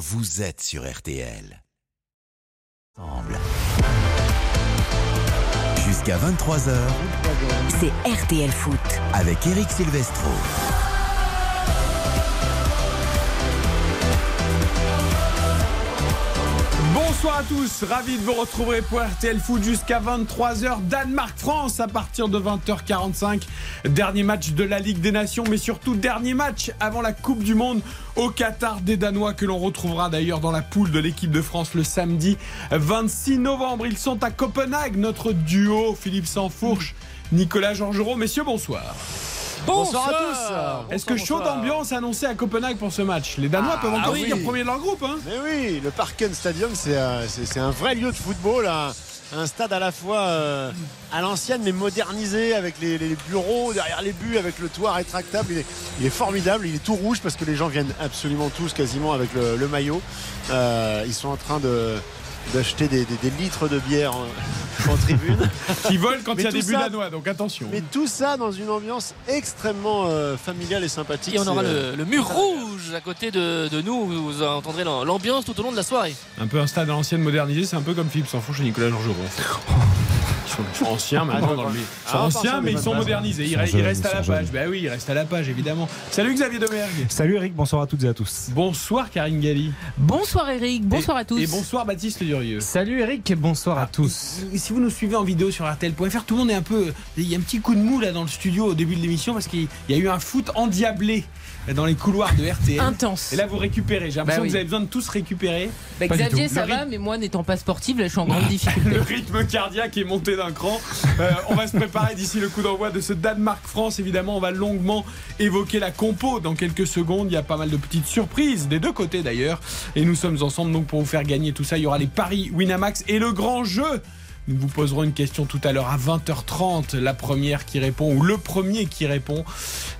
vous êtes sur RTL. Jusqu'à 23h C'est RTL Foot. avec Eric Silvestro. Bonsoir à tous, ravi de vous retrouver pour RTL Foot jusqu'à 23h. Danemark-France à partir de 20h45. Dernier match de la Ligue des Nations, mais surtout dernier match avant la Coupe du Monde au Qatar des Danois que l'on retrouvera d'ailleurs dans la poule de l'équipe de France le samedi 26 novembre. Ils sont à Copenhague, notre duo Philippe Sansfourche, Nicolas Georgerot. Messieurs, bonsoir. Bonsoir, à tous. Est-ce que chaud d'ambiance annoncée à Copenhague pour ce match Les Danois peuvent encore oui. finir premier de leur groupe. Hein Mais oui, le Parken Stadium, c'est un vrai lieu de football. Un, un stade à la fois euh, à l'ancienne mais modernisé avec les, les bureaux derrière les buts, avec le toit rétractable. Il est, il est formidable. Il est tout rouge parce que les gens viennent absolument tous quasiment avec le, le maillot. Euh, ils sont en train de d'acheter des, des- des litres de bière en, en tribune. qui volent quand Mais il y a des buts ça- danois, donc attention. Mais tout ça dans une ambiance extrêmement euh, familiale et sympathique. Et on aura euh, le, le mur rouge à côté de, de nous, où vous entendrez l'am- l'ambiance tout au long de la soirée. Un peu un stade à l'ancienne modernisé, c'est un peu comme Philippe Sansfourche et Nicolas Georgerot. Sont, anciens maintenant Ah, dans le ah, Ils sont à part anciens, mais ils sont modernisés. Ils, Ils restent à la page. Ben oui, ils restent à la page, évidemment. Salut Xavier Domergue. Salut Eric, bonsoir à toutes et à tous. Bonsoir Karine Galli. Bonsoir Eric, bonsoir Et- à tous. Et bonsoir Baptiste Durieux. Salut Eric, bonsoir à tous. Si vous nous suivez en vidéo sur RTL.fr, tout le monde est un peu. Il y a un petit coup de mou là dans le studio au début de l'émission parce qu'il y a eu un foot endiablé dans les couloirs de RTL. Intense. Et là, vous récupérez. J'ai l'impression Bah oui. que vous avez besoin de tous récupérer. Bah, Xavier, ça va, mais moi n'étant pas sportive, là je suis en grande difficulté. Le rythme cardiaque est monté d'un cran. Euh, on va se préparer d'ici le coup d'envoi de ce Danemark-France. Évidemment, on va longuement évoquer la compo dans quelques secondes. Il y a pas mal de petites surprises, des deux côtés d'ailleurs. Et nous sommes ensemble donc pour vous faire gagner tout ça. Il y aura les paris Winamax et le grand jeu. Nous vous poserons une question tout à l'heure à 20h30. La première qui répond, ou le premier qui répond,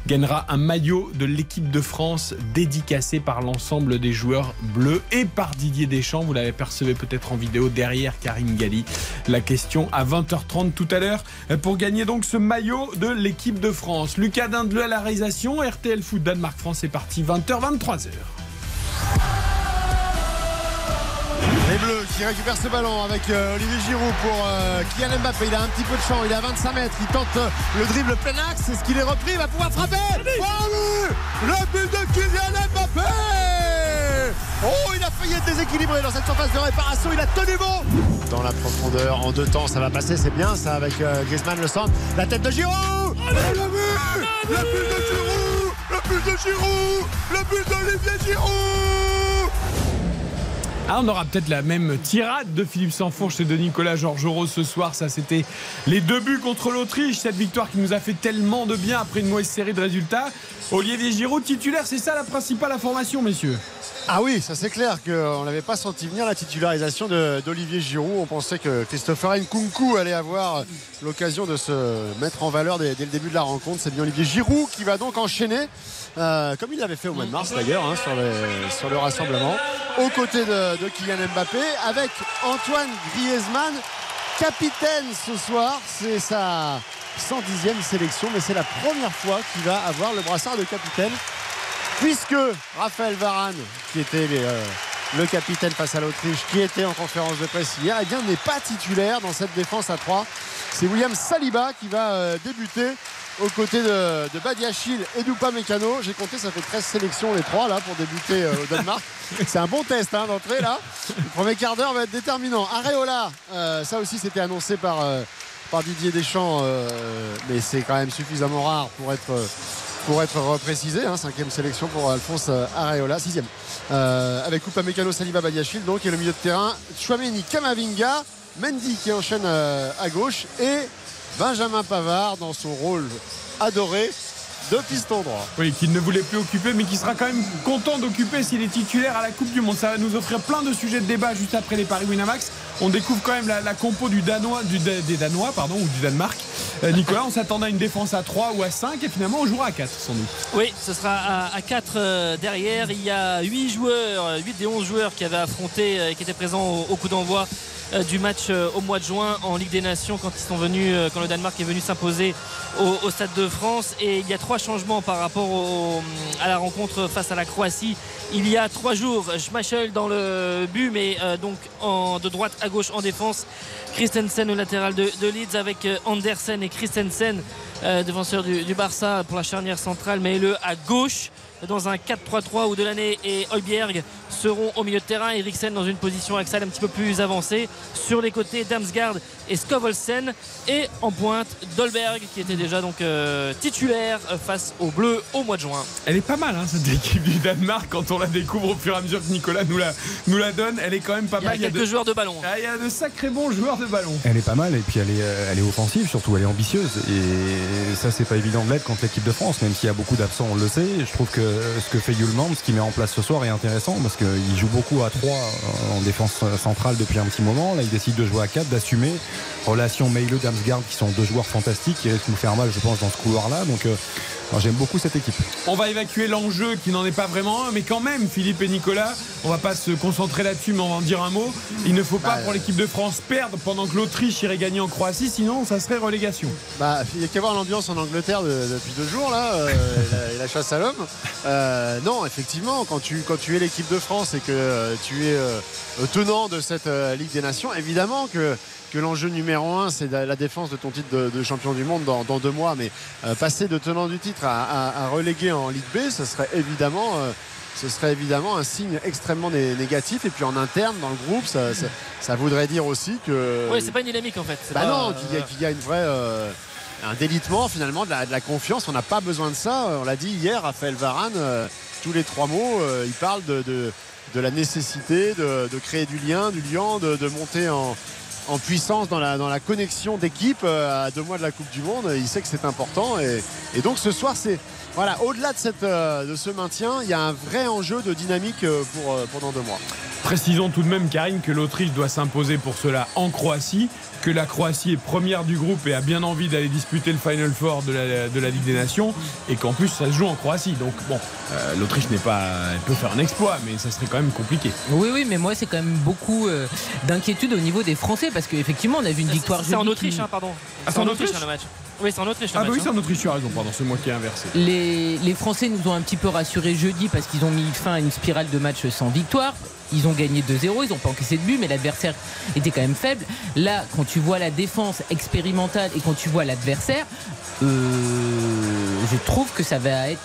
gagnera un maillot de l'équipe de France dédicacé par l'ensemble des joueurs bleus et par Didier Deschamps. Vous l'avez percevé peut-être en vidéo derrière Karine Galli. La question à 20h30 tout à l'heure pour gagner donc ce maillot de l'équipe de France. Lucas Dindeleu à la réalisation, RTL Foot Danemark-France est parti 20h, 23h. Les Bleus qui récupèrent ce ballon avec euh, Olivier Giroud pour euh, Kylian Mbappé. Il a un petit peu de champ, il est à 25 mètres. Il tente euh, le dribble plein axe. Est-ce qu'il est repris Il va pouvoir frapper. Oh oui Le but de Kylian Mbappé Oh, il a failli être déséquilibré dans cette surface de réparation. Il a tenu bon dans la profondeur en deux temps. Ça va passer, c'est bien ça avec Griezmann le centre. La tête de Giroud Oh, le but Le but de Giroud Le but de Giroud Le but d'Olivier Giroud Ah, on aura peut-être la même tirade de Philippe Sansfourche et de Nicolas Georgerot ce soir. Ça, c'était les deux buts contre l'Autriche. Cette victoire qui nous a fait tellement de bien après une mauvaise série de résultats. Olivier Giroud titulaire, c'est ça la principale information, messieurs? Ah oui, ça c'est clair qu'on n'avait pas senti venir la titularisation d'Olivier Giroud. On pensait que Christopher Nkunku allait avoir l'occasion de se mettre en valeur dès le début de la rencontre. C'est bien Olivier Giroud qui va donc enchaîner, euh, comme il l'avait fait au mois de mars d'ailleurs, hein, sur, le- rassemblement, aux côtés de, Kylian Mbappé, avec Antoine Griezmann, capitaine ce soir. C'est sa 110e sélection, mais c'est la première fois qu'il va avoir le brassard de capitaine puisque Raphaël Varane, qui était euh, le capitaine face à l'Autriche, qui était en conférence de presse hier, eh n'est pas titulaire dans cette défense à 3. C'est William Saliba qui va euh, débuter aux côtés de, de Badiachil et d'Upa Mécano. J'ai compté, ça fait 13 sélections les trois là pour débuter euh, au Danemark. C'est un bon test hein, d'entrée là. Le premier quart d'heure va être déterminant. Areola, euh, ça aussi c'était annoncé par, euh, par Didier Deschamps, mais c'est quand même suffisamment rare pour être pour être reprécisé. Hein, cinquième sélection pour Alphonse Areola, sixième. Euh, avec Upamecano, Saliba, Badiachil, donc, et le milieu de terrain, Chouameni, Kamavinga, Mendy qui enchaîne euh, à gauche et Benjamin Pavard dans son rôle adoré de piston droit. Oui, qu'il ne voulait plus occuper, mais qui sera quand même content d'occuper s'il est titulaire à la Coupe du Monde. Ça va nous offrir plein de sujets de débat juste après les Paris Winamax. On découvre quand même la, compo du Danois, des Danois pardon, ou du Danemark. Euh, Nicolas, on s'attendait à une défense à 3 ou à 5 et finalement on jouera à 4 sans doute. Oui, ce sera à, à 4 euh, derrière. Il y a 8 joueurs, 8 des 11 joueurs qui avaient affronté euh, et qui étaient présents au, coup d'envoi euh, du match euh, au mois de juin en Ligue des Nations quand ils sont venus, euh, quand le Danemark est venu s'imposer au, Stade de France. Et il y a trois changements par rapport à la rencontre face à la Croatie. Il y a trois jours, Schmeichel dans le but, mais euh, donc en, de droite à gauche en défense. Christensen au latéral de, Leeds avec euh, Andersen et Christensen, euh, défenseur du Barça pour la charnière centrale, mais le à gauche dans un 4-3-3 où Delaney et Højbjerg seront au milieu de terrain. Eriksen dans une position axiale un petit peu plus avancée. Sur les côtés, Damsgaard et Skovolsen. Et en pointe, Dolberg qui était déjà donc euh, titulaire euh, face aux Bleus au mois de juin. Elle est pas mal hein, cette équipe du Danemark quand on la découvre au fur et à mesure que Nicolas nous la, nous la donne. Elle est quand même pas Il y a mal. quelques de, joueurs de ballon. Ah, il y a de sacrés bons joueurs de ballon. Elle est pas mal et puis elle est, euh, elle est offensive, surtout elle est ambitieuse. Et ça, c'est pas évident de l'être contre l'équipe de France, même s'il y a beaucoup d'absents, on le sait. Je trouve que ce que fait Yulman, ce qu'il met en place ce soir est intéressant parce qu'il joue beaucoup à 3 en défense centrale depuis un petit moment. Là, il décide de jouer à 4, d'assumer. Relation Meilo-Damsgaard qui sont deux joueurs fantastiques qui risquent de nous faire mal, je pense, dans ce couloir-là. Donc, euh, j'aime beaucoup cette équipe. On va évacuer l'enjeu qui n'en est pas vraiment un, mais quand même, Philippe et Nicolas, on va pas se concentrer là-dessus, mais on va en dire un mot. Il ne faut pas Bah, pour l'équipe de France perdre pendant que l'Autriche irait gagner en Croatie, sinon ça serait relégation. Bah, il y a qu'à voir l'ambiance en Angleterre de- depuis deux jours là, euh, et, la, et la chasse à l'homme. Euh, non, effectivement, quand tu, quand tu es l'équipe de France et que tu es euh, tenant de cette euh, Ligue des Nations, évidemment que, que l'enjeu numéro un, c'est la, défense de ton titre de, de champion du monde dans, dans deux mois. Mais euh, passer de tenant du titre à, à, à reléguer en Ligue B, ce serait évidemment. euh, ce serait évidemment un signe extrêmement né- négatif et puis en interne dans le groupe ça, ça, ça voudrait dire aussi que Oui, c'est pas une dynamique en fait. Bah pas, non, euh, qu'il y, a- qu'il y a une vraie. euh, un délitement finalement de la, de la confiance. On n'a pas besoin de ça. On l'a dit hier, Raphaël Varane, euh, tous les trois mots, euh, il parle de, de, de la nécessité de, créer du lien, du lien, de monter en, en puissance dans la, connexion d'équipe euh, à deux mois de la Coupe du Monde. Il sait que c'est important. Et, donc ce soir, c'est. Voilà, au-delà euh, de ce maintien, il y a un vrai enjeu de dynamique euh, pour, pendant deux mois. Précisons tout de même, Karine, que l'Autriche doit s'imposer pour cela en Croatie, que la Croatie est première du groupe et a bien envie d'aller disputer le Final Four de la, de la Ligue des Nations, et qu'en plus ça se joue en Croatie. Donc bon, euh, l'Autriche n'est pas, elle peut faire un exploit, mais ça serait quand même compliqué. Oui, oui, mais moi, c'est quand même beaucoup euh, d'inquiétude au niveau des Français parce qu'effectivement, on a vu une victoire. C'est en Autriche, qui- hein, pardon. Ah, c'est en c'est en Autriche Autriche hein, le match. Oui, c'est en Autriche Ah bah match. oui, c'est hein. en Autriche, tu as raison, pardon, c'est moi qui ai inversé. Les, les Français nous ont un petit peu rassurés jeudi parce qu'ils ont mis fin à une spirale de matchs sans victoire. Ils ont gagné 2-0, ils n'ont pas encaissé de but, mais l'adversaire était quand même faible. Là, quand tu vois la défense expérimentale et quand tu vois l'adversaire, euh, je trouve que ça va être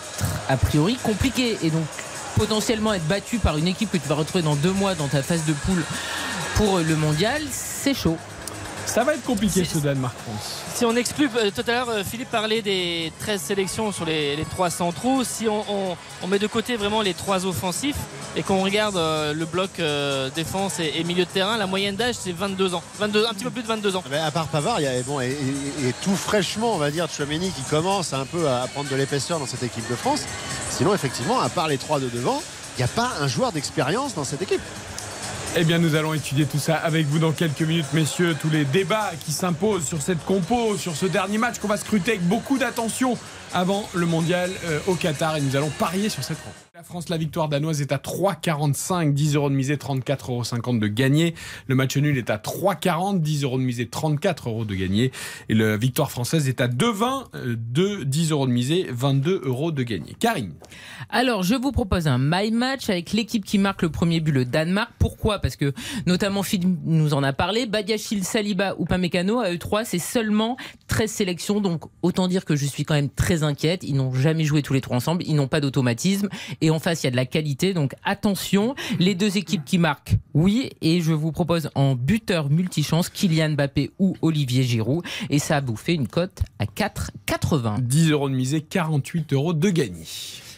a priori compliqué. Et donc, potentiellement être battu par une équipe que tu vas retrouver dans deux mois dans ta phase de poule pour le mondial, c'est chaud. Ça va être compliqué ce Danemark-France. Si on exclut, euh, tout à l'heure, euh, Philippe parlait des 13 sélections sur les, les centraux. Si on, met de côté vraiment les trois offensifs et qu'on regarde euh, le bloc défense et, milieu de terrain, la moyenne d'âge c'est 22 ans. 22, un petit peu plus de 22 ans. Ah ben, à part Pavard, il y a bon, et tout fraîchement, on va dire, Chouameni qui commence un peu à prendre de l'épaisseur dans cette équipe de France. Sinon, effectivement, à part les trois de devant, il n'y a pas un joueur d'expérience dans cette équipe. Eh bien, nous allons étudier tout ça avec vous dans quelques minutes, messieurs. Tous les débats qui s'imposent sur cette compo, sur ce dernier match qu'on va scruter avec beaucoup d'attention avant le mondial euh, au Qatar. Et nous allons parier sur cette rencontre. La France, la victoire danoise est à 3,45, 10 euros de misée, 34,50 euros de gagné. Le match nul est à 3,40, 10 euros de misée, 34 euros de gagné. Et la victoire française est à 2,20, euh, 2, 10 euros de misée, 22 euros de gagné. Karine. Alors, je vous propose un My Match avec l'équipe qui marque le premier but, le Danemark. Pourquoi? Parce que, notamment, Philippe nous en a parlé. Badiachil, Saliba ou Pamecano, à eux trois, c'est seulement 13 sélections. Donc, autant dire que je suis quand même très inquiète. Ils n'ont jamais joué tous les trois ensemble. Ils n'ont pas d'automatisme. En face, il y a de la qualité. Donc, attention. Les deux équipes qui marquent, oui. Et je vous propose en buteur multichance, Kylian Mbappé ou Olivier Giroud. Et ça vous fait une cote à 4,80. 10 euros de misée, 48 euros de gagné.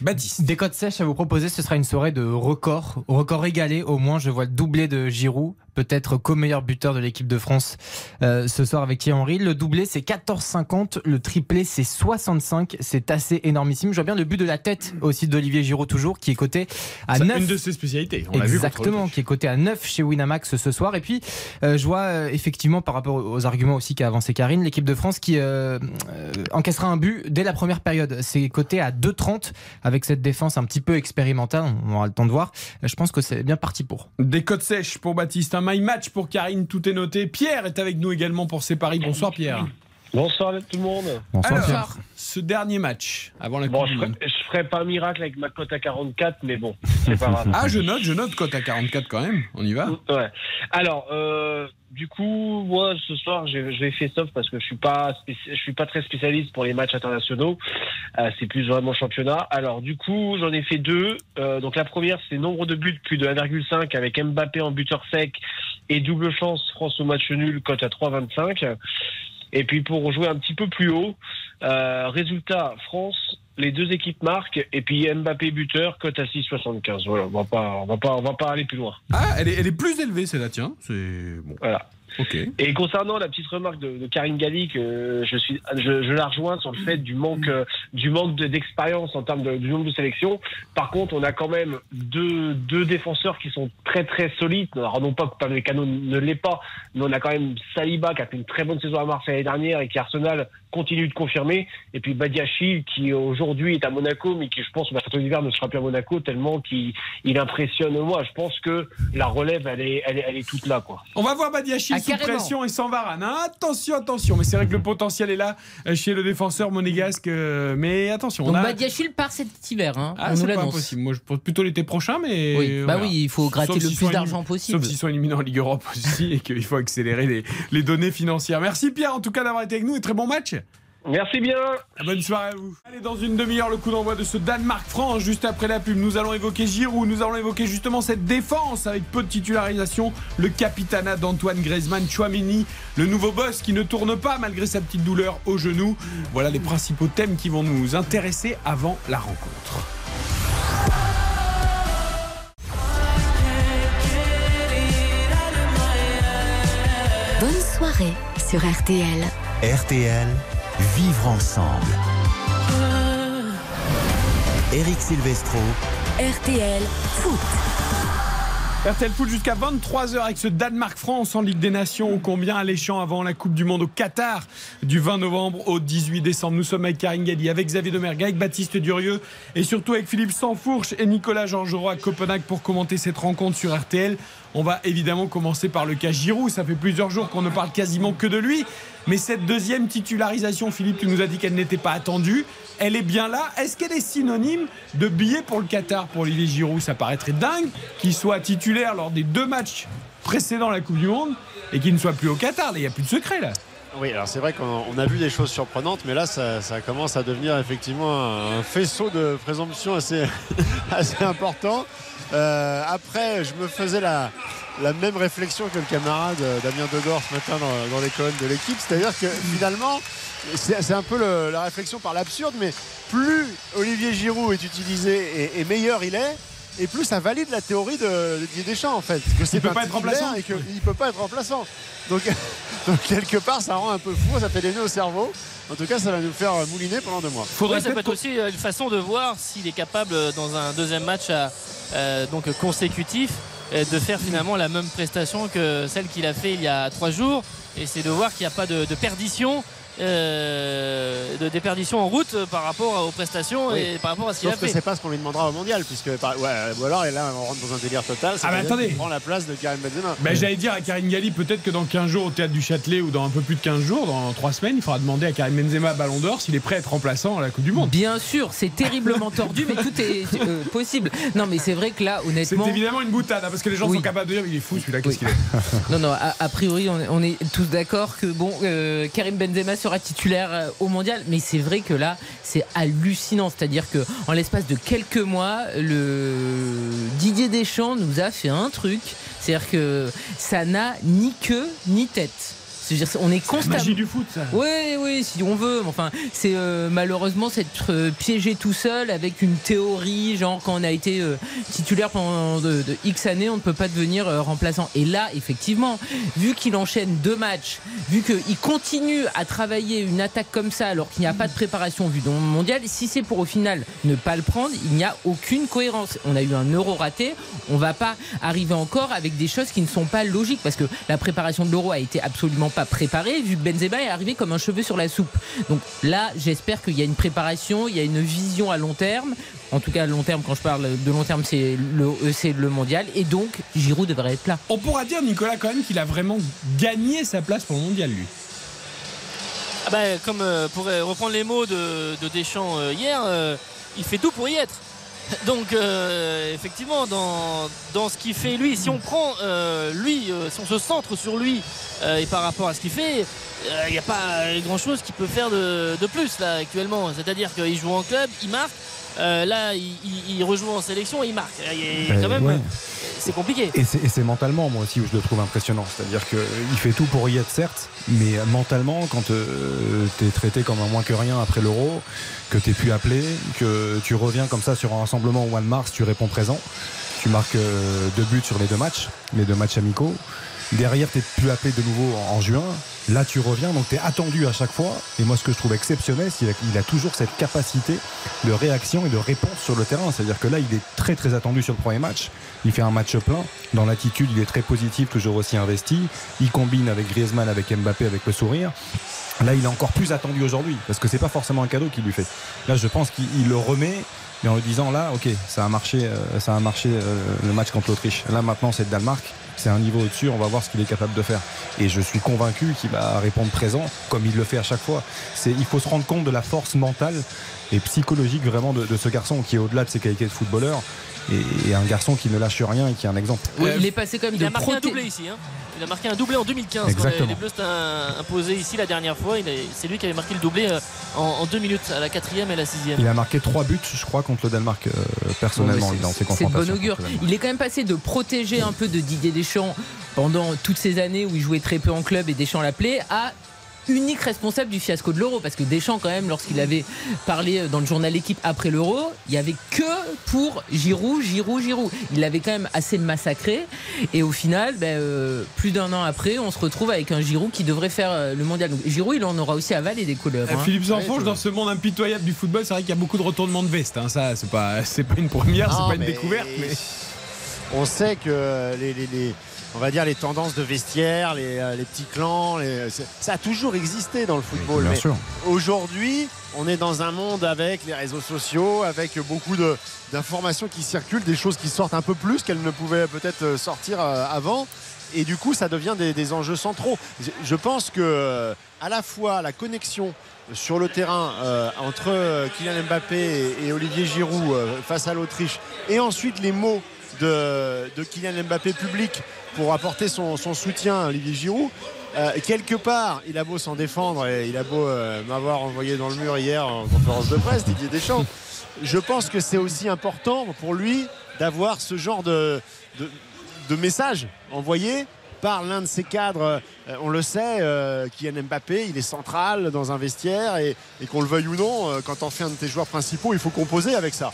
Baptiste. Des codes sèches à vous proposer, ce sera une soirée de record. Record égalé, au moins, je vois le doublé de Giroud, peut-être co-meilleur buteur de l'équipe de France euh, ce soir avec Thierry Henry. Le doublé, c'est 14,50. Le triplé, c'est 65. C'est assez énormissime. Je vois bien le but de la tête aussi d'Olivier Giroud, toujours, qui est coté à C'est 9. une de ses spécialités. On vu Exactement, l'Autriche. qui est coté à 9 chez Winamax ce soir. Et puis, euh, je vois euh, effectivement, par rapport aux arguments aussi qu'a avancé Karine, l'équipe de France qui euh, euh, encaissera un but dès la première période. C'est coté à 2,30 avec cette défense un petit peu expérimentale. On aura le temps de voir. Je pense que c'est bien parti pour. Des codes sèches pour Baptiste, un my match pour Karine, tout est noté. Pierre est avec nous également pour ses paris. Bonsoir Pierre. Bonsoir tout le monde. Bonsoir Alors, Pierre. ce dernier match avant la Bon, Coupe je du ferai, Monde. je ferai pas un miracle avec ma cote à 44, mais bon, c'est pas grave. Ah, je note, je note cote à 44 quand même. On y va Ouais. Alors, euh, du coup, moi ce soir, j'ai- je vais faire sauf parce que je suis pas, je suis pas très spécialiste pour les matchs internationaux. Euh, c'est plus vraiment championnat. Alors, du coup, j'en ai fait deux. Euh, donc la première, c'est nombre de buts plus de 1,5 avec Mbappé en buteur sec et double chance France au match nul, cote à 3,25. Et puis pour jouer un petit peu plus haut, euh, résultat France, les deux équipes marquent et puis Mbappé buteur, cote à 6,75. Voilà, on va pas, on va pas, on va pas aller plus loin. Ah, elle est, elle est plus élevée celle-là, tiens. C'est bon. Voilà. Ok. Et concernant la petite remarque de, de Karine Galli, que je suis, je, je la rejoins sur le fait du manque, euh, du manque de- d'expérience en termes de, du nombre de sélections. Par contre, on a quand même deux, deux défenseurs qui sont très très solides. Alors non pas que Pamecano ne l'est pas, mais on a quand même Saliba qui a fait une très bonne saison à Marseille l'année dernière et qui Arsenal continue de confirmer. Et puis Badiachil qui aujourd'hui est à Monaco, mais qui je pense au mercato d'hiver ne sera plus à Monaco tellement qu'il il impressionne moi. Je pense que la relève elle est, elle est, elle est toute là quoi. On va voir Badiachil Ah, sous carrément. pression et sans Varane. hein. Attention, attention. Mais c'est vrai que le potentiel est là euh, chez le défenseur monégasque. euh, Mais attention, on Donc a. Badiachil part cet hiver. Hein. Ah, on c'est nous l'annonce. Moi, je pense plutôt l'été prochain, mais. Oui, bah voilà. oui, il faut gratter Sauf le plus d'argent possible. Sauf s'ils sont éliminés en Ligue Europe aussi et qu'il faut accélérer les, les données financières. Merci Pierre, en tout cas, d'avoir été avec nous et très bon match. Merci bien. Bonne soirée à vous. Allez, dans une demi-heure, le coup d'envoi de ce Danemark-France. Juste après la pub, nous allons évoquer Giroud. Nous allons évoquer justement cette défense avec peu de titularisation. Le capitanat d'Antoine Griezmann, Chouamini, le nouveau boss qui ne tourne pas malgré sa petite douleur au genou. Voilà les principaux thèmes qui vont nous intéresser avant la rencontre. Bonne soirée sur RTL. RTL, vivre ensemble. Eric Silvestro, RTL Foot. RTL Foot jusqu'à 23h avec ce Danemark-France en Ligue des Nations, combien alléchant avant la Coupe du Monde au Qatar du 20 novembre au 18 décembre. Nous sommes avec Karine Galli, avec Xavier Domergue, avec Baptiste Durieux et surtout avec Philippe Sansfourche et Nicolas Georgerot à Copenhague pour commenter cette rencontre sur RTL. On va évidemment commencer par le cas Giroud. Ça fait plusieurs jours qu'on ne parle quasiment que de lui. Mais cette deuxième titularisation, Philippe, tu nous as dit qu'elle n'était pas attendue. Elle est bien là. Est-ce qu'elle est synonyme de billet pour le Qatar pour Olivier Giroud? Ça paraîtrait dingue qu'il soit titulaire lors des deux matchs précédents à la Coupe du Monde et qu'il ne soit plus au Qatar. Il n'y a plus de secret là. Oui, alors c'est vrai qu'on on a vu des choses surprenantes, mais là, ça, ça commence à devenir effectivement un faisceau de présomption assez, assez important. Euh, après, je me faisais la, même réflexion que le camarade euh, Damien Degor ce matin dans, dans les colonnes de l'équipe, c'est-à-dire que finalement, c'est un peu la réflexion par l'absurde, mais plus Olivier Giroud est utilisé et meilleur il est, et plus ça valide la théorie de, Didier Deschamps en fait. Que c'est peut pas être remplaçant. et qu'il ne peut pas être remplaçant. Donc, donc quelque part ça rend un peu fou, ça fait des nœuds au cerveau. En tout cas ça va nous faire mouliner pendant deux mois. Faudrait Oui, ça peut être aussi euh, une façon de voir s'il est capable euh, dans un deuxième match à- euh, donc consécutif de faire finalement la même prestation que celle qu'il a fait il y a trois jours et c'est de voir qu'il n'y a pas de, de perdition euh, de déperdition en route euh, par rapport aux prestations Oui. et par rapport à ce qu'il a Sauf que fait. c'est pas ce qu'on lui demandera au mondial, puisque par- ouais, ou alors et là on rentre dans un délire total. Ah bah attendez. prend la place de Karim Benzema. Ben, J'allais dire à Karine Galli, peut-être que dans 15 jours au théâtre du Châtelet ou dans un peu plus de 15 jours, dans 3 semaines, il faudra demander à Karim Benzema Ballon d'Or s'il est prêt à être remplaçant à la Coupe du Monde. Bien sûr, c'est terriblement tordu, mais tout est euh, possible. Non, mais c'est vrai que là, C'est honnêtement. évidemment une boutade, hein, parce que les gens Oui. sont capables de dire il est fou celui-là, qu'est-ce Oui. qu'il est Non, non, a, a priori, on est, on est tous d'accord que bon, euh, Karim Benzema titulaire euh, au mondial, mais c'est vrai que là, c'est hallucinant. C'est-à-dire que en l'espace de quelques mois, le Didier Deschamps nous a fait un truc. C'est-à-dire que ça n'a ni queue ni tête. C'est-à-dire, on est constamment. Magie du foot, ça. Oui, oui, si on veut. Enfin, c'est euh, malheureusement s'être euh, piégé tout seul avec une théorie, genre quand on a été euh, titulaire pendant de, de X années, on ne peut pas devenir remplaçant. Et là, effectivement, vu qu'il enchaîne deux matchs, vu qu'il continue à travailler une attaque comme ça alors qu'il n'y a pas de préparation vue dans le mondial, si c'est pour au final ne pas le prendre, il n'y a aucune cohérence. On a eu un euro raté, on va pas arriver encore avec des choses qui ne sont pas logiques parce que la préparation de l'euro a été absolument pas préparée vu que Benzema est arrivé comme un cheveu sur la soupe. Donc là, j'espère qu'il y a une préparation, il y a une vision à long terme. En tout cas, à long terme, quand je parle de long terme, c'est le, euh, c'est le mondial. Et donc, Giroud devrait être là. On pourra dire, Nicolas, quand même, qu'il a vraiment gagné sa place pour le mondial, lui. Ah bah, comme euh, pour euh, reprendre les mots de, de Deschamps euh, hier, euh, il fait tout pour y être. Donc euh, effectivement, dans, ce qu'il fait lui, si on prend euh, lui, euh, si on se centre sur lui et par rapport à ce qu'il fait, il n'y a pas grand chose qu'il peut faire de, de plus là actuellement. C'est-à-dire qu'il joue en club, il marque. Euh, là, il, il- il rejoue en sélection et il marque. Ben, quand même, ouais. c'est compliqué. Et c'est mentalement, moi aussi, où je le trouve impressionnant. C'est-à-dire qu'il fait tout pour y être, certes, mais mentalement, quand tu es traité comme un moins que rien après l'euro, que tu plus appelé, que tu reviens comme ça sur un rassemblement au mois de mars, tu réponds présent, tu marques euh, deux buts sur les deux matchs, les deux matchs amicaux. Derrière, tu plus appelé de nouveau en, juin. Là, tu reviens, donc tu es attendu à chaque fois. Et moi, ce que je trouve exceptionnel, c'est qu'il a, a toujours cette capacité de réaction et de réponse sur le terrain. C'est-à-dire que là, il est très très attendu sur le premier match. Il fait un match plein. Dans l'attitude, il est très positif, toujours aussi investi. Il combine avec Griezmann, avec Mbappé, avec le sourire. Là, il est encore plus attendu aujourd'hui parce que c'est pas forcément un cadeau qu'il lui fait. Là, je pense qu'il il le remet, mais en lui disant là, ok, ça a marché, euh, ça a marché euh, le match contre l'Autriche. Là, maintenant, c'est le Danemark. C'est un niveau au-dessus, on va voir ce qu'il est capable de faire. Et je suis convaincu qu'il va répondre présent, comme il le fait à chaque fois. C'est, il faut se rendre compte de la force mentale et psychologique vraiment de, de ce garçon qui est au-delà de ses qualités de footballeur et, et un garçon qui ne lâche rien et qui est un exemple. Oui, il est passé quand même Il de a marqué un doublé ici. hein. Il a marqué un doublé en 2015 quand Exactement. les, les Bleus s'étaient un- imposés ici la dernière fois. C'est lui qui avait marqué le doublé euh, en, en deux minutes à la quatrième et la sixième. Il a marqué trois buts, je crois, contre le Danemark euh, personnellement dans ses c'est- de bon augure. Il est quand même passé de protéger un peu de Didier Deschamps pendant toutes ces années où il jouait très peu en club et Deschamps l'appelait à unique responsable du fiasco de l'euro parce que Deschamps quand même lorsqu'il avait parlé dans le journal équipe après l'euro il y avait que pour Giroud Giroud Giroud il l'avait quand même assez massacré et au final ben, euh, plus d'un an après on se retrouve avec un Giroud qui devrait faire euh, le mondial Donc, Giroud il en aura aussi avalé des couleurs Euh, hein. Philippe Zanfonge, dans ce monde impitoyable du football, c'est vrai qu'il y a beaucoup de retournements de veste. hein. Ça, c'est pas, c'est pas une première, c'est pas une mais- découverte. Mais... On sait que les, les- les- on va dire les tendances de vestiaire, les, euh, les petits clans, les- ça a toujours existé dans le football. Bien mais sûr. Aujourd'hui, on est dans un monde avec les réseaux sociaux, avec beaucoup d'informations qui circulent, des choses qui sortent un peu plus qu'elles ne pouvaient peut-être euh, sortir euh, avant. Et du coup, ça devient des, des enjeux centraux. Je- pense que à la fois la connexion sur le terrain euh, entre Kylian Mbappé et, et Olivier Giroud euh, face à l'Autriche, et ensuite les mots de, de Kylian Mbappé public pour apporter son, soutien à Olivier Giroud. Euh, quelque part, il a beau s'en défendre et il a beau euh, m'avoir envoyé dans le mur hier en conférence de presse, Didier Deschamps. Je pense que c'est aussi important pour lui d'avoir ce genre de, message envoyé par l'un de ses cadres. Euh, on le sait, euh, Kylian Mbappé, il est central dans un vestiaire et, qu'on le veuille ou non, quand on fait un de tes joueurs principaux, il faut composer avec ça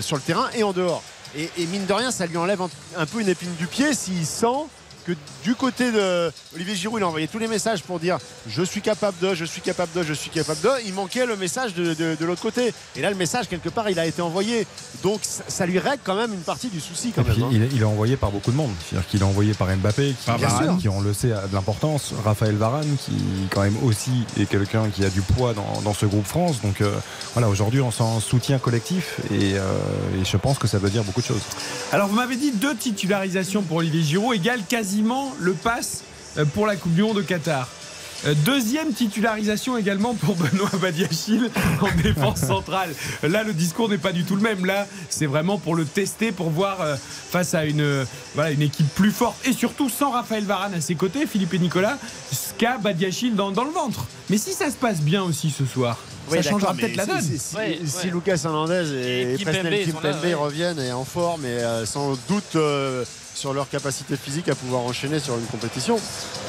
sur le terrain et en dehors. Et, mine de rien, ça lui enlève un, un peu une épine du pied s'il sent que du côté de Olivier Giroud, il a envoyé tous les messages pour dire je suis capable de, je suis capable de, je suis capable de. Il manquait le message de, de- de l'autre côté. Et là, le message, quelque part, il a été envoyé. Donc, ça, ça lui règle quand même une partie du souci, quand puis, même. hein. il, est- il est envoyé par beaucoup de monde. C'est-à-dire qu'il est envoyé par Mbappé, qui, Par Varane. Varane, qui on le sait, a de l'importance. Raphaël Varane, qui quand même aussi est quelqu'un qui a du poids dans, dans ce groupe France. Donc euh, voilà, aujourd'hui, on sent un soutien collectif et, euh, et je pense que ça veut dire beaucoup de choses. Alors, vous m'avez dit deux titularisations pour Olivier Giroud égale quasiment le pass euh, pour la Coupe du Monde au Qatar. Euh, Deuxième titularisation également pour Benoît Badiachil en défense centrale. Là, le discours n'est pas du tout le même. Là, c'est vraiment pour le tester, pour voir euh, face à une, voilà, une équipe plus forte et surtout sans Raphaël Varane à ses côtés, Philippe et Nicolas, ce qu'a Badiachil dans, dans le ventre. Mais si ça se passe bien aussi ce soir, Oui, ça changera peut-être la donne. Si, si- Ouais, si ouais. Lucas Hernandez et, Et Presnel Kimpembe reviennent et en forme et euh, sans doute euh, sur leur capacité physique à pouvoir enchaîner sur une compétition.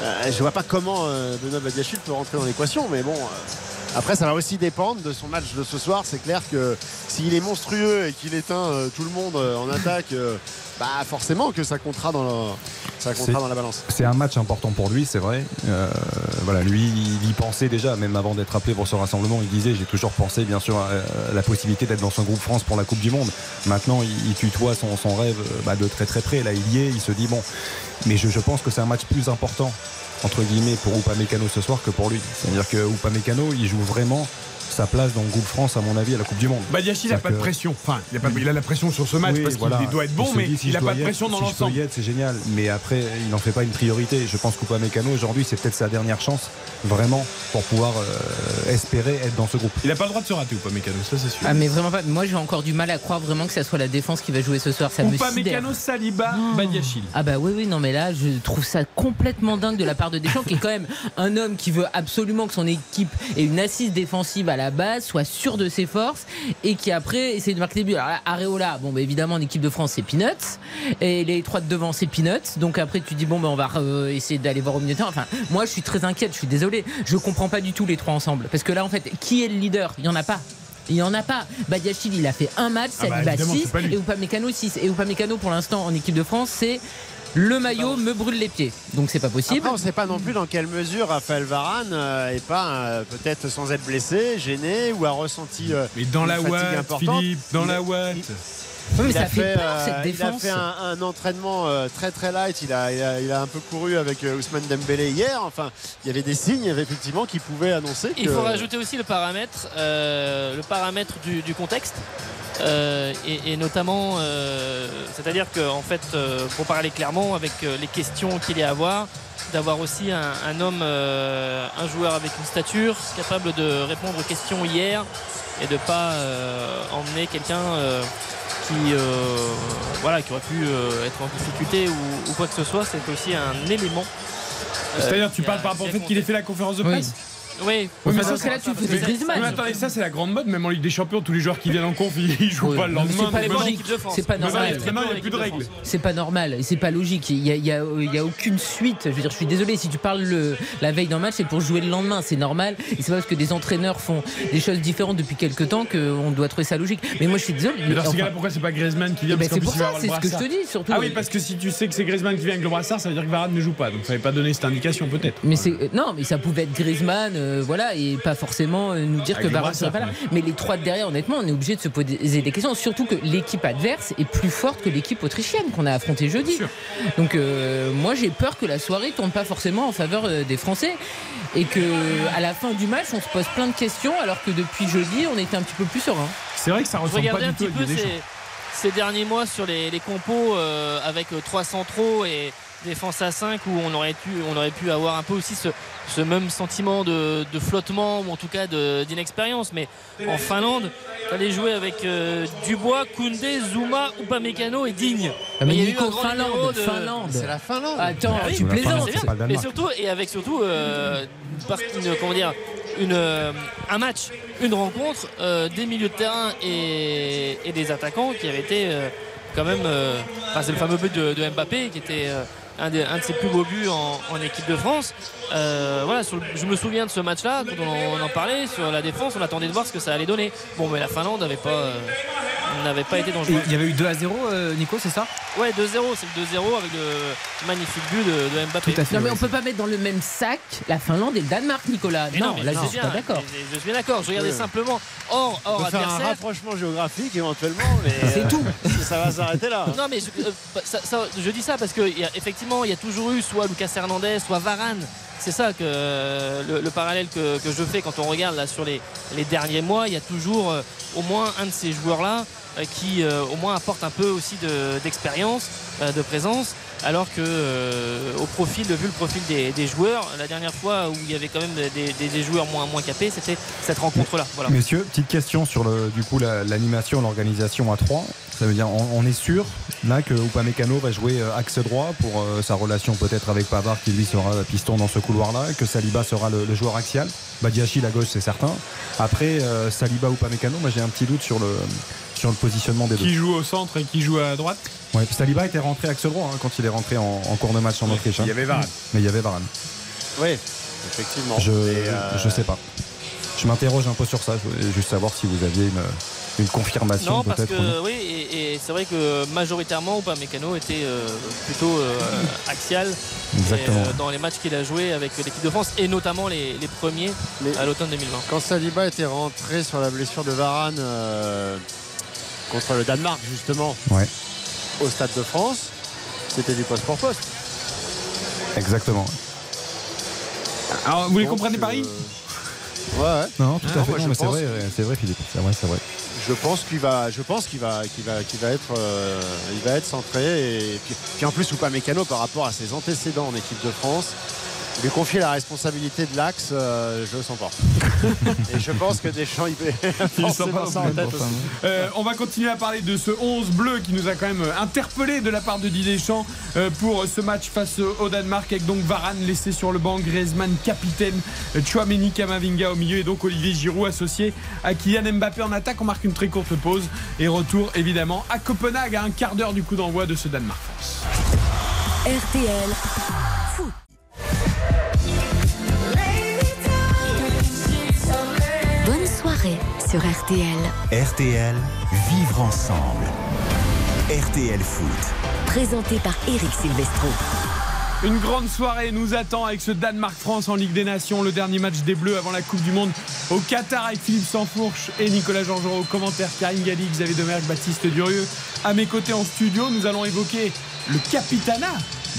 Euh, je vois pas comment euh, Benoît Badiachil peut rentrer dans l'équation, mais bon. euh, après, ça va aussi dépendre de son match de ce soir. C'est clair que s'il est monstrueux et qu'il éteint euh, tout le monde en attaque, bah forcément que ça comptera dans la, ça comptera C'est- dans la balance. C'est un match important pour lui, c'est vrai. Euh, voilà, lui, il y pensait déjà, même avant d'être appelé pour ce rassemblement. Il disait J'ai toujours pensé, bien sûr, à, la possibilité d'être dans son groupe France pour la Coupe du Monde. Maintenant, il, il tutoie son, son rêve euh, bah, de très très près. Là, il y est, il se dit Bon, mais je, je pense que c'est un match plus important, entre guillemets, pour Upamecano ce soir que pour lui. C'est-à-dire que Upamecano, il joue vraiment sa place dans le groupe France, à mon avis, à la Coupe du Monde. Badiachil n'a pas de pression. Enfin, il a, pas- il a la pression sur ce match Oui, parce voilà. qu'il doit être bon, Il mais dit, si il n'a pas de être- pression dans si l'ensemble. c'est génial. Mais après, il n'en fait pas une priorité. Je pense qu'Upamecano, aujourd'hui, c'est peut-être sa dernière chance, vraiment, pour pouvoir euh, espérer être dans ce groupe. Il n'a pas le droit de se rater, Upamecano, ça c'est sûr. Ah mais vraiment pas. Moi j'ai encore du mal à croire vraiment que ça soit la défense qui va jouer ce soir. Ça me. Upamecano, Saliba, Badiachil. Ah bah oui oui non mais là je trouve ça complètement dingue de la part de Deschamps qui est quand même un homme qui veut absolument que son équipe ait une assise défensive à la base, soit sûr de ses forces et qui après essaie de marquer des buts. Alors là, Areola, bon bah évidemment en équipe de France c'est Peanuts et les trois de devant c'est Peanuts. Donc après tu dis bon bah on va euh, essayer d'aller voir au milieu de terrain. Enfin moi je suis très inquiète, je suis désolé, je comprends pas du tout les trois ensemble parce que là en fait qui est le leader? Il y en a pas. Il n'y en a pas. Badiachil, il a fait un match, Ah bah, Saliba évidemment, 6 c'est pas lui. et Upamecano 6. Et Upamecano, pour l'instant, en équipe de France, c'est le maillot me brûle les pieds. Donc c'est pas possible. Après, on ne sait pas non plus dans quelle mesure Raphaël Varane euh, est pas euh, peut-être sans être blessé, gêné ou a ressenti euh, Mais dans une la fatigue Watt, importante. Philippe, dans Il- la Watt. Oui, mais il ça a fait peur euh, cette il a fait un, un entraînement euh, très très light. Il a, il a, il a un peu couru avec euh, Ousmane Dembélé hier. Enfin, il y avait des signes effectivement qui pouvaient annoncer Il faut rajouter aussi le paramètre, euh, le paramètre du, du contexte. Euh, et, et notamment, euh, c'est-à-dire qu'en fait, euh, pour parler clairement, avec euh, les questions qu'il y a à avoir, d'avoir aussi un, un homme, euh, un joueur avec une stature, capable de répondre aux questions hier et de pas euh, emmener quelqu'un euh, qui, euh, voilà, qui aurait pu euh, être en difficulté ou, ou quoi que ce soit, c'est aussi un élément. euh, C'est-à-dire, tu parles par rapport au fait qu'il ait fait la conférence de presse? Oui, Oui, mais Enfin, dans ce cas-là, tu faisais Griezmann. Mais attendez, ça c'est la grande mode, même en Ligue des Champions, tous les joueurs qui viennent en conf, ils jouent Oui, pas le mais lendemain. c'est pas logique. C'est pas normal. il maintenant, n'y a plus de règles. C'est pas normal c'est pas logique. Il y a, aucune suite. Je veux dire, je suis désolé si tu parles le- la veille d'un match, c'est pour jouer le lendemain. C'est normal. Et c'est pas parce que des entraîneurs font des choses différentes depuis quelques temps qu'on doit trouver ça logique. Mais moi, je suis désolé. Mais dans ce cas-là, pourquoi c'est pas Griezmann qui vient eh ben, c'est pour ça, c'est ce que je te dis surtout. Ah oui, parce que si tu sais que c'est Griezmann qui vient avec le brassard, ça veut dire que Varane ne joue pas. Donc il fallait pas donner cette indication peut-être. Mais c'est euh, non, mais ça pouvait être Griezmann, euh, voilà, et pas forcément euh, nous dire Avec que Varane serait pas là. Mais les trois de derrière, honnêtement, on est obligé de se poser des questions. Surtout que l'équipe adverse est plus forte que l'équipe autrichienne qu'on a affrontée jeudi. Donc euh, moi, j'ai peur que la soirée tourne pas forcément en faveur des Français et que à la fin du match, on se pose plein de questions, alors que depuis jeudi, on était un petit peu plus serein. C'est vrai que ça ressemble pas regardais un du petit peu ces, ces derniers mois sur les, les compos euh, avec trois centraux et défense à 5 où on aurait pu, on aurait pu avoir un peu aussi ce, ce même sentiment de, de flottement ou en tout cas de- d'inexpérience. Mais en Finlande, fallait jouer avec euh, Dubois, Koundé, Zuma, Upamecano et Digne. Ah, mais il y a eu un grand Finlande, de- Finlande. c'est la Finlande. Attends, Ah oui, tu mais la plaisantes. Finlande, C'est c'est pas le bien. Et Danemark. surtout, et avec surtout euh, une comment dire, une, euh, un match, une rencontre, euh, des milieux de terrain et, et des attaquants qui avaient été euh, quand même. euh, enfin, c'est le fameux but de, de Mbappé qui était euh, un, des- un de ses plus beaux buts en, en équipe de France. Euh, voilà, sur le- je me souviens de ce match-là quand on en, on en parlait sur la défense. On attendait de voir ce que ça allait donner. Bon, mais la Finlande n'avait pas. euh, n'avait pas été dangereuse. il y avait eu 2 à 0, euh, Nico, c'est ça? Ouais, 2-0, c'est le 2-0 avec le magnifique but de, de Mbappé. Tout à fait. Non mais ouais, on peut pas mettre dans le même sac la Finlande et le Danemark, Nicolas. Mais non, mais là je suis bien, pas d'accord. Je suis bien d'accord. Je regardais Oui. simplement hors, On hors peut faire un adversaire. rapprochement géographique éventuellement, mais C'est euh, tout. ça va s'arrêter là. Non mais je, euh, ça- ça- je dis ça parce que il y a- effectivement il y a toujours eu soit Lucas Hernandez, soit Varane. C'est ça que euh, le, le parallèle que, je fais quand on regarde sur les, derniers mois. Il y a toujours euh, au moins un de ces joueurs là qui euh, au moins apporte un peu aussi de- d'expérience, euh, de présence. Alors que euh, au profil, vu le profil des, joueurs, la dernière fois où il y avait quand même des, joueurs moins, capés, c'était cette rencontre-là. Voilà. Messieurs, petite question sur coup la- l'animation, l'organisation à 3. Ça veut dire, on, est sûr là que Upamecano va jouer euh, axe droit pour euh, sa relation peut-être avec Pavard qui lui sera piston dans ce couloir-là, que Saliba sera le, joueur axial? Badiachi la gauche c'est certain. Après Saliba Upamecano, moi j'ai un petit doute sur le sur le positionnement des deux. Qui joue au centre et qui joue à droite Ouais, puis Saliba était rentré axe droit hein, quand il est rentré en, en cours de match en Autriche. hein. Il y avait Varane. Mais il y avait Varane. Oui, effectivement. Je, euh, je sais pas. Je m'interroge un peu sur ça. Je voulais juste savoir si vous aviez une, une confirmation Non, parce ou que non. oui, et, et c'est vrai que majoritairement, Upamecano était euh, plutôt euh, axial Exactement. et, euh, dans les matchs qu'il a joué avec l'équipe de France et notamment les, les premiers Mais- à l'automne 2020. Quand Saliba était rentré sur la blessure de Varane euh, contre le Danemark, justement, Ouais. au Stade de France, c'était du poste pour poste. Exactement. Alors, vous les comprenez Paris euh, Ouais, ouais. Non, tout Ah, à fait. moi, Non, mais c'est vrai, c'est vrai, Philippe. C'est vrai, c'est vrai. Je pense qu'il va, je pense qu'il va, qu'il va, qu'il va être, euh, il va être centré. Et puis, puis en plus, Upamecano, par rapport à ses antécédents en équipe de France, lui confier la responsabilité de l'axe, euh, je le sens pas. et je pense que Deschamps, il Il sent forcément pas ça en non plus. tête aussi. Euh, on va continuer à parler de ce 11 bleu qui nous a quand même interpellé de la part de Didier Deschamps euh, pour ce match face au Danemark avec donc Varane laissé sur le banc, Griezmann capitaine, euh, Chouameni Kamavinga au milieu et donc Olivier Giroud associé à Kylian Mbappé en attaque. On marque une très courte pause et retour évidemment à Copenhague à un quart d'heure du coup d'envoi de ce Danemark-France. RTL. Soirée sur RTL. RTL, vivre ensemble. RTL Foot. Présenté par Eric Silvestro. Une grande soirée nous attend avec ce Danemark-France en Ligue des Nations, le dernier match des Bleus avant la Coupe du Monde au Qatar avec Philippe Sansfourche et Nicolas Georgerot au commentaire, Karine Galli, Xavier Demerck, Baptiste Durieux. À mes côtés en studio, nous allons évoquer le capitana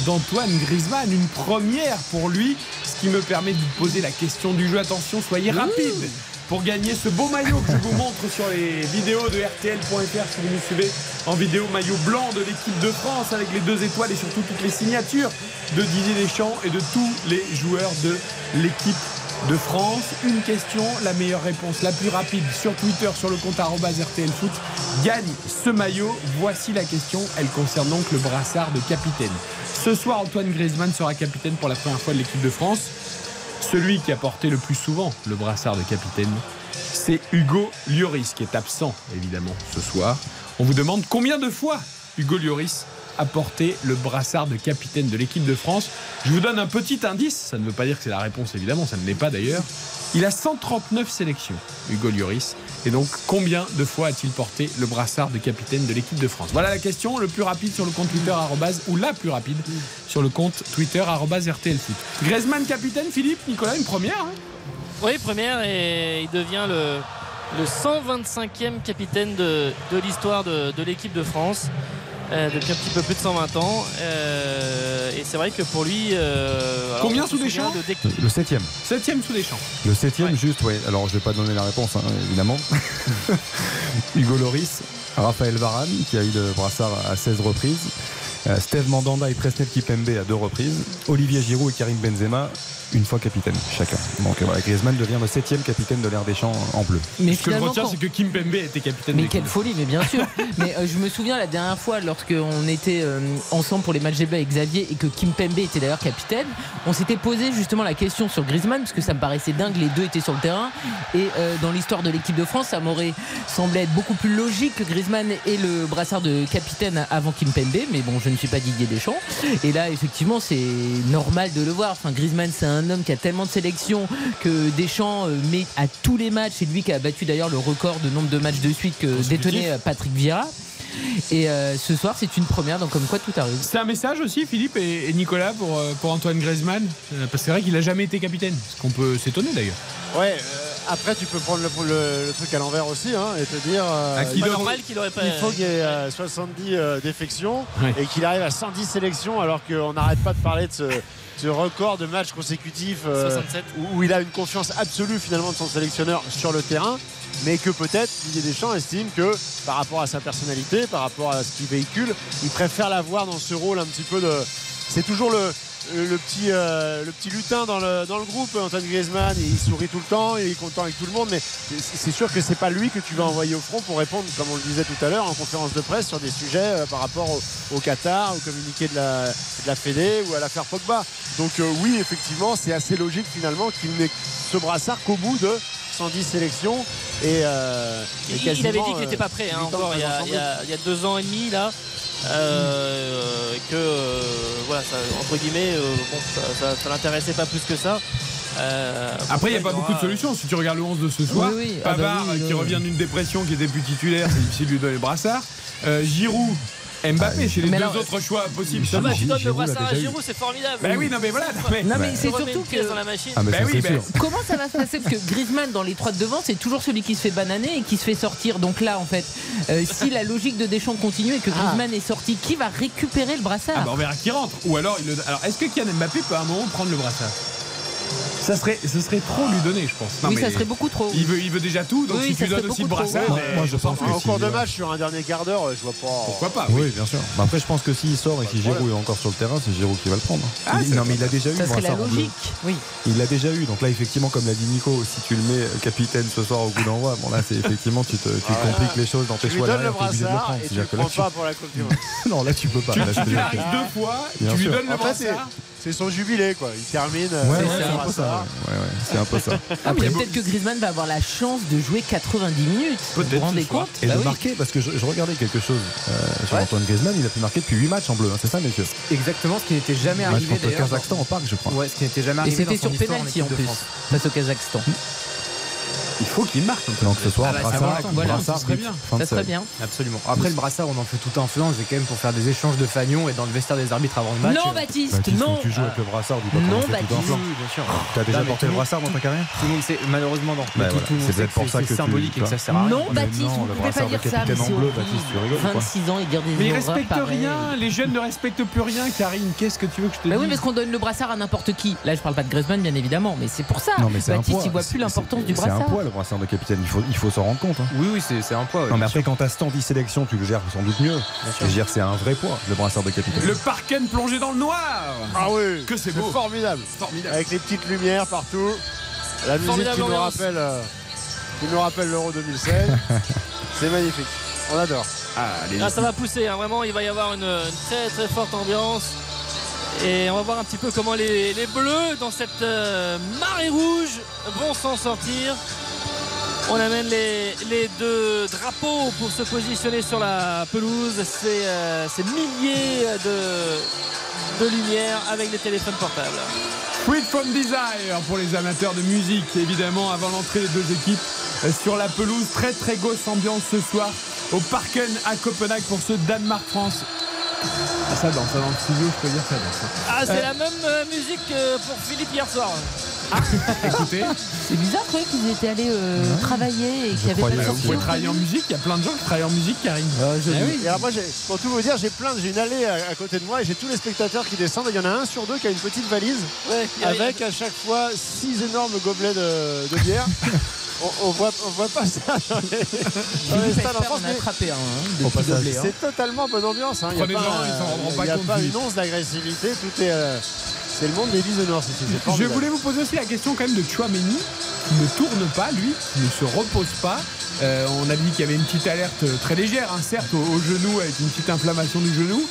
d'Antoine Griezmann, une première pour lui, ce qui me permet de vous poser la question du jeu. Attention, soyez rapide pour gagner ce beau maillot que je vous montre sur les vidéos de RTL.fr si vous nous suivez en vidéo maillot blanc de l'équipe de France avec les deux étoiles et surtout toutes les signatures de Didier Deschamps et de tous les joueurs de l'équipe de France. Une question, la meilleure réponse, la plus rapide sur Twitter sur le compte arobase RTL Foot gagne ce maillot. Voici la question, elle concerne donc le brassard de capitaine. Ce soir, Antoine Griezmann sera capitaine pour la première fois de l'équipe de France. Celui qui a porté le plus souvent le brassard de capitaine, c'est Hugo Lloris, qui est absent évidemment ce soir. On vous demande combien de fois Hugo Lloris a porté le brassard de capitaine de l'équipe de France. Je vous donne un petit indice, ça ne veut pas dire que c'est la réponse évidemment, ça ne l'est pas d'ailleurs. Il a 139 sélections, Hugo Lloris. Et donc, combien de fois a-t-il porté le brassard de capitaine de l'équipe de France? Voilà la question, le plus rapide sur le compte Twitter, ou la plus rapide sur le compte Twitter, arrobase. Griezmann capitaine, Philippe, Nicolas, une première hein? Oui, première et il devient le, le 125e capitaine de, l'histoire de, de l'équipe de France. euh, depuis un petit peu plus de 120 ans. Euh, et c'est vrai que pour lui. euh, alors, Combien sous souvient Deschamps de Dec- Le septième. Septième sous les champs. Le septième, Ouais. juste, oui. Alors, je vais pas donner la réponse, hein, évidemment. Hugo Loris, Raphaël Varane, qui a eu le brassard à 16 reprises. Euh, Steve Mandanda et Presnel Kipembe à deux reprises. Olivier Giroud et Karim Benzema, une fois capitaine chacun. Donc euh, voilà, Griezmann devient le septième capitaine de l'ère des champs en bleu. Mais Ce que je finalement, retiens, quand- c'est que Kim Pembe était capitaine Mais quelle folie, mais bien sûr. mais euh, je me souviens la dernière fois, lorsqu'on était euh, ensemble pour les matchs des Bleus avec Xavier et que Kim Pembe était d'ailleurs capitaine, on s'était posé justement la question sur Griezmann parce que ça me paraissait dingue, les deux étaient sur le terrain. Et euh, dans l'histoire de l'équipe de France, ça m'aurait semblé être beaucoup plus logique que Griezmann ait le brassard de capitaine avant Kim Pembe. Mais bon, je ne suis pas Didier Deschamps. Et là, effectivement, c'est normal de le voir. Enfin, Griezmann, c'est un homme qui a tellement de sélections que Deschamps euh, met à tous les matchs. C'est lui qui a battu d'ailleurs le record de nombre de matchs de suite que détenait euh, Patrick Vieira. Et euh, ce soir, c'est une première, donc comme quoi tout arrive. C'est un message aussi, Philippe et, et Nicolas, pour, euh, pour Antoine Griezmann Euh, Parce que c'est vrai qu'il n'a jamais été capitaine. Ce qu'on peut s'étonner d'ailleurs. Ouais, euh, après tu peux prendre le, le- le truc à l'envers aussi hein, et te dire euh, il, normal qu'il aurait pas. il faut qu'il y ait euh, 70 euh, défections Ouais. et qu'il arrive à 110 sélections alors qu'on n'arrête pas de parler de ce, ce record de matchs consécutifs euh, 67. où, où il a une confiance absolue finalement de son sélectionneur sur le terrain mais que peut-être Didier Deschamps estime que par rapport à sa personnalité, par rapport à ce qu'il véhicule, il préfère l'avoir dans ce rôle un petit peu de... C'est toujours le, le, le petit, euh, le petit lutin dans le, dans le groupe, Antoine Griezmann, il sourit tout le temps, il est content avec tout le monde, mais c'est sûr que c'est pas lui que tu vas envoyer au front pour répondre, comme on le disait tout à l'heure, en conférence de presse sur des sujets euh, par rapport au, au Qatar, au communiqué de la, de la Fédé ou à l'affaire Pogba. Donc euh, oui, effectivement, c'est assez logique finalement qu'il n'ait ce brassard qu'au bout de 110 sélections. Et, euh, il, avait dit qu'il n'était pas prêt hein, encore il y, a, il y, a, deux ans et demi là. Que voilà ça, entre guillemets bon, ça, ça, l'intéressait pas plus que ça après, il n'y a pas beaucoup de solutions. Si tu regardes le 11 de ce soir, ah bah Pavard qui revient d'une dépression, qui était plus titulaire, c'est difficile de lui donner le brassard. Giroud Mbappé, chez les deux autres choix possibles. Ah bah, tu donnes le brassard à Giroud, c'est formidable. Ben oui, non mais voilà. Non mais, c'est surtout que dans la machine. Ah, ben oui, comment ça va se passer parce que Griezmann dans les trois de devant, c'est toujours celui qui se fait bananer et qui se fait sortir. Donc là, en fait, euh, si la logique de Deschamps continue et que ah. Griezmann est sorti, qui va récupérer le brassard ah bah, on verra qui rentre. Ou alors, il alors est-ce que Kylian Mbappé peut à un moment prendre le brassard? Ça serait, ce serait trop lui donner, je pense. oui, ça serait beaucoup trop. Il veut, il veut déjà tout, donc si tu donnes aussi le brassard. Moi, je pense que en cours de match, sur un dernier quart d'heure, je vois pas. Pourquoi pas Oui, bien sûr. après, je pense que s'il sort et si Giroud est encore sur le terrain, c'est Giroud qui va le prendre. Ah, non, mais il a déjà eu. Ça serait la logique. Oui. Il l'a déjà eu. Donc là, effectivement, comme l'a dit Nico, si tu le mets capitaine ce soir au coup d'envoi, bon là, c'est effectivement, tu te, tu compliques les choses dans tes choix. Tu lui donnes le brassard et tu le prends pas pour la Coupe du Monde. Non, là, tu peux pas. Tu arrives deux fois, tu lui donnes le brassard c'est son jubilé quoi. Il termine. Euh, ouais, c'est un, peu ça. c'est un peu ça. Ah, peut-être que Griezmann va avoir la chance de jouer 90 minutes. Vous vous rendez compte Et bah de marquer parce que je, regardais quelque chose euh, sur Antoine Griezmann. Il a pu marquer depuis 8 matchs en bleu. Hein, c'est ça, messieurs Exactement, ce qui n'était jamais arrivé. Match contre le Kazakhstan au parc, je crois. Ouais, ce qui n'était jamais arrivé. Et c'était sur pénalty en plus face au Kazakhstan. Il faut qu'il marque. Donc ce soir, ah bah, brassard, ça serait bien. Ça serait bien. Absolument. Après le brassard, on en fait tout influence. C'est quand même pour faire des échanges de fanions et dans le vestiaire des arbitres avant le match. Non, Baptiste, non. tu joues avec le brassard, pas non, Baptiste. Oui, bien sûr. Tu as déjà porté le brassard dans ta carrière Tout le monde sait, malheureusement non. Bah c'est peut-être pour ça que c'est symbolique et que ça sert à rien. Non, Baptiste, vous pouvez pas dire ça. 26 ans et dire des Mais ils respectent rien. Les jeunes ne respectent plus rien, Karine. Qu'est-ce que tu veux que je te dise oui, parce qu'on donne le brassard à n'importe qui. Là, je parle pas de Griezmann, bien évidemment, mais c'est pour ça. Baptiste, il voit plus l'importance du brassard. Poids le brassard de capitaine. Il faut s'en rendre compte. Hein. Oui, oui, c'est un poids. non, mais après, quand tu as 110 sélections, tu le gères sans doute mieux. Je veux dire, c'est un vrai poids, le brassard de capitaine. Le Parken plongé dans le noir Ah oui Que c'est beau Formidable Avec les petites lumières partout. La musique qui nous rappelle, euh, qui nous rappelle l'Euro 2016. c'est magnifique. On adore. Ah, ah ça va pousser, hein. vraiment, il va y avoir une, très très forte ambiance. Et on va voir un petit peu comment les, Bleus, dans cette euh, marée rouge, vont s'en sortir. On amène les, deux drapeaux pour se positionner sur la pelouse. C'est euh, ces milliers de, de lumière avec des téléphones portables. Sweet from Desire pour les amateurs de musique, évidemment, avant l'entrée des deux équipes euh, sur la pelouse. Très très grosse ambiance ce soir au Parken à Copenhague pour ce Danemark-France. Ah, ça danse, ça dans le studio, je peux dire ça danse. Ah, c'est euh, la même musique que pour Philippe hier soir. Ah, écoutez. C'est bizarre, croyais qu'ils étaient allés euh, travailler et qu'il y avait pas de Vous pouvez travailler en musique, il y a plein de gens qui travaillent en musique, Karine. Ah, et alors moi, pour tout vous dire, j'ai plein, j'ai une allée à, côté de moi et j'ai tous les spectateurs qui descendent. Il y en a un sur deux qui a une petite valise avec à chaque fois six énormes gobelets de, bière. on, voit, on voit pas ça dans les, stades en France. Hein, hein. C'est totalement bonne ambiance. Il n'y a, pas, pas une once d'agressivité. Tout est. Euh, c'est le monde des bisounours ici. Je voulais vous poser aussi la question quand même de Chouameni, qui ne tourne pas, lui, qui ne se repose pas. Euh, on a dit qu'il y avait une petite alerte très légère, hein, certes, au, genou, avec une petite inflammation du genou.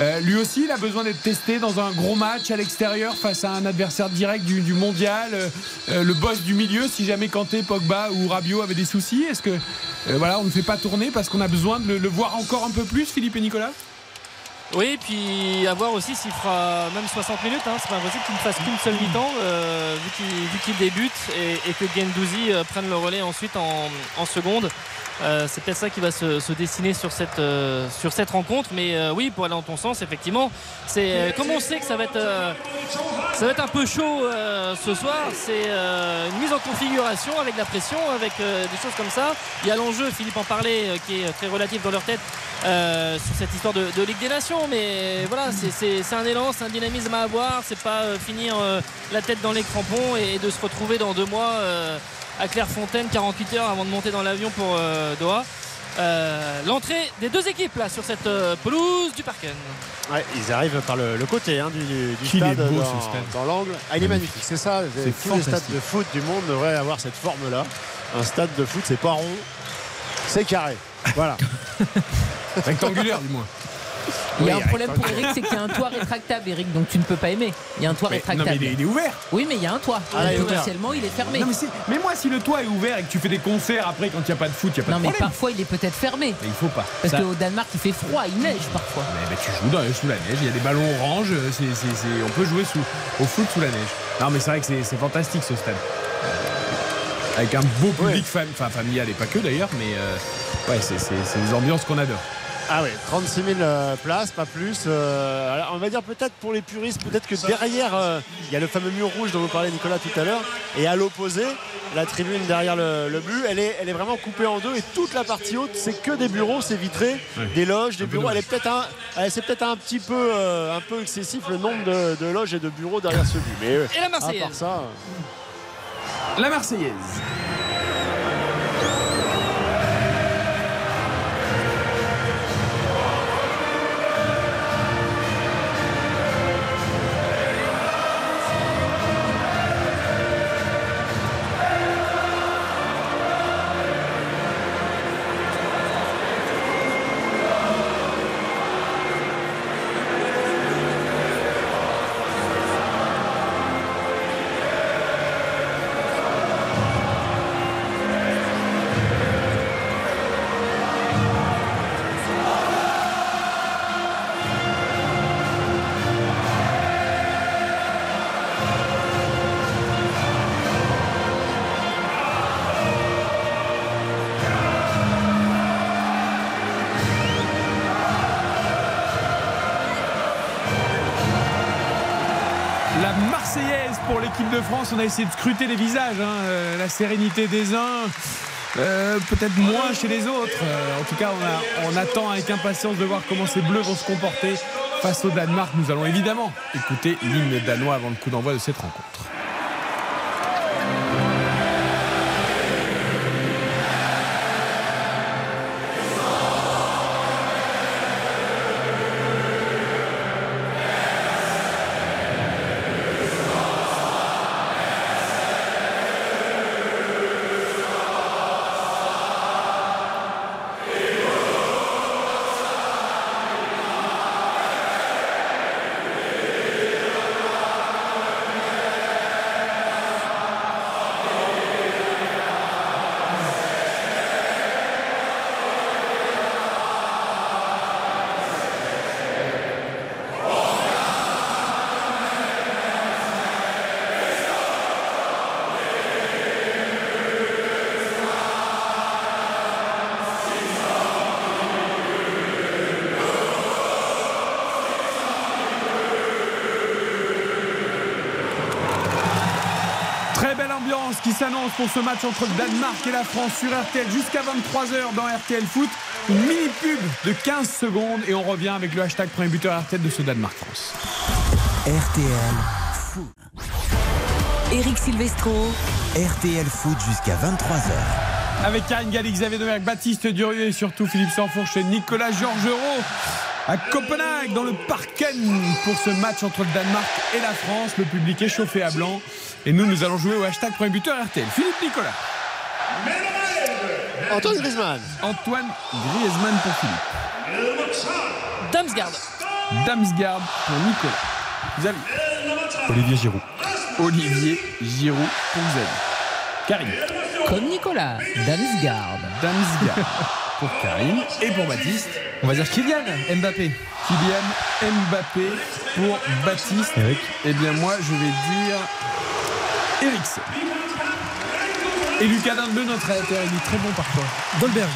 Euh, lui aussi, il a besoin d'être testé dans un gros match à l'extérieur face à un adversaire direct du, mondial. Euh, le boss du milieu, si jamais Kanté, Pogba ou Rabiot avaient des soucis, est-ce que voilà, on ne fait pas tourner parce qu'on a besoin de le voir encore un peu plus, Philippe et Nicolas? Oui, puis à voir aussi s'il fera même 60 minutes. Hein. C'est pas possible qu'il ne fasse qu'une seule mi-temps, euh, vu qu'il débute et, que Gendouzi euh, prenne le relais ensuite en seconde. Euh, c'est peut-être ça qui va se, dessiner sur cette, euh, sur cette rencontre. Mais euh, oui, pour aller dans ton sens, effectivement, c'est comme on sait que ça va être, ça va être un peu chaud ce soir, c'est une mise en configuration avec la pression, avec des choses comme ça. Il y a l'enjeu, Philippe en parlait, qui est très relatif dans leur tête sur cette histoire de, Ligue des Nations. Mais voilà, c'est un élan, c'est un dynamisme à avoir. C'est pas finir la tête dans les crampons et, de se retrouver dans deux mois à Clairefontaine, 48 heures avant de monter dans l'avion pour euh, Doha. Euh, l'entrée des deux équipes là sur cette euh, pelouse du Parken. Ouais, ils arrivent par le, côté hein, du, stade, dans, l'angle. Ah, il est magnifique, c'est ça. Tous les stades de foot du monde devraient avoir cette forme-là. Un stade de foot, c'est pas rond, c'est carré. Voilà. Rectangulaire, du moins. Il y a un problème pour Eric, c'est qu'il y a un toit rétractable, Eric, donc tu ne peux pas aimer. Il y a un toit Mais- rétractable. non, mais il est- il est ouvert. Oui, mais il y a un toit. Ah, là. Potentiellement, il est fermé. Non, mais, mais moi, si le toit est ouvert et que tu fais des concerts après quand il n'y a pas de foot, il n'y a pas Non, de mais problème. parfois, il est peut-être fermé. Mais il faut pas. Parce qu'au Danemark, il fait froid, il neige parfois. Mais, tu joues dans- sous la neige, il y a des ballons orange, c'est- on peut jouer sous, au foot sous la neige. Non mais c'est vrai que c'est, fantastique ce stade. Avec un beau public fam- enfin, familial et pas que d'ailleurs, mais euh, ouais, c'est des ambiances qu'on adore. Ah oui, 36 000 euh, places, pas plus. Euh, alors, on va dire peut-être pour les puristes, peut-être que derrière, euh, il y a le fameux mur rouge dont vous parlait Nicolas tout à l'heure. Et à l'opposé, la tribune derrière le, le but, elle est, elle est vraiment coupée en deux. Et toute la partie haute, c'est que des bureaux, c'est vitré, des loges, des bureaux. Elle est peut-être un, c'est peut-être un petit peu, euh, un peu excessif le nombre de, de loges et de bureaux derrière ce but. Mais Et la à part Marseillaise. ça. La Marseillaise. On a essayé de scruter les visages. hein. Euh, la sérénité des uns, euh, peut-être moins chez les autres. Euh, en tout cas, on attend avec impatience de voir comment ces Bleus vont se comporter face au Danemark. Nous allons évidemment écouter l'hymne danois avant le coup d'envoi de cette rencontre. Pour ce match entre le Danemark et la France sur RTL jusqu'à 23h dans RTL Foot. Une mini pub de 15 secondes et on revient avec le hashtag premier buteur RTL de ce Danemark-France. RTL, Eric Silvestro. RTL Foot jusqu'à 23h. Avec Karine Galli, Xavier Domergue, Baptiste Durieux et surtout Philippe Sanfourche et Nicolas Georgerot à Copenhague dans le Parken pour ce match entre le Danemark et la France. Le public est chauffé à blanc et nous, nous allons jouer au hashtag premier buteur RTL. Philippe Nicolas. Antoine Griezmann. Antoine Griezmann pour Philippe. Damsgaard. Damsgaard pour Nicolas. Xavier. Olivier Giroud. Olivier Giroud pour Xavier. Karine. Comme Nicolas, Damsgaard. Damsgaard pour Karine et pour Baptiste. On va dire Kylian Mbappé. Kylian Mbappé pour Baptiste. Eric. Eh bien moi je vais dire Eriksen. Et Lucas Dindeux, notre rédacteur, il est très bon parfois. Dolberg.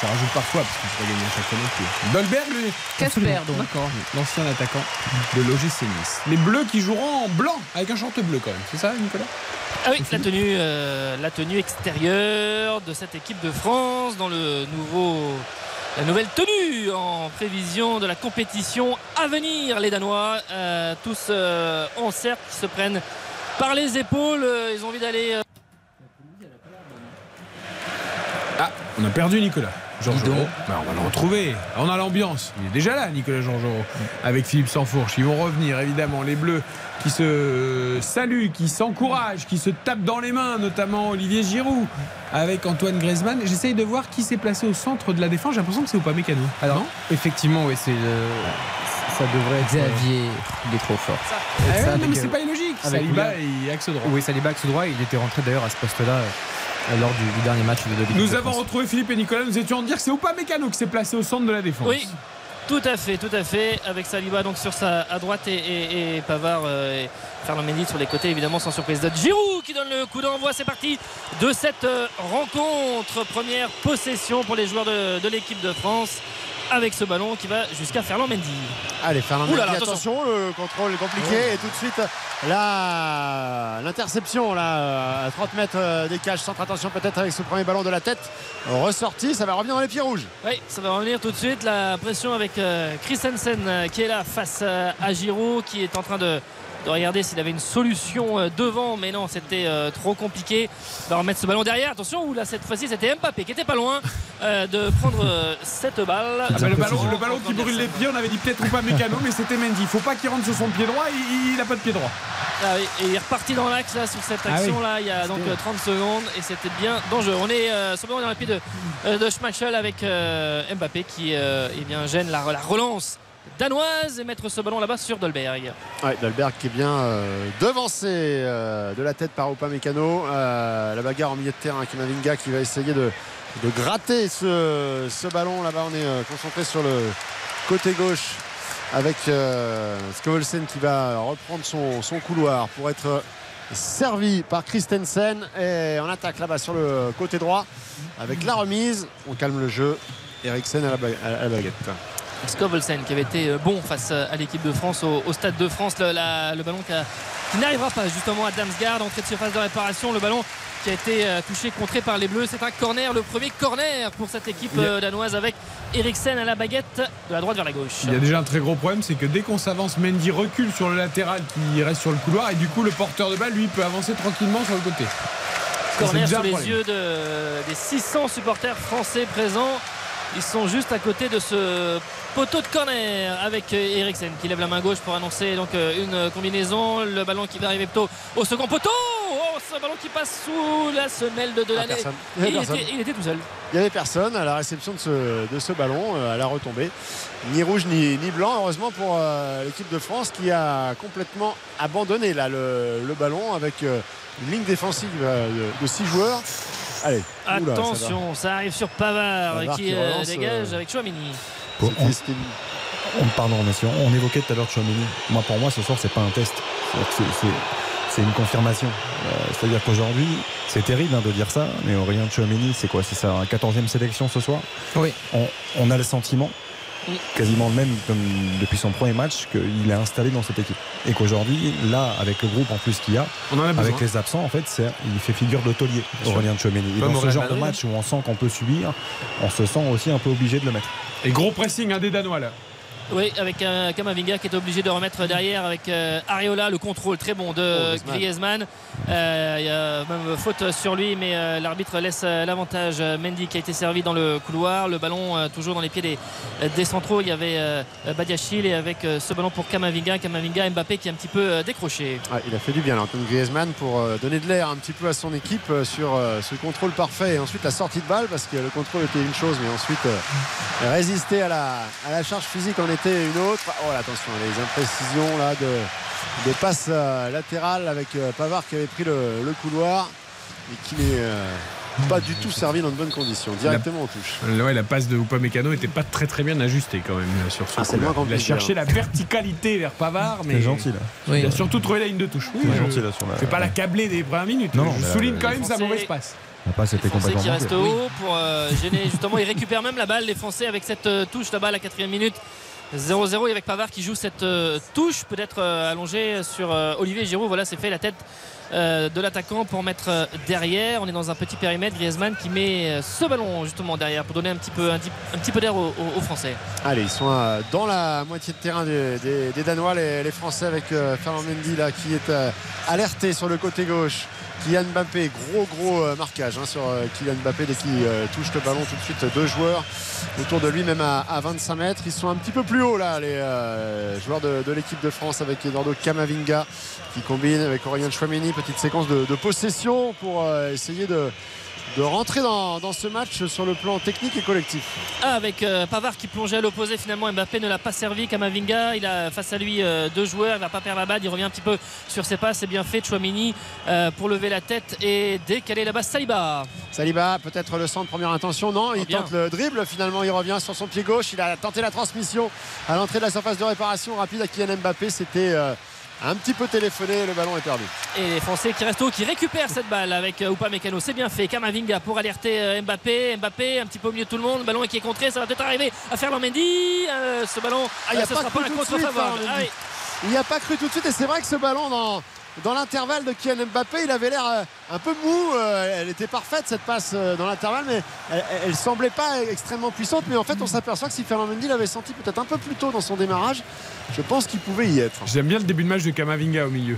Je rajoute parfois parce qu'il pas gagner à chaque fois non plus. Dolberg, lui. Casper, donc. D'accord. L'ancien attaquant de l'OGC Nice. Les Bleus qui joueront en blanc avec un short bleu quand même. C'est ça, Nicolas? Ah oui, la tenue, euh, la tenue extérieure de cette équipe de France dans le nouveau, la nouvelle tenue en prévision de la compétition à venir. Les Danois, euh, tous euh, en cercle, qui se prennent par les épaules. Euh, Ils ont envie d'aller. euh, Ah, on a perdu Nicolas. Georgerot. Ben, on va le retrouver. On a l'ambiance. Il est déjà là, Nicolas Georgerot, avec Philippe Sansfourche. Ils vont revenir, évidemment, les Bleus qui se saluent, qui s'encouragent, qui se tapent dans les mains, notamment Olivier Giroud avec Antoine Griezmann. J'essaye de voir qui s'est placé au centre de la défense. J'ai l'impression que c'est pas Mécano. Alors, non? effectivement, oui, c'est. Ça devrait être. Xavier, il est trop fort. Ah mais c'est pas illogique. Saliba et axe droit. Oui, Saliba axe droit. Il était rentré d'ailleurs à ce poste-là euh, lors du, dernier match de, de Nous avons retrouvé Philippe et Nicolas. Nous étions en dire que c'est pas Mécano qui s'est placé au centre de la défense. Oui. Tout à fait, tout à fait. Avec Saliba donc sur sa à droite et, Pavard euh, et Fernand Mendy sur les côtés, évidemment sans surprise. De Giroud qui donne le coup d'envoi. C'est parti de cette euh, rencontre. Première possession pour les joueurs de l'équipe de France avec ce ballon qui va jusqu'à Fernand Mendy. Allez, Fernand Mendy, attention. le contrôle est compliqué et tout de suite l'interception là à 30 mètres euh, des cages, centre attention peut-être avec ce premier ballon de la tête ressorti, ça va revenir dans les pieds rouges. Oui, ça va revenir tout de suite. La pression avec euh, Christensen euh, qui est là face à Giroud qui est en train de de regarder s'il avait une solution euh, devant, mais non, c'était euh, trop compliqué. de remettre ce ballon derrière. Attention, où là cette fois-ci c'était Mbappé qui était pas loin euh, de prendre cette balle. Ah bah, le, ballon, qui brûle les pieds, on avait dit peut-être ou pas Mécano, mais c'était Mendy. Il faut pas qu'il rentre sur son pied droit, il n'a pas de pied droit. Ah et il est reparti dans l'axe là sur cette ah action là il y a donc 30 secondes et c'était bien dangereux. On est euh, dans le pied de, de Schmeichel avec Mbappé qui eh bien, gêne la relance danoise et mettre ce ballon là-bas sur Dolberg. Dolberg qui est bien euh, devancé euh, de la tête par Upamecano. Euh, la bagarre en milieu de terrain, Kamavinga qui va essayer de, gratter ce, ballon. Là-bas, on est concentré sur le côté gauche avec Skovelsen qui va reprendre son, son, couloir pour être servi par Christensen et on attaque là-bas sur le côté droit avec la remise. On calme le jeu. Eriksen à la baguette. Skovelsen qui avait été euh, bon face à l'équipe de France au, Stade de France. Le, ballon qui, n'arrivera pas justement à Damsgaard, entrée de surface de réparation. Le ballon qui a été euh, touché, contré par les Bleus. C'est un corner, le premier corner pour cette équipe euh, danoise avec Eriksen à la baguette de la droite vers la gauche. Il y a déjà un très gros problème, c'est que dès qu'on s'avance, Mendy recule sur le latéral qui reste sur le couloir et du coup le porteur de balle lui peut avancer tranquillement sur le côté. Corner sur les yeux des 600 supporters français présents. Ils sont juste à côté de ce poteau de corner avec Eriksen qui lève la main gauche pour annoncer donc euh, une combinaison. Le ballon qui va arriver plutôt au second poteau. Oh, ce ballon qui passe sous la semelle de Delaney. Il, il, était, tout seul. Il n'y avait personne à la réception de ce, ballon, euh, à la retombée. Ni rouge ni, blanc, heureusement pour euh, l'équipe de France qui a complètement abandonné là, le, ballon avec une ligne défensive de, de six joueurs. Allez. Attention, ça, arrive sur Pavard, qui, euh, dégage euh, avec Chouamini. On, pardon, on, évoquait tout à l'heure Chouamini. Moi, pour moi, ce soir, c'est pas un test. C'est une confirmation. Euh, c'est-à-dire qu'aujourd'hui, c'est terrible hein, de dire ça, mais Aurélien Chouamini, c'est quoi? C'est sa 14e sélection ce soir? Oui. on a le sentiment quasiment le même comme depuis son premier match qu'il est installé dans cette équipe. Et qu'aujourd'hui, là, avec le groupe en plus qu'il y a, avec les absents, en fait, il fait figure de taulier, Aurélien Tchouameni. Et dans ce genre de match où on sent qu'on peut subir, on se sent aussi un peu obligé de le mettre. Et gros pressing, un des Danois là. Oui, avec euh, Kamavinga qui est obligé de remettre derrière avec euh, Ariola, le contrôle très bon de oh, Griezmann. Euh, il y a même faute sur lui, mais l'arbitre laisse l'avantage. Mendy qui a été servi dans le couloir, le ballon toujours dans les pieds des, centraux. Il y avait Badiachil et avec ce ballon pour Kamavinga, Kamavinga, Mbappé qui est un petit peu décroché. il a fait du bien, Antoine Griezmann, pour donner de l'air un petit peu à son équipe sur ce contrôle parfait et ensuite la sortie de balle parce que le contrôle était une chose, mais ensuite résister à la, à la charge physique en est une autre. Oh attention, les imprécisions là de, de passe euh, latérale avec euh, Pavard qui avait pris le, couloir et qui n'est euh, pas du tout servi dans de bonnes conditions, directement en touche. Ouais, la passe de Upamecano n'était pas très très bien ajustée quand même sur ce ah, Il a cherché la verticalité vers Pavard, mais gentil Il a surtout trouvé la ligne de touche. Oui, gentil là sur pas la câbler des premières minutes. Non, je souligne quand même sa mauvaise passe. La passe était complètement qui reste haut pour gêner justement. Il récupère même la balle, les Français avec cette touche là-bas à la quatrième minute. 0-0 avec Pavard qui joue cette euh, touche peut-être euh, allongée sur euh, Olivier Giroud. Voilà c'est fait la tête de l'attaquant pour mettre derrière. On est dans un petit périmètre Griezmann qui met ce ballon justement derrière pour donner un petit peu, un, peu d'air aux, Français. Allez ils sont dans la moitié de terrain des, Danois les, Français avec Fernand Mendy là qui est alerté sur le côté gauche. Kylian Mbappé, gros gros euh, marquage hein, sur euh, Kylian Mbappé dès qu'il euh, touche le ballon tout de suite deux joueurs autour de lui même à, 25 mètres. Ils sont un petit peu plus haut là les joueurs de, l'équipe de France avec Eduardo Camavinga qui combine avec Aurélien Chouameni, petite séquence de possession pour essayer de de rentrer dans, ce match sur le plan technique et collectif. Ah, avec euh, Pavard qui plongeait à l'opposé, finalement Mbappé ne l'a pas servi. Kamavinga, il a face à lui euh, deux joueurs, il va pas perdre la balle, il revient un petit peu sur ses passes, c'est bien fait. Chouamini euh, pour lever la tête et décaler la bas Saliba. Saliba, peut-être le centre, première intention, non, il tente le dribble, finalement il revient sur son pied gauche, il a tenté la transmission à l'entrée de la surface de réparation rapide à Kylian Mbappé, c'était un petit peu téléphoné, le ballon est perdu. Et les Français qui restent haut, qui récupèrent cette balle avec euh, Mécano, c'est bien fait. Kamavinga pour alerter euh, Mbappé. Mbappé un petit peu au milieu de tout le monde, le ballon qui est contré, ça va peut-être arriver à faire Mendy. Euh, ce ballon, ah, il ce sera pas un contre favorable. Ah il n'y a pas cru tout de suite et c'est vrai que ce ballon dans dans l'intervalle de Kylian Mbappé. Il avait l'air euh, un peu mou. Euh, elle était parfaite cette passe euh, dans l'intervalle, mais elle, ne semblait pas extrêmement puissante. Mais en fait, on s'aperçoit que si Fernand Mendy l'avait senti peut-être un peu plus tôt dans son démarrage, je pense qu'il pouvait y être. J'aime bien le début de match de Kamavinga au milieu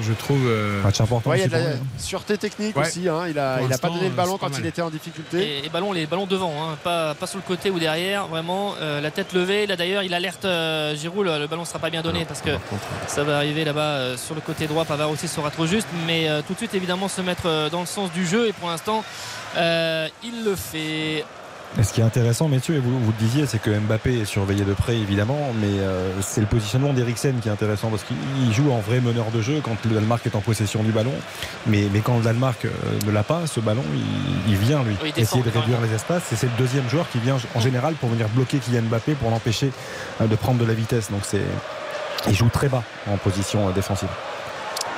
je trouve. Euh... important. il y a de la sûreté technique aussi. Hein. Il a, il a pas donné le ballon quand il était en difficulté. Et, ballon, les ballons devant, hein. pas, pas sur le côté ou derrière. Vraiment, euh, la tête levée. Là d'ailleurs, il alerte euh, Giroud. Le, ballon sera pas bien donné parce que ça va arriver là-bas euh, sur le côté droit. Pavard aussi sera trop juste. Mais tout de suite, évidemment, se mettre dans le sens du jeu. Et pour l'instant, il le fait ce qui est intéressant, messieurs, et vous, vous le disiez, c'est que Mbappé est surveillé de près, évidemment, mais euh, c'est le positionnement d'Eriksen qui est intéressant parce qu'il joue en vrai meneur de jeu quand le Danemark est en possession du ballon. Mais, mais quand le Danemark euh, ne l'a pas, ce ballon, il, vient, lui, essayer de réduire les espaces. Et c'est le deuxième joueur qui vient en général pour venir bloquer Kylian Mbappé pour l'empêcher euh, de prendre de la vitesse. Donc c'est. Il joue très bas en position défensive.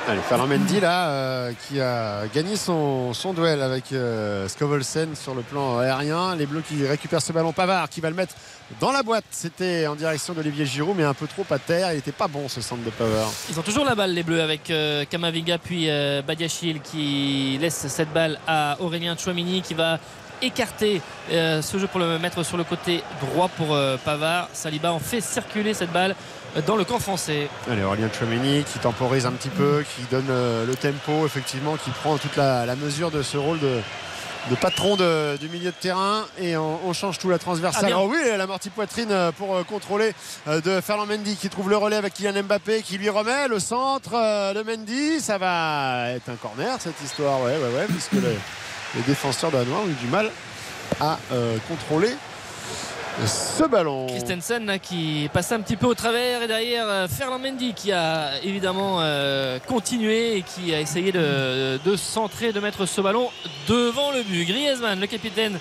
Allez, Fernand Mendy là, euh, qui a gagné son, duel avec euh, Scovelsen sur le plan aérien. Les Bleus qui récupèrent ce ballon. Pavard qui va le mettre dans la boîte. C'était en direction d'Olivier Giroud, mais un peu trop à terre. Il n'était pas bon ce centre de Pavard. Ils ont toujours la balle, les Bleus, avec euh, puis Badiachil qui laisse cette balle à Aurélien Chouamini qui va écarter ce jeu pour le mettre sur le côté droit pour Pavard. Saliba en fait circuler cette balle dans le camp français. Allez, Aurélien Chouameni qui temporise un petit peu, qui donne euh, le tempo, effectivement, qui prend toute la, mesure de ce rôle de, patron du milieu de terrain et on, change tout la transversale. Ah, oh oui, l'amorti poitrine euh, pour euh, contrôler de Fernand Mendy qui trouve le relais avec Kylian Mbappé qui lui remet le centre de Mendy. Ça va être un corner cette histoire, ouais, ouais, ouais, puisque les, défenseurs danois ont eu du mal à contrôler ce ballon. Christensen qui passe un petit peu au travers et derrière euh, Fernand Mendy qui a évidemment euh, continué et qui a essayé de, de, centrer, de mettre ce ballon devant le but. Griezmann, le capitaine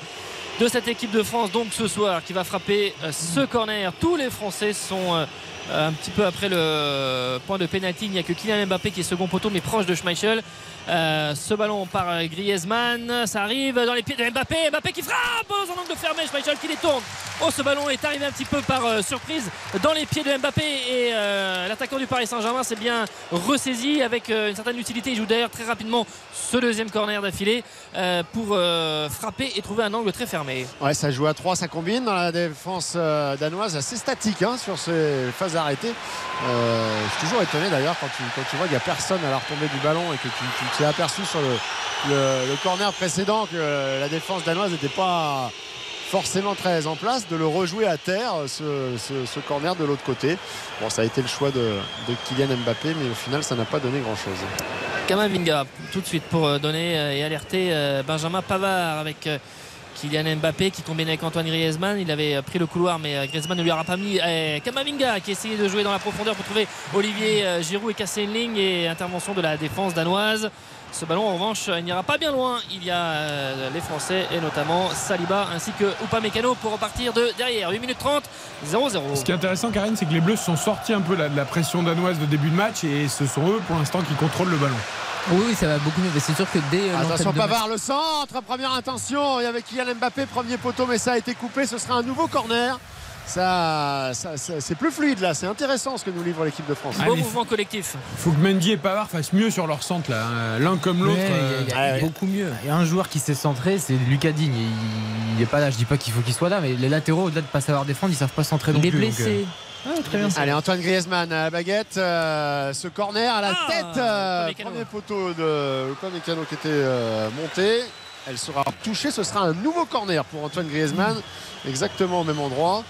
de cette équipe de France donc ce soir qui va frapper euh, ce corner. Tous les Français sont un petit peu après le point de pénalty. Il n'y a que Kylian Mbappé qui est second poteau mais proche de Schmeichel. Euh, ce ballon par Griezmann, ça arrive dans les pieds de Mbappé. Mbappé qui frappe dans un angle fermé. Schmeichel qui détourne. Oh, ce ballon est arrivé un petit peu par euh, surprise dans les pieds de Mbappé et euh, l'attaquant du Paris Saint-Germain s'est bien ressaisi avec une certaine utilité. Il joue d'ailleurs très rapidement ce deuxième corner d'affilée pour frapper et trouver un angle très fermé. Ouais, ça joue à 3, ça combine dans la défense danoise assez statique hein, sur ces phases arrêtées. je suis toujours étonné d'ailleurs quand tu, quand tu vois qu'il n'y a personne à la retombée du ballon et que tu s'est aperçu sur le, corner précédent que la défense danoise n'était pas forcément très en place de le rejouer à terre ce, corner de l'autre côté bon ça a été le choix de, Kylian Mbappé mais au final ça n'a pas donné grand chose Kamavinga tout de suite pour euh, donner euh, et alerter euh, Benjamin Pavard avec Kylian Mbappé qui combinait avec Antoine Griezmann. Il avait pris le couloir, mais Griezmann ne lui aura pas mis. Kamavinga qui essayait de jouer dans la profondeur pour trouver Olivier Giroud et casser une ligne. Et intervention de la défense danoise. Ce ballon en revanche il n'ira pas bien loin. Il y a euh, les Français et notamment Saliba ainsi que Upamecano pour repartir de derrière. 8 minutes 30, 0-0. Ce qui est intéressant Karine c'est que les Bleus sont sortis un peu de la pression danoise de début de match et ce sont eux pour l'instant qui contrôlent le ballon. Oui, ça va beaucoup mieux. Mais c'est sûr que dès. Euh, Attention, Pavard, le centre, première intention. Il y avait Kylian Mbappé, premier poteau, mais ça a été coupé. Ce sera un nouveau corner ça, c'est plus fluide là. C'est intéressant ce que nous livre l'équipe de France. Beau mouvement collectif. Il faut que Mendy et Pavard fassent mieux sur leur centre là. Hein. L'un comme l'autre. Euh, beaucoup mieux. Il y a un joueur qui s'est centré, c'est Lucas Digne. Il, n'est pas là. Je dis pas qu'il faut qu'il soit là, mais les latéraux, au-delà de pas savoir défendre, ils savent pas centrer non plus. Il est blessé. Allez, Antoine Griezmann à la baguette. ce corner à la Ah, tête. Upamecano. premier poteau de Upamecano qui était euh, monté. Elle sera touchée. Ce sera un nouveau corner pour Antoine Griezmann. Exactement au même endroit.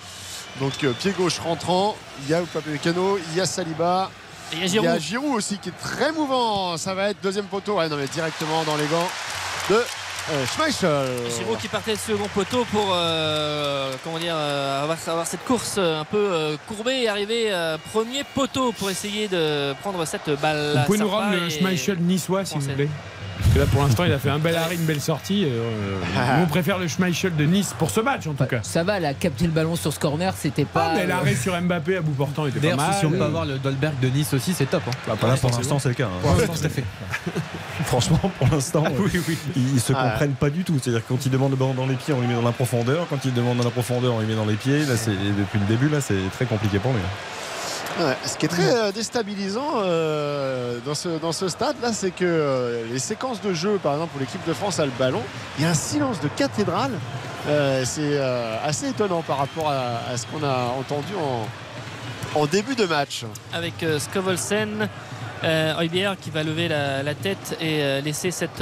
Donc euh, pied gauche rentrant. Il y a Upamecano, il y a Saliba. Et il y a Il y Giroud. a Giroud aussi qui est très mouvant. Ça va être deuxième poteau. Ouais, non, mais directement dans les gants de euh, Schmeichel. Giroud qui partait de second poteau pour euh, comment dire euh, avoir, avoir cette course euh, un peu euh, courbée et arriver euh, premier poteau pour essayer de prendre cette balle. Vous pouvez nous rendre le Schmeichel niçois, s'il vous plaît Parce que là, pour l'instant, il a fait un bel arrêt, une belle sortie. Euh, nous, on préfère le Schmeichel de Nice pour ce match, en tout cas. Ça va, elle a capté le ballon sur ce corner, c'était pas. Ah, mais l'arrêt sur Mbappé à bout portant était pas mal. si on peut avoir le Dolberg de Nice aussi, c'est top. hein. Bah, pas là, pour l'instant, c'est le cas. hein. Pour l'instant, tout à fait. Franchement, pour l'instant, Oui, oui. ils, se Ah. comprennent pas du tout. C'est-à-dire que quand ils demandent le ballon dans les pieds, on lui met dans la profondeur. Quand ils demandent dans la profondeur, on lui met dans les pieds. Là, c'est depuis le début, là, c'est très compliqué pour lui. Ouais, ce qui est très euh, déstabilisant euh, dans, ce, dans ce stade là, c'est que euh, les séquences de jeu, par exemple, où l'équipe de France a le ballon, il y a un silence de cathédrale. Euh, c'est assez étonnant par rapport à, à ce qu'on a entendu en, en début de match. avec Skovolsen. Højbjerg qui va lever la, la tête et laisser cette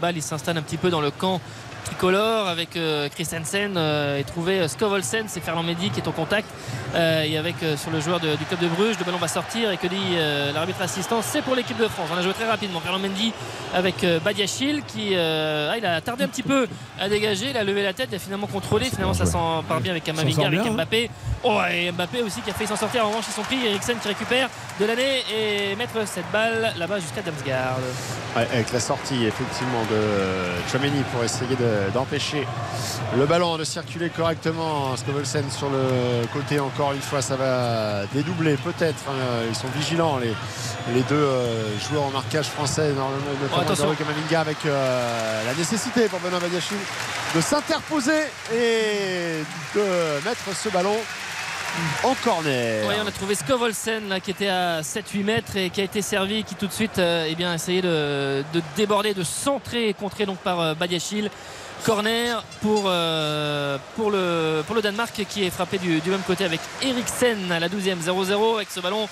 balle. Il s'installe un petit peu dans le camp tricolore avec euh, Christensen euh, et trouver euh, Skovolsen. C'est Ferland Mendy qui est au contact euh, et avec euh, sur le joueur de- du club de Bruges. Le ballon va sortir et que dit euh, l'arbitre assistant C'est pour l'équipe de France. On a joué très rapidement. Ferland Mendy avec euh, Badiachil qui euh, ah, il a tardé un petit peu à dégager. Il a levé la tête. Il a finalement contrôlé. Finalement, ça s'empare bien avec s'en Kamavinga, avec. Mbappé. Oh, et Mbappé aussi qui a failli s'en sortir. En revanche, ils sont pris. Eriksen qui récupère de l'année et mettre cette balle là-bas jusqu'à Damsgaard. Ouais, avec la sortie effectivement de Chouameni pour essayer de- d'empêcher le ballon de circuler correctement. Skovelsen sur le côté encore une fois, ça va dédoubler peut-être. hein. Ils sont vigilants les, les deux euh, joueurs en marquage français, notamment Oh, Kamavinga avec euh, la nécessité pour Benoît Badiachil de s'interposer et de mettre ce ballon en corner. Ouais, on a trouvé Skovolsen là, qui était à 7-8 mètres et qui a été servi, qui tout de suite euh, eh bien, a essayé de, de déborder, de centrer et contré donc par euh, Badiachil. Corner pour, euh, pour, le, pour le Danemark qui est frappé du, même côté avec Eriksen à la 12e 0-0 avec ce ballon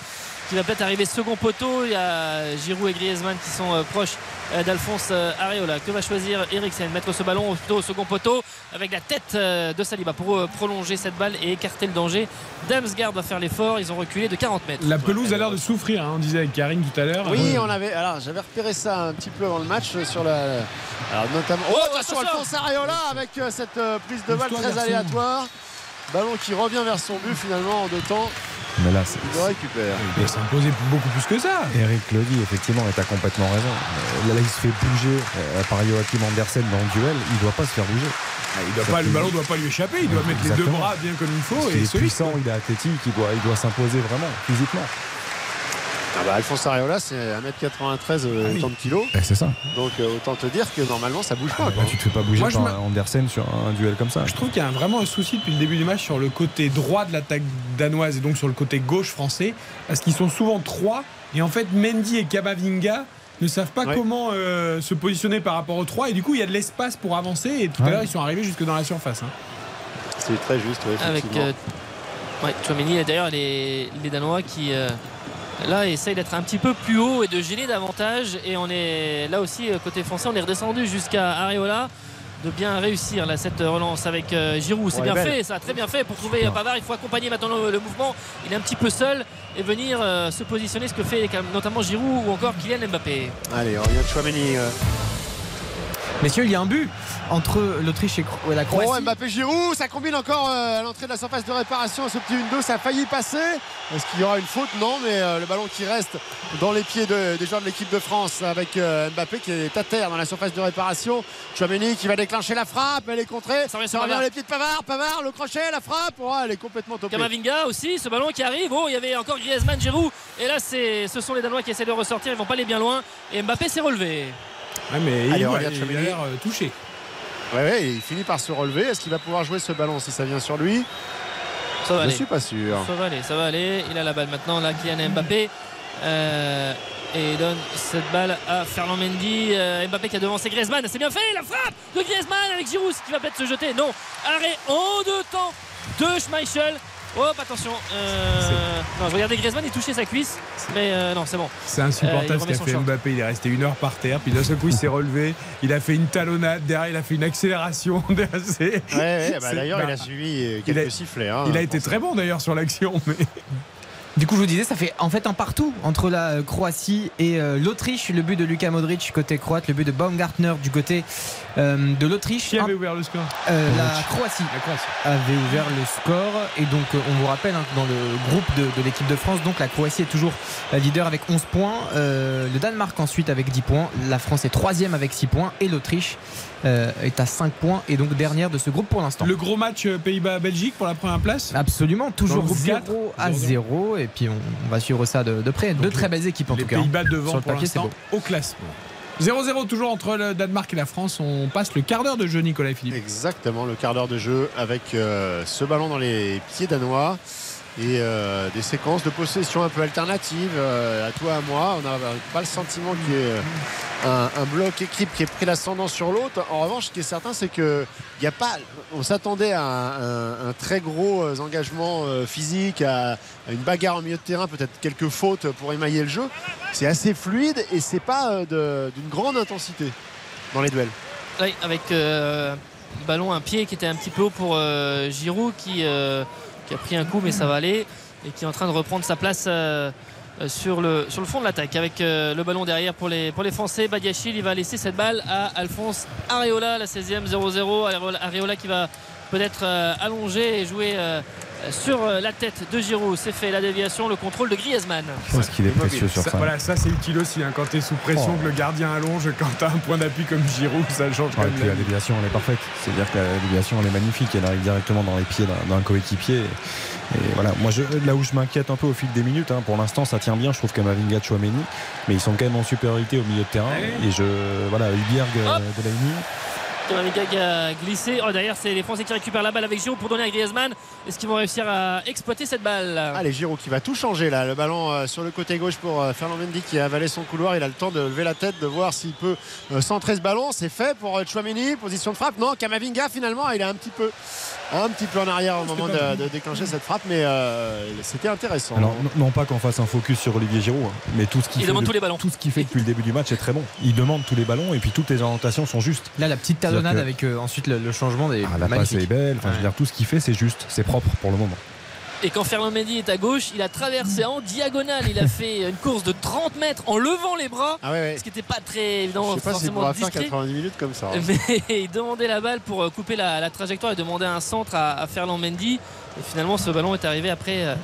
qui va peut-être arriver second poteau. Il y a Giroud et Griezmann qui sont euh, proches euh, d'Alphonse euh, Areola. Que va choisir Eriksen? Mettre ce ballon plutôt au second poteau avec la tête de Saliba pour prolonger cette balle et écarter le danger. Damsgaard va faire l'effort. Ils ont reculé de 40 mètres. La pelouse a l'air de souffrir, hein, on disait avec Karine tout à l'heure. Oui, on avait. Alors, j'avais repéré ça un petit peu avant le match sur la. Alors, notamment. Oh, Oh, attention, attention Alphonse Areola avec cette prise de balle très garçon. aléatoire. Ballon qui revient vers son but finalement en deux temps. Mais là, c'est. Il le récupère. Il doit s'imposer beaucoup plus que ça. Eric dit, effectivement, et t'as complètement raison. Euh, Là, là, il se fait bouger euh, par Joachim Andersen dans le duel. Il doit pas se faire bouger. Il doit pas, le ballon doit pas lui échapper. Il doit mettre les deux bras bien comme il faut. il Et est solide. puissant, il est athlétique, il doit, il doit s'imposer vraiment, physiquement. Ah bah, Alphonse Areola, c'est 1m93, euh, Ah oui. autant de kilos. Eh, c'est ça. Donc, euh, autant te dire que normalement, ça bouge pas. quoi. Bah, tu te fais pas bouger Moi, par Andersen sur un duel comme ça. Je trouve qu'il y a un- vraiment un souci depuis le début du match sur le côté droit de l'attaque danoise et donc sur le côté gauche français, parce qu'ils sont souvent trois. Et en fait, Mendy et Kamavinga ne savent pas Ouais. comment euh, se positionner par rapport aux trois. Et du coup, il y a de l'espace pour avancer. Et tout à l'heure, ils sont arrivés jusque dans la surface. hein. C'est très juste, ouais, avec euh, ouais, Tchouaméni et d'ailleurs les, les Danois qui euh, là essayent d'être un petit peu plus haut et de gêner davantage. Et on est là aussi euh, côté français on est redescendu jusqu'à Areola de bien réussir là, cette relance avec euh, Giroud. C'est Ouais, bien fait ça très bien fait pour trouver euh, Pavard. Il faut accompagner maintenant le, le mouvement. Il est un petit peu seul et venir euh, se positionner ce que fait notamment Giroud ou encore Kylian Mbappé. Allez, on revient de Chouameni. euh. Messieurs, il y a un but entre l'Autriche et la Croatie. Oh, Mbappé Giroud, ça combine encore euh, à l'entrée de la surface de réparation. Ce petit 1-2, ça a failli passer. Est-ce qu'il y aura une faute? Non, mais euh, le ballon qui reste dans les pieds de- des joueurs de l'équipe de France avec euh, Mbappé qui est à terre dans la surface de réparation. Chouameni qui va déclencher la frappe, elle est contrée. Ça revient sur les pieds de Pavard. Pavard, le crochet, la frappe. Oh, elle est complètement topée. Kamavinga aussi, ce ballon qui arrive. Oh, il y avait encore Griezmann, Giroud. Et là, c'est, ce sont les Danois qui essaient de ressortir. Ils vont pas aller bien loin. Et Mbappé s'est relevé. Ouais, mais Allez, il, regarde il a l'air touché. Ouais, ouais, il finit par se relever. Est-ce qu'il va pouvoir jouer ce ballon si ça vient sur lui? Ça va Je aller. suis pas sûr. Ça va aller, ça va aller. Il a la balle maintenant, là, Kylian Mbappé. Euh, et il donne cette balle à Ferland Mendy. Euh, Mbappé qui a devancé Griezmann. C'est bien fait, la frappe de Griezmann avec Giroud qui va peut-être se jeter. Non, arrêt en deux temps de Schmeichel Hop, attention. Euh... Non, je regardais Griezmann, il touchait sa cuisse. Mais euh, non, c'est bon. C'est insupportable ce qu'a fait Mbappé. Il est resté une heure par terre, puis d'un seul coup, il s'est relevé. Il a fait une talonnade. Derrière, il a fait une accélération. ouais, ouais, bah, d'ailleurs, il a suivi quelques il a, sifflets. Hein, il a été très bon d'ailleurs sur l'action. Mais... Du coup, je vous disais, ça fait en fait un partout entre la Croatie et euh, l'Autriche. Le but de Luka Modric côté croate, le but de Baumgartner du côté euh, de l'Autriche. Qui avait ouvert le score euh, la, Croatie avait ouvert le score. Et donc, on vous rappelle, hein, dans le groupe de, l'équipe de France, donc la Croatie est toujours la leader avec 11 points. le Danemark ensuite avec 10 points. La France est troisième avec 6 points. Et l'Autriche est à 5 points et donc dernière de ce groupe pour l'instant. Le gros match Pays-Bas-Belgique pour la première place Absolument, toujours 0 à 0 et puis on, va suivre ça de, près. Deux très belles équipes en tout cas. Les Pays-Bas devant pour l'instant au classement. 0-0 toujours entre le Danemark et la France. On passe le quart d'heure de jeu, Nicolas Philippe. Exactement, le quart d'heure de jeu avec euh, ce ballon dans les pieds danois et euh, des séquences de possession un peu alternatives euh, à toi à moi. On n'a pas le sentiment qu'il y ait euh, un, bloc équipe qui ait pris l'ascendant sur l'autre. En revanche, ce qui est certain, c'est que il a pas. On s'attendait à un, très gros engagement physique, à, une bagarre au milieu de terrain, peut-être quelques fautes pour émailler le jeu. C'est assez fluide et c'est pas d'une grande intensité dans les duels. Avec ballon un pied qui était un petit peu haut pour Giroud qui qui a pris un coup mais ça va aller et qui est en train de reprendre sa place euh, euh, sur, le, fond de l'attaque avec euh, le ballon derrière pour les, pour les Français. Badiachil il va laisser cette balle à Alphonse Areola, la 16e 0-0. Areola qui va peut-être allonger et jouer sur la tête de Giroud. C'est fait la déviation, le contrôle de Griezmann. Je pense qu'il est précieux sur ça. Voilà, ça c'est utile aussi hein, quand tu es sous pression, oh. que le gardien allonge, quand tu as un point d'appui comme Giroud, ça change la déviation elle est parfaite. C'est-à-dire que la déviation elle est magnifique, elle arrive directement dans les pieds d'un coéquipier. Et voilà, moi je, là où je m'inquiète un peu au fil des minutes, hein, pour l'instant ça tient bien, je trouve que Mavinga Chouameni, mais ils sont quand même en supériorité au milieu de terrain. Et je voilà, Hubierg euh, la Mavinga qui a glissé. Oh, derrière, c'est les Français qui récupèrent la balle avec Giroud pour donner à Griezmann. Est-ce qu'ils vont réussir à exploiter cette balle? Allez, Giroud qui va tout changer là. Le ballon euh, sur le côté gauche pour euh, Fernand Mendy qui a avalé son couloir. Il a le temps de lever la tête, de voir s'il peut centrer ce ballon. C'est fait pour Chouameni. Position de frappe. Non, Kamavinga finalement, il est un petit peu un petit peu en arrière au moment de, déclencher cette frappe, mais euh, c'était intéressant. non pas qu'on fasse un focus sur Olivier Giroud, hein, mais tout ce qu'il fait, tous les ballons. tout ce qu'il fait depuis le début du match est très bon. Il demande tous les ballons et puis toutes les orientations sont justes. Là, la petite talonnade avec euh, ensuite le, changement des. Ah, la passe est belle. Enfin, je veux dire, tout ce qu'il fait, c'est juste, c'est propre pour le moment. Et quand Fernand Mendy est à gauche, il a traversé en diagonale. Il a fait une course de 30 mètres en levant les bras. Ah ce qui n'était pas très évident. Je sais pas s'il faire 90 minutes comme ça. Mais il demandait la balle pour euh, couper la, trajectoire et demander un centre à, Fernand Mendy. Et finalement, ce ballon est arrivé après euh,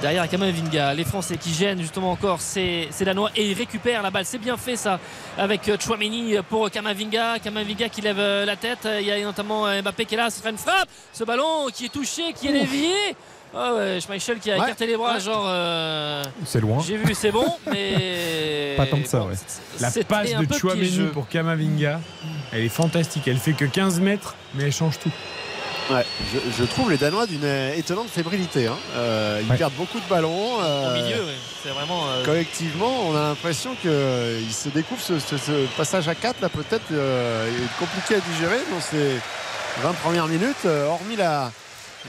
derrière Kamavinga. Les Français qui gênent justement encore, c'est Danois et ils récupèrent la balle. C'est bien fait ça avec euh, Chouameni pour Kamavinga. Kamavinga qui lève la tête. Il y a notamment Mbappé qui est là. Ce sera une frappe. Ce ballon qui est touché, qui est dévié. Ah ouais, Schmeichel qui a écarté les bras, genre. Euh, c'est loin. J'ai vu, c'est bon, mais. Pas tant que ça, ouais. La passe de Chouameni pour Kamavinga, elle est fantastique. Elle fait que 15 mètres, mais elle change tout. Ouais, je, trouve les Danois d'une étonnante fébrilité. Hein. Euh, ils perdent beaucoup de ballons. Euh, Au milieu, c'est vraiment. Collectivement, on a l'impression qu'ils se découvrent ce, passage à 4 là, peut-être est compliqué à digérer dans ces 20 premières minutes, hormis la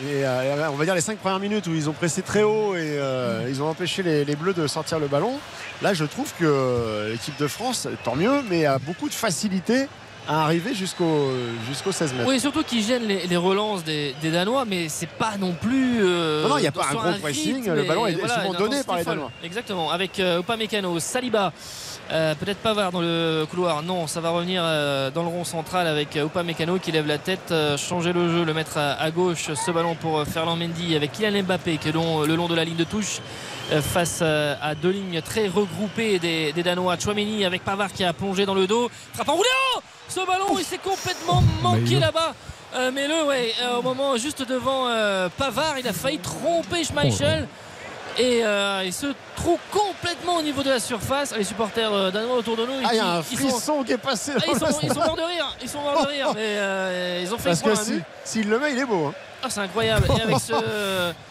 et euh, on va dire les 5 premières minutes où ils ont pressé très haut et euh, ils ont empêché les, Bleus de sortir le ballon. Là, je trouve que l'équipe de France, tant mieux, mais a beaucoup de facilité à arriver jusqu'au jusqu'au 16 mètres. Oui, surtout qu'ils gênent les, relances des, Danois, mais c'est pas non plus. Euh, non, il n'y a pas un gros pressing. Le ballon est souvent donné par les Danois. Exactement. Avec euh, Upamecano, Saliba. Euh, peut-être Pavard dans le couloir. Non, ça va revenir euh, dans le rond central avec euh, Upamecano qui lève la tête, changer le jeu, le mettre à, gauche. Ce ballon pour Ferland Mendy avec Kylian Mbappé qui est le long de la ligne de touche face à deux lignes très regroupées des, Danois. Chouameni avec Pavard qui a plongé dans le dos. Frappe en roulant Ce ballon, il s'est complètement manqué là-bas. mais le, ouais, au moment juste devant Pavard, il a failli tromper Schmeichel. Et euh, il se trouve complètement au niveau de la surface. Les supporters euh, danois autour de nous. Ah, il y a un frisson qui est passé. Ah, ils, sont, ils, sont, morts de rire. Ils sont morts de rire. Mais euh, ils ont fait Parce que s'il le met, il est beau. Hein. Ah, c'est incroyable. Et avec ce,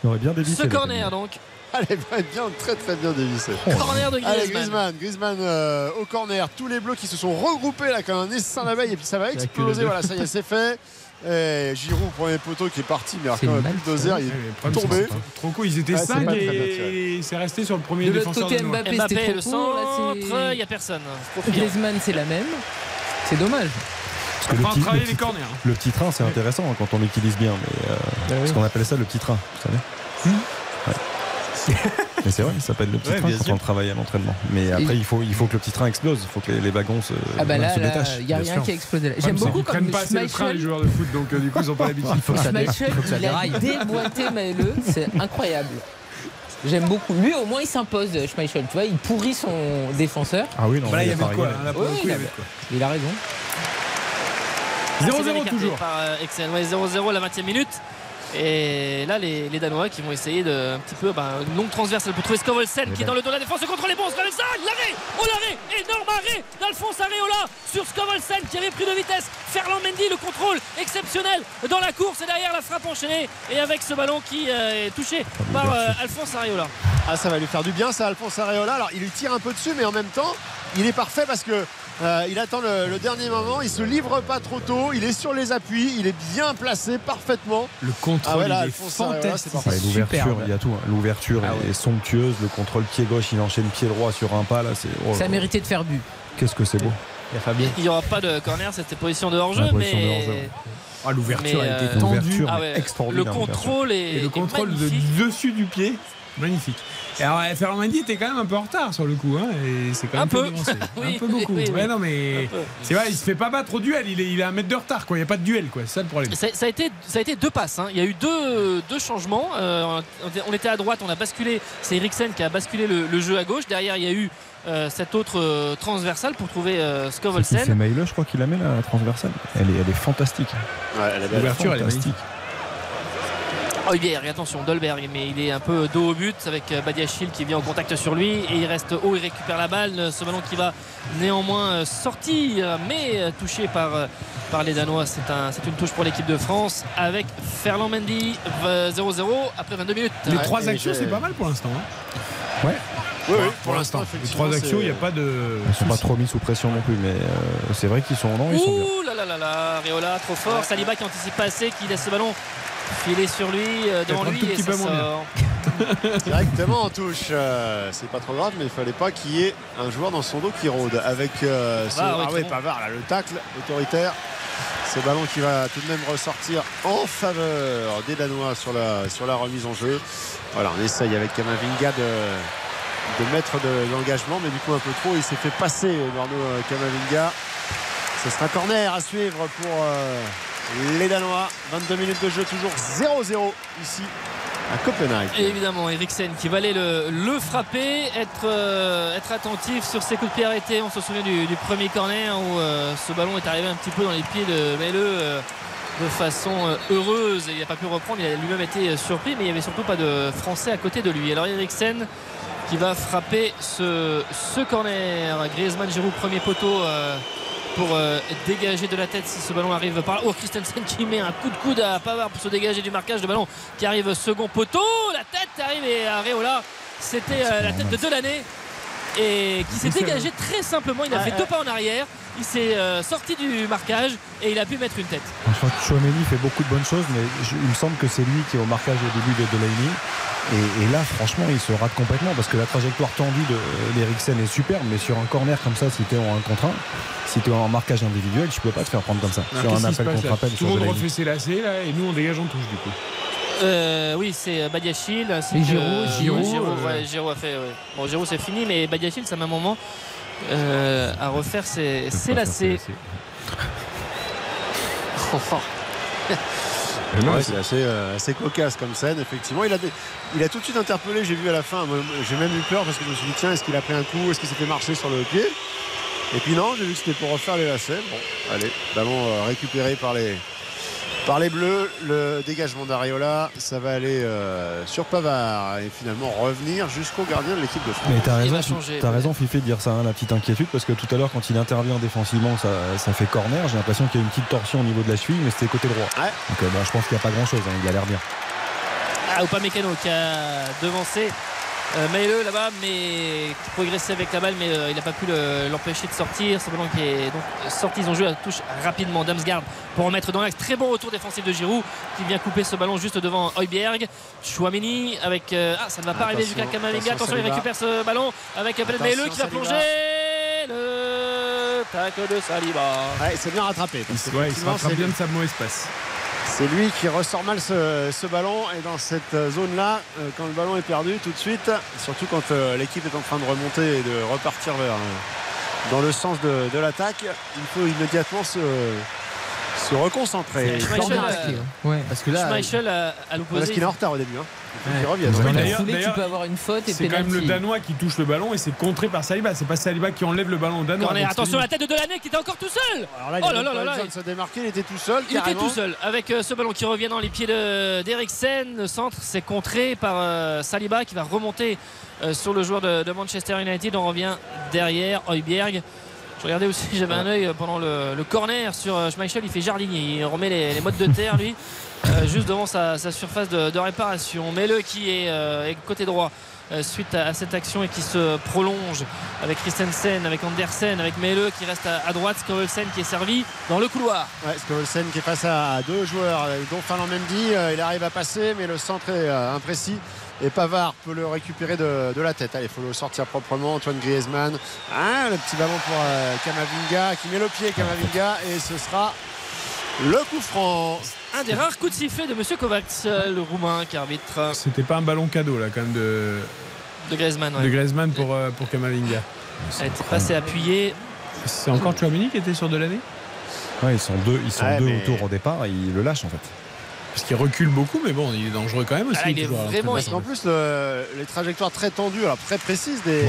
bien ce corner donc. Allez, bien, très très bien dévissé. corner de Griezmann. Allez, Griezmann, Griezmann au corner. Tous les bleus qui se sont regroupés là comme un essaim d'abeille et puis ça va exploser. Voilà, ça y est, c'est fait. Et Giroud, premier poteau qui est parti, mais quand même bulldozer, il est tombé. Trop cool, ils étaient 5 et c'est resté sur le premier de défenseur. De côté, Mbappé, Mbappé c'était le trop centre, il n'y a personne. Griezmann, c'est la même. C'est dommage. Parce que le, Enfin, petit, travailler le, les corners. hein. le petit train, c'est intéressant hein, quand on l'utilise bien. Mais, euh, Ce qu'on appelle ça le petit train, vous savez. Ouais. Mais c'est vrai, ça s'appelle le petit Ouais, train quand sûr. on travaille à l'entraînement. Mais après, il faut, il faut que le petit train explose. Il faut que les, les wagons se, Ah bah là, se détachent. il n'y a rien sûr. qui a explosé là. J'aime beaucoup qu'ils comme prennent pas assez le train, les Schmeichel. joueurs de foot, donc euh, du coup, ils ont pas l'habitude. faut que ça Schmeichel, faut que ça il a déboîté Maëlle, c'est incroyable. J'aime beaucoup. Lui, au moins, il s'impose, Schmeichel. Tu vois, il pourrit son défenseur. Ah oui, non, Bah là, il y avait quoi. il il. Il a raison. 0-0 Assez bien écarté toujours. Par euh, Excel. Ouais, 0-0 la 20e minute. Et là, les, les Danois qui vont essayer de un petit peu bah, une longue transversale pour trouver Skovolsen qui est dans le dos de la défense. Le contrôle est bon. Skovolsen, l'arrêt Oh l'arrêt Énorme arrêt d'Alphonse Areola sur Skovolsen qui avait pris de vitesse. Ferland Mendy, le contrôle exceptionnel dans la course et derrière la frappe enchaînée. Et avec ce ballon qui euh, est touché par euh, Alphonse Areola. Ah, ça va lui faire du bien, ça, Alphonse Areola. Alors, il lui tire un peu dessus, mais en même temps, il est parfait parce que euh, il attend le, le dernier moment. Il se livre pas trop tôt. Il est sur les appuis. Il est bien placé parfaitement. Le Ah contrôle, ouais, là, il est fantastique. Ouais, L'ouverture, il y a tout. hein. L'ouverture Ah est ouais. somptueuse. Le contrôle pied gauche, il enchaîne pied droit sur un pas. Là, c'est. oh Ça là. méritait de faire but. Qu'est-ce que c'est beau. Il y a Fabien. Il n'y aura pas de corner, c'était position de hors-jeu, Ouais, mais hors-jeu. Ah, l'ouverture Mais, a été euh, tendue. Ah est ouais, le extraordinaire. contrôle est, Et le est contrôle de dessus du pied. Magnifique. Alors, euh, Ferland Mendy était quand même un peu en retard sur le coup. Hein, et c'est quand même Un peu. Oui, un peu beaucoup. oui, oui. Ouais, non, mais c'est vrai, il se fait pas battre au duel. Il, est, il a un mètre de retard, quoi. Il n'y a pas de duel, quoi. C'est ça le problème. Ça, ça a été, ça a été deux passes. hein. Il y a eu deux, deux changements. Euh, on était- à droite, on a basculé. C'est Eriksen qui a basculé le, le jeu à gauche. Derrière, il y a eu euh, cette autre euh, transversale pour trouver euh, C'est Skovolsen. Maïle, je crois qu'il la met la transversale. Elle est, elle est fantastique. Ouais, elle. L'ouverture, elle est magnifique. Fantastique. Oh, attention, Dolberg, mais il est un peu dos au but avec euh, Badiachil qui vient en contact sur lui et il reste haut, il récupère la balle. Ce ballon qui va néanmoins euh, sortir, mais euh, touché par, euh, par les Danois. C'est un, c'est une touche pour l'équipe de France avec Ferland Mendy, euh, 0-0 après 22 minutes. Les Ouais, trois actions, c'est pas mal pour l'instant. hein. Oui, oui, Pour l'instant. Les trois actions, il n'y a pas de. Ils sont pas trop mis sous pression non plus, mais euh, c'est vrai qu'ils sont. Non, ils sont bien. Ouh là là là là, Réola trop fort. Saliba qui anticipe pas assez, qui laisse ce ballon filer sur lui, euh, devant lui tout et petit ça peu moins bien. sort. Directement en touche. Euh, c'est pas trop grave, mais il fallait pas qu'il y ait un joueur dans son dos qui rôde. Avec euh, ce... Ah ouais. Pavard, là, le tacle autoritaire. Ce ballon qui va tout de même ressortir en faveur des Danois sur la, sur la remise en jeu. Voilà, on essaye avec Kamavinga de, de mettre de l'engagement, mais du coup un peu trop. Il s'est fait passer, Eduardo Kamavinga. Ce sera corner à suivre pour euh, les Danois. 22 minutes de jeu, toujours 0-0 ici à Copenhague. Et évidemment, Eriksen qui va aller le, le frapper, être, euh, être attentif sur ses coups de pied arrêtés. On se souvient du, du premier corner où euh, ce ballon est arrivé un petit peu dans les pieds de Mele euh, de façon heureuse et il n'a pas pu reprendre. Il a lui-même été surpris, mais il n'y avait surtout pas de Français à côté de lui. Alors Eriksen qui va frapper ce, ce corner. Griezmann, Giroud, premier poteau. Pour euh, dégager de la tête si ce ballon arrive par là. Oh, Christensen qui met un coup de coude à Pavard pour se dégager du marquage de ballon qui arrive second poteau. La tête arrive et Areola, c'était euh, la tête de Delaney et qui s'est dégagé très simplement. Il a fait deux pas en arrière. Il s'est euh, sorti du marquage et il a pu mettre une tête. Je crois que Chouameni fait beaucoup de bonnes choses, mais je- il me semble que c'est lui qui est au marquage au début de Delaney. Et, et là, franchement, il se rate complètement parce que la trajectoire tendue de- d'Eriksen est superbe, mais sur un corner comme ça, si tu es en 1 contre 1, si tu es en marquage individuel, tu peux pas te faire prendre comme ça. Sur un appel contre là appel Tout le monde Delaney. refait ses lacets là, et nous on dégage en touche du coup. Euh, oui, c'est Badiachil. Giroud, Giroud, Giroud, euh, ouais, Giroud a fait. ouais. Bon, Giroud c'est fini, mais Badiachil, ça met un moment euh, à refaire ses, ses lacets. Ouais, c'est assez, euh, assez cocasse comme scène, effectivement. Il a, il a tout de suite interpellé, j'ai vu à la fin. J'ai même eu peur parce que je me suis dit, tiens, est-ce qu'il a pris un coup? Est-ce qu'il s'est fait marcher sur le pied? Et puis non, j'ai vu que c'était pour refaire les lacets. Bon, allez, ballon euh, récupéré par les, par les Bleus. Le dégagement d'Ariola, ça va aller euh, sur Pavard et finalement revenir jusqu'au gardien de l'équipe de France. Mais t'as raison, va changer, t'as ouais. raison Fifi de dire ça, hein, la petite inquiétude, parce que tout à l'heure quand il intervient défensivement, ça, ça fait corner. J'ai l'impression qu'il y a une petite torsion au niveau de la cheville, mais c'était côté droit. Ouais. Donc euh, bah, je pense qu'il n'y a pas grand chose, il a l'air bien. Ah, Upamecano qui a devancé euh, là-bas, mais qui progressait avec la balle, mais il n'a pas pu l'empêcher de sortir. Ce ballon qui est donc sorti. Ils ont joué à la touche rapidement. Damsgaard pour remettre dans l'axe. Très bon retour défensif de Giroud qui vient couper ce ballon juste devant Heuberg. Chouamini avec. ah, ça ne va pas arriver jusqu'à Kamavinga. Attention, il récupère ce ballon avec Meleux qui va plonger. Le tacle de Saliba. Ouais, c'est bien rattrapé. il se rattrape bien de sa mauvaise passe. C'est lui qui ressort mal ce, ballon et dans cette zone-là, euh, quand le ballon est perdu tout de suite, surtout quand euh, l'équipe est en train de remonter et de repartir vers, euh, dans le sens de, l'attaque, il faut immédiatement se, se reconcentrer. parce que là, Schmeichel à, l'opposé. Parce qu'il est en retard au début. Hein. D'ailleurs, tu peux avoir une faute et c'est quand même le Danois qui touche le ballon et c'est contré par Saliba. C'est pas Saliba qui enlève le ballon au Danois. attention à la tête de Delaney qui était encore tout seul. oh là là là là. Se démarquer, il était tout seul. Il était tout seul avec euh, ce ballon qui revient dans les pieds d'Eriksen. Le centre, c'est contré par euh, Saliba qui va remonter euh, sur le joueur de, Manchester United. On revient derrière Heuberg. Je regardais aussi, j'avais un œil pendant le, corner sur Schmeichel. Il fait jardinier. Il remet les, les modes de terre, lui. Euh, juste devant sa, surface de, réparation. Mele qui est, euh, côté droit euh, suite à, cette action et qui se prolonge avec Christensen, avec Andersen, avec Mele qui reste à, droite, Skovelsen qui est servi dans le couloir. Ouais, Skovelsen qui est face à deux joueurs, dont Fernand Mendy. il arrive à passer, mais le centre est imprécis. Et Pavard peut le récupérer de, la tête. Allez, il faut le sortir proprement. Antoine Griezmann. Ah, le petit ballon pour Kamavinga qui met le pied Kamavinga et ce sera le coup franc. Un des rares coups de sifflet de Monsieur Kovacs, le roumain qui arbitre. C'était pas un ballon cadeau là quand même de. De Griezmann, De Griezmann pour, euh, pour Kamavinga. Elle était passée appuyée. C'est encore Chouamini qui était sur de l'année? Ouais, ils sont deux, ils sont deux autour au départ, ils le lâchent en fait. Parce qu'il recule beaucoup, mais bon, il est dangereux quand même aussi. Ah, il est vraiment. Parce qu'en plus, les trajectoires très tendues, alors très précises des,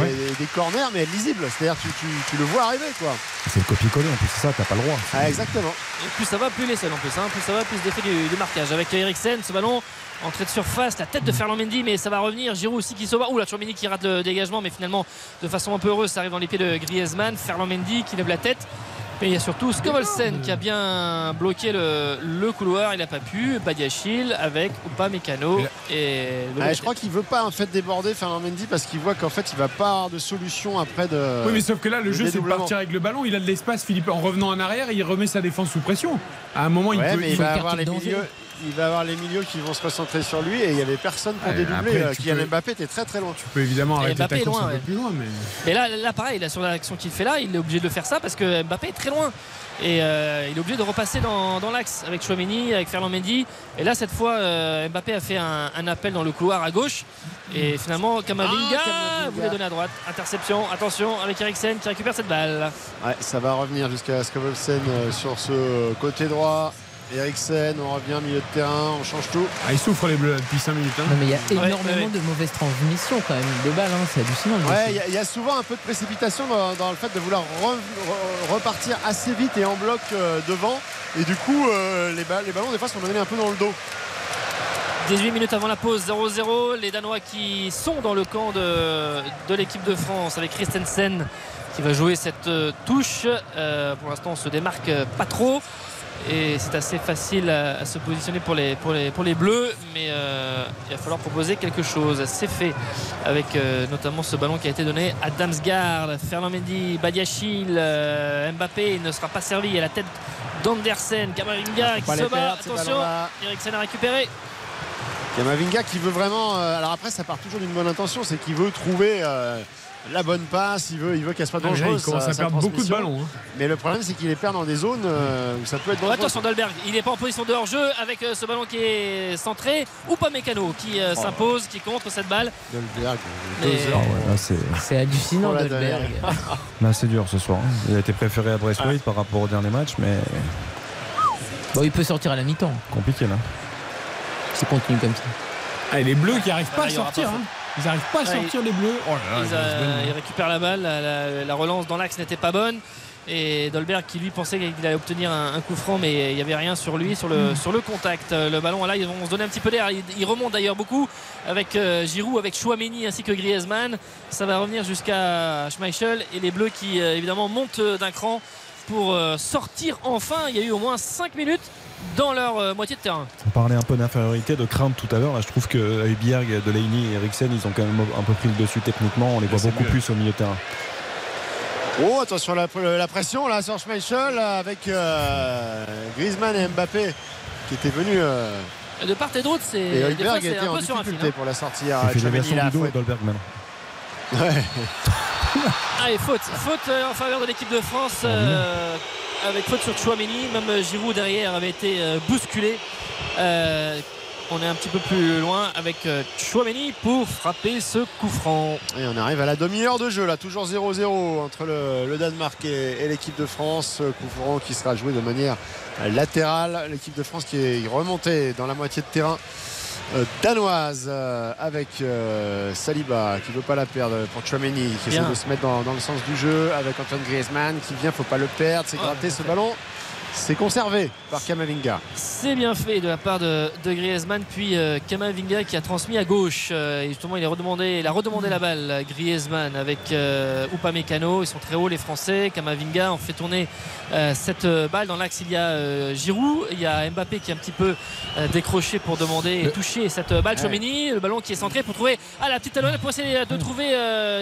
corners, mais lisibles. C'est-à-dire tu, tu, le vois arriver, quoi. C'est le copier-coller en plus, c'est ça, t'as pas le droit. Ah, exactement. Et plus ça va, plus les scènes en plus. Hein. Plus ça va, plus d'effet du, du, marquage. Avec Eriksen, ce ballon. Entrée de surface, la tête de Ferland Mendy, mais ça va revenir. Giroud aussi qui sauve. Ouh, la Mendy qui rate le dégagement, mais finalement, de façon un peu heureuse, ça arrive dans les pieds de Griezmann. Ferland Mendy qui lève la tête. Et il y a surtout Skovolsen qui a bien bloqué le, couloir. Il n'a pas pu. Badiachil avec Oupa Mécano. Et je crois qu'il veut pas en fait déborder Fernand Mendy parce qu'il voit qu'en fait il va pas avoir de solution après de. Oui, mais sauf que là, le jeu c'est de partir avec le ballon. Il a de l'espace, Philippe. En revenant en arrière, il remet sa défense sous pression. À un moment, il peut. il va avoir les milieux il va avoir les milieux qui vont se concentrer sur lui et il n'y avait personne pour dédoubler. Euh, Kylian Mbappé était très très loin. Tu peux évidemment arrêter ta course un peu plus loin. Mais, là, là, pareil, là, sur l'action qu'il fait là, il est obligé de faire ça parce que Mbappé est très loin. Et euh, il est obligé de repasser dans, l'axe avec Chouameni, avec Ferland Mendy. Et là, cette fois, euh, Mbappé a fait un, appel dans le couloir à gauche. Et finalement, Kamavinga, ah, voulait donner à droite. Interception, attention avec Eriksen qui récupère cette balle. Ouais, ça va revenir jusqu'à Skovolsen sur ce côté droit. Eriksen, on revient milieu de terrain, on change tout. Ah, il souffre les bleus depuis 5 minutes. Hein. Non, mais il y a énormément de mauvaises transmissions quand même de balles, hein, c'est hallucinant. Ouais, il y, a souvent un peu de précipitation dans, le fait de vouloir repartir assez vite et en bloc euh, devant. Et du coup, euh, les, les, ballons, des fois, sont donnés un peu dans le dos. 18 minutes avant la pause, 0-0. Les Danois qui sont dans le camp de, de l'équipe de France avec Christensen qui va jouer cette euh, touche. pour l'instant, on se démarque pas trop et c'est assez facile à, se positionner pour les, pour les, pour les Bleus mais euh, il va falloir proposer quelque chose. C'est fait avec euh, notamment ce ballon qui a été donné à Damsgaard. Fernand Mendy Badiachil euh, Mbappé il ne sera pas servi à la tête d'Andersen. Kamavinga qui se bat. attention Eriksen a récupéré. Kamavinga qui veut vraiment alors après ça part toujours d'une bonne intention c'est qu'il veut trouver la bonne passe, il veut, il veut qu'elle soit ah, dangereuse. il commence à perdre beaucoup de ballons. Hein. Mais le problème, c'est qu'il est perd dans des zones euh, où ça peut être dangereux. Attention, Dolberg, il n'est pas en position de hors-jeu avec euh, ce ballon qui est centré. Ou pas Mécano qui euh, oh. s'impose, qui contre cette balle. Dolberg, c'est hallucinant, Dolberg. Là, c'est dur ce soir. Hein. Il a été préféré à Brestwaite par rapport au dernier match, mais. Bon, il peut sortir à la mi-temps. Compliqué là. C'est continue comme ça. Ah, les bleus qui n'arrivent pas à sortir. Hein. Ils n'arrivent pas à sortir les bleus. Oh ils, récupèrent la balle. La, relance dans l'axe n'était pas bonne. Et Dolberg qui lui pensait qu'il allait obtenir un, coup franc mais il n'y avait rien sur lui sur le, hmm. sur le contact le ballon là ils vont se donner un petit peu d'air il, remonte d'ailleurs beaucoup avec euh, Giroud avec Chouameni ainsi que Griezmann ça va revenir jusqu'à Schmeichel et les bleus qui euh, évidemment montent d'un cran pour sortir enfin. Il y a eu au moins 5 minutes dans leur moitié de terrain. On parlait un peu d'infériorité, de crainte tout à l'heure. Là, je trouve que Hubierg, Delaney et Eriksen, ils ont quand même un peu pris le dessus techniquement. On les voit beaucoup plus au milieu de terrain. Oh, attention la, la pression là sur Schmeichel avec euh, Griezmann et Mbappé qui étaient venus. Euh, de part et d'autre, c'est et était en difficulté pour la sortie à Chouameni là. Dolberg maintenant. Ouais. Allez, faute, faute euh, en faveur de l'équipe de France avec faute sur Chouameni. Même Giroud derrière avait été bousculé on est un petit peu plus loin avec euh, Chouameni pour frapper ce coup franc. Et on arrive à la demi-heure de jeu là, toujours 0-0 entre le, Danemark et, l'équipe de France. Coup franc qui sera joué de manière latérale. L'équipe de France qui est remontée dans la moitié de terrain. Euh, danoise euh, avec Saliba qui ne veut pas la perdre pour Chouameni qui essaie de se mettre dans, le sens du jeu avec Antoine Griezmann qui vient, faut pas le perdre, c'est gratter ce ballon. C'est conservé par Kamavinga. C'est bien fait de la part de, Griezmann, puis euh, Kamavinga qui a transmis à gauche. Euh, et justement, il a redemandé, il a redemandé la balle, Griezmann, avec euh, Upamecano. Ils sont très hauts, les Français. Kamavinga en fait tourner cette balle. Dans l'axe, il y a Giroud. Il y a Mbappé qui est un petit peu décroché pour demander et toucher cette balle. Chomini, le ballon qui est centré pour trouver ah, la petite talonnette pour essayer de trouver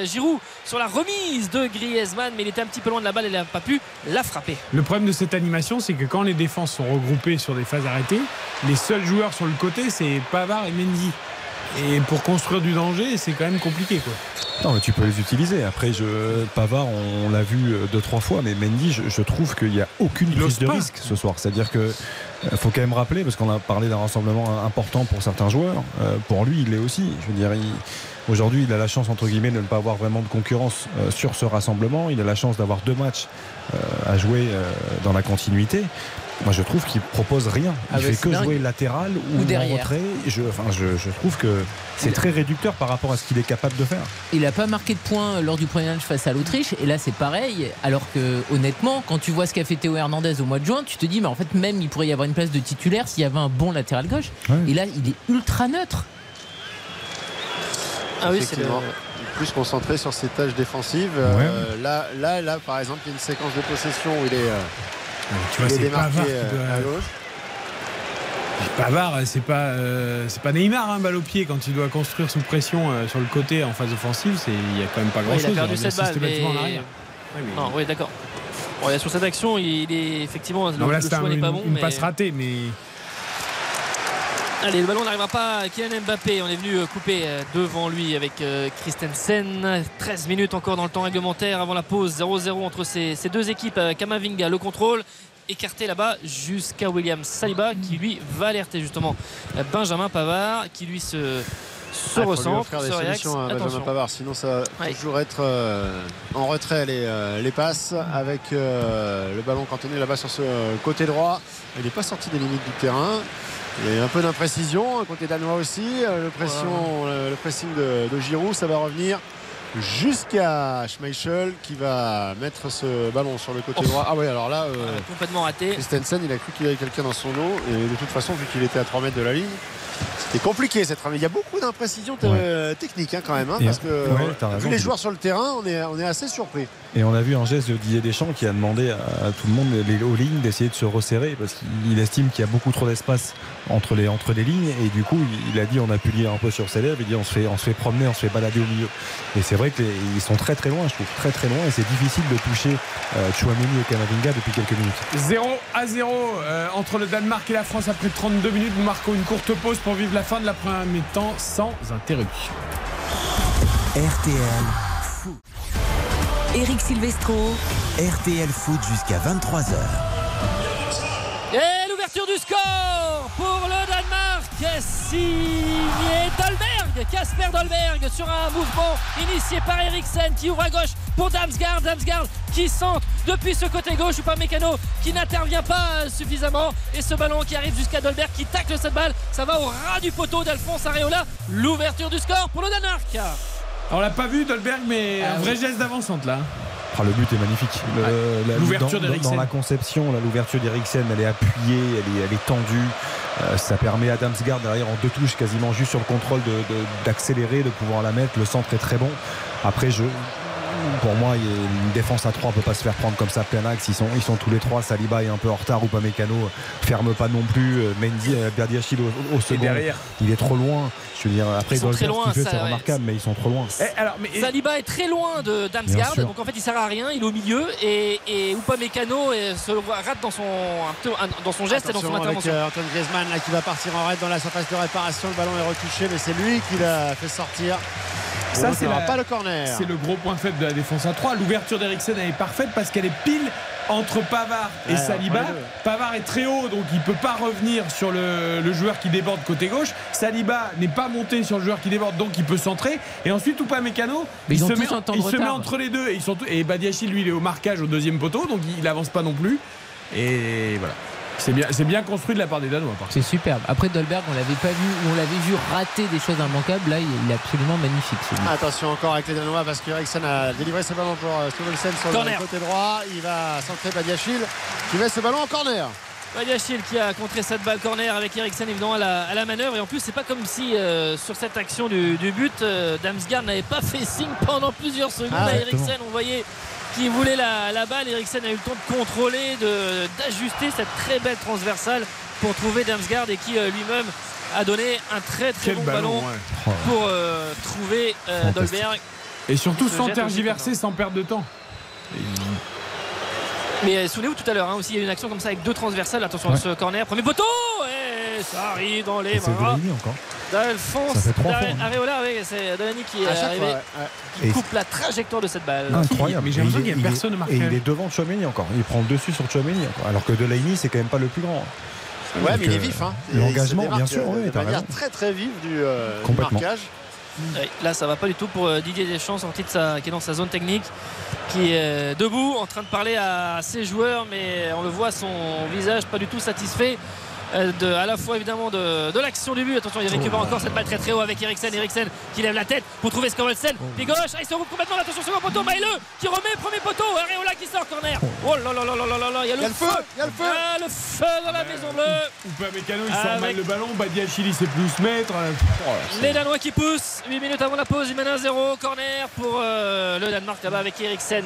Giroud sur la remise de Griezmann. Mais il était un petit peu loin de la balle et il n'a pas pu la frapper. Le problème de cette animation, c'est que quand les défenses sont regroupées sur des phases arrêtées, les seuls joueurs sur le côté, c'est Pavard et Mendy. Et pour construire du danger, c'est quand même compliqué. Quoi. Non, mais tu peux les utiliser. Après, je, Pavard, on, l'a vu euh, deux, trois fois, mais Mendy, je, trouve qu'il n'y a aucune prise de risque ce soir. C'est-à-dire que euh, faut quand même rappeler, parce qu'on a parlé d'un rassemblement important pour certains joueurs, euh, pour lui, il l'est aussi. Je veux dire, aujourd'hui, il a la chance, entre guillemets, de ne pas avoir vraiment de concurrence sur ce rassemblement. Il a la chance d'avoir deux matchs à jouer dans la continuité. Moi, je trouve qu'il propose rien. Il ah fait que jouer latéral ou, derrière. en retrait. Je, enfin, je, trouve que c'est très réducteur par rapport à ce qu'il est capable de faire. Il n'a pas marqué de points lors du premier match face à l'Autriche. Et là, c'est pareil. Alors que, honnêtement, quand tu vois ce qu'a fait Théo Hernandez au mois de juin, tu te dis, mais en fait, même il pourrait y avoir une place de titulaire s'il y avait un bon latéral gauche. Et là, il est ultra neutre. Ah oui, c'est plus concentré sur ses tâches défensives. Euh, là, là, là, par exemple, il y a une séquence de possession où il est. Euh, tu vois, c'est Pavard Pavard, c'est pas, euh, c'est pas Neymar, hein, balle au pied quand il doit construire sous pression euh, sur le côté en phase offensive. Il y a quand même pas grand chose. il a perdu cette balle. Oui, d'accord. sur cette action, il est effectivement. le, choix n'est pas bon. Une passe ratée, mais. Allez, le ballon n'arrivera pas à Kylian Mbappé. On est venu euh, couper devant lui avec Christensen. 13 minutes encore dans le temps réglementaire avant la pause. 0-0 entre ces, ces deux équipes. Kamavinga, le contrôle écarté là-bas jusqu'à William Saliba qui lui va alerter justement Benjamin Pavard qui lui se se ah, ressent. faire des solutions à Benjamin Pavard, sinon ça va toujours être euh, en retrait les, euh, les passes avec euh, le ballon cantonné là-bas sur ce côté droit. Il n'est pas sorti des limites du terrain. Il y a un peu d'imprécision, côté danois aussi. Le, pression, le pressing de, de Giroud, ça va revenir jusqu'à Schmeichel qui va mettre ce ballon sur le côté droit. Ah oui, alors là, euh, complètement raté. Christensen, il a cru qu'il y avait quelqu'un dans son dos et de toute façon, vu qu'il était à 3 mètres de la ligne, c'était compliqué cette Il y a beaucoup d'imprécisions techniques hein, quand même, hein, parce que vu les joueurs sur le terrain, on est, on est assez surpris. Et on a vu un geste de Didier Deschamps qui a demandé à, tout le monde, les aux lignes, d'essayer de se resserrer parce qu'il estime qu'il y a beaucoup trop d'espace entre les, entre les lignes. Et du coup, il, a dit, on a pu lire un peu sur ses lèvres, il dit on se fait, on se fait promener, on se fait balader au milieu. Et c'est vrai qu'ils sont très très loin, je trouve, très très loin. Et c'est difficile de toucher euh, Chouameni et Kamavinga depuis quelques minutes. 0 à 0 euh, entre le Danemark et la France après 32 minutes. Nous marquons une courte pause pour vivre la fin de la première mi-temps sans interruption. RTL Foot. Eric Silvestro. RTL Foot jusqu'à 23h. Et l'ouverture du score pour le Danemark, signé Dolberg, Casper Dolberg sur un mouvement initié par Eriksen qui ouvre à gauche pour Damsgaard, Damsgaard qui centre depuis ce côté gauche ou pas Mécano qui n'intervient pas suffisamment. Et ce ballon qui arrive jusqu'à Dolberg qui tacle cette balle, ça va au ras du poteau d'Alphonse Areola, l'ouverture du score pour le Danemark. On l'a pas vu Dolberg, mais ah un vrai geste d'avancante là. Ah, le but est magnifique. L'ouverture dans, dans, la conception, l'ouverture d'Eriksen, elle est appuyée, elle est, elle est tendue. Euh, ça permet à Damsgaard derrière en deux touches, quasiment juste sur le contrôle d'accélérer, de, pouvoir la mettre. Le centre est très bon. Après, je, pour moi, une défense à 3 ne peut pas se faire prendre comme ça plein axe. Ils sont, ils sont tous les trois. Saliba est un peu en retard ou pas Mécano ferme pas non plus. Mendy, Berdiachil au, au second. Il est trop loin. Je veux dire, après, ils sont très loin, c'est remarquable, mais ils sont trop loin. Et, eh, alors, mais, Saliba est très loin de Damsgaard, donc en fait, il sert à rien. Il est au milieu et, et Upamecano se rate dans son, dans son geste et dans son intervention. Avec, euh, Antoine Griezmann là, qui va partir en raid dans la surface de réparation. Le ballon est retouché, mais c'est lui qui l'a fait sortir. Ça, c'est pas le corner. C'est le gros point faible de la défense à 3. L'ouverture d'Eriksen est parfaite parce qu'elle est pile entre Pavard et Saliba. Pavard est très haut, donc il peut pas revenir sur le, joueur qui déborde côté gauche. Saliba n'est pas monté sur le joueur qui déborde, donc il peut centrer. Et ensuite, Oupa Mécano, il, se, met, il se met, entre les deux. Et, ils sont et Badiachi, lui, il est au marquage au deuxième poteau, donc il avance pas non plus. Et voilà. C'est bien, c'est bien construit de la part des Danois. C'est superbe. Après Dolberg, on l'avait pas vu, on l'avait vu rater des choses immanquables. Là, il est absolument magnifique. Attention encore avec les Danois parce que Eriksen a délivré ce ballon pour euh, Stovelsen sur le côté droit. Il va centrer Badiachil qui met ce ballon en corner. Badiachil qui a contré cette balle corner avec Eriksen évidemment à la, à la manœuvre et en plus c'est pas comme si euh, sur cette action du, but euh, Damsgaard n'avait pas fait signe pendant plusieurs secondes ah, à Eriksen on voyait qui voulait la, balle. Eriksen a eu le temps de contrôler, d'ajuster cette très belle transversale pour trouver Damsgaard et qui euh, lui-même a donné un très très bon ballon, pour euh, trouver euh, Dolberg. Et surtout sans tergiverser, sans perdre de temps. Mais souvenez-vous tout à l'heure hein, aussi, il y a eu une action comme ça avec deux transversales. Attention à ce corner. Premier poteau Et ça arrive dans les bras d'Alphonse Areola. Oui, c'est Delany qui est arrivé, qui coupe la trajectoire de cette balle. Incroyable. Mais j'ai l'impression qu'il n'y a personne Et il est devant Chouameni encore. Il prend le dessus sur Chouameni. Alors que Delaney, c'est quand même pas le plus grand. Ouais, mais il est vif. Hein. L'engagement, bien sûr. Oui, de manière très très vive du, euh, marquage. là, ça va pas du tout pour euh, Didier Deschamps, sorti de sa, qui est dans sa zone technique, qui est debout, en train de parler à ses joueurs, mais on le voit, son visage pas du tout satisfait. Euh, de, à la fois évidemment de, de l'action du but. Attention, il récupère oh. encore cette balle très très haut avec Eriksen. Eriksen qui lève la tête pour trouver Skorelsen. Oh. Pied gauche, ah, il se roule complètement. Attention, second poteau. Maïle qui remet premier poteau. Areola qui sort corner. Oh là là là là là là Il y a le, feu. Il y a le feu. Ah, le feu dans la maison bleue. Oupa Mécano, il sort mal le ballon. Badiachili sait plus se mettre. Oh, Les Danois qui poussent. 8 minutes avant la pause. Il mène 1-0. Corner pour euh, le Danemark là-bas avec Eriksen.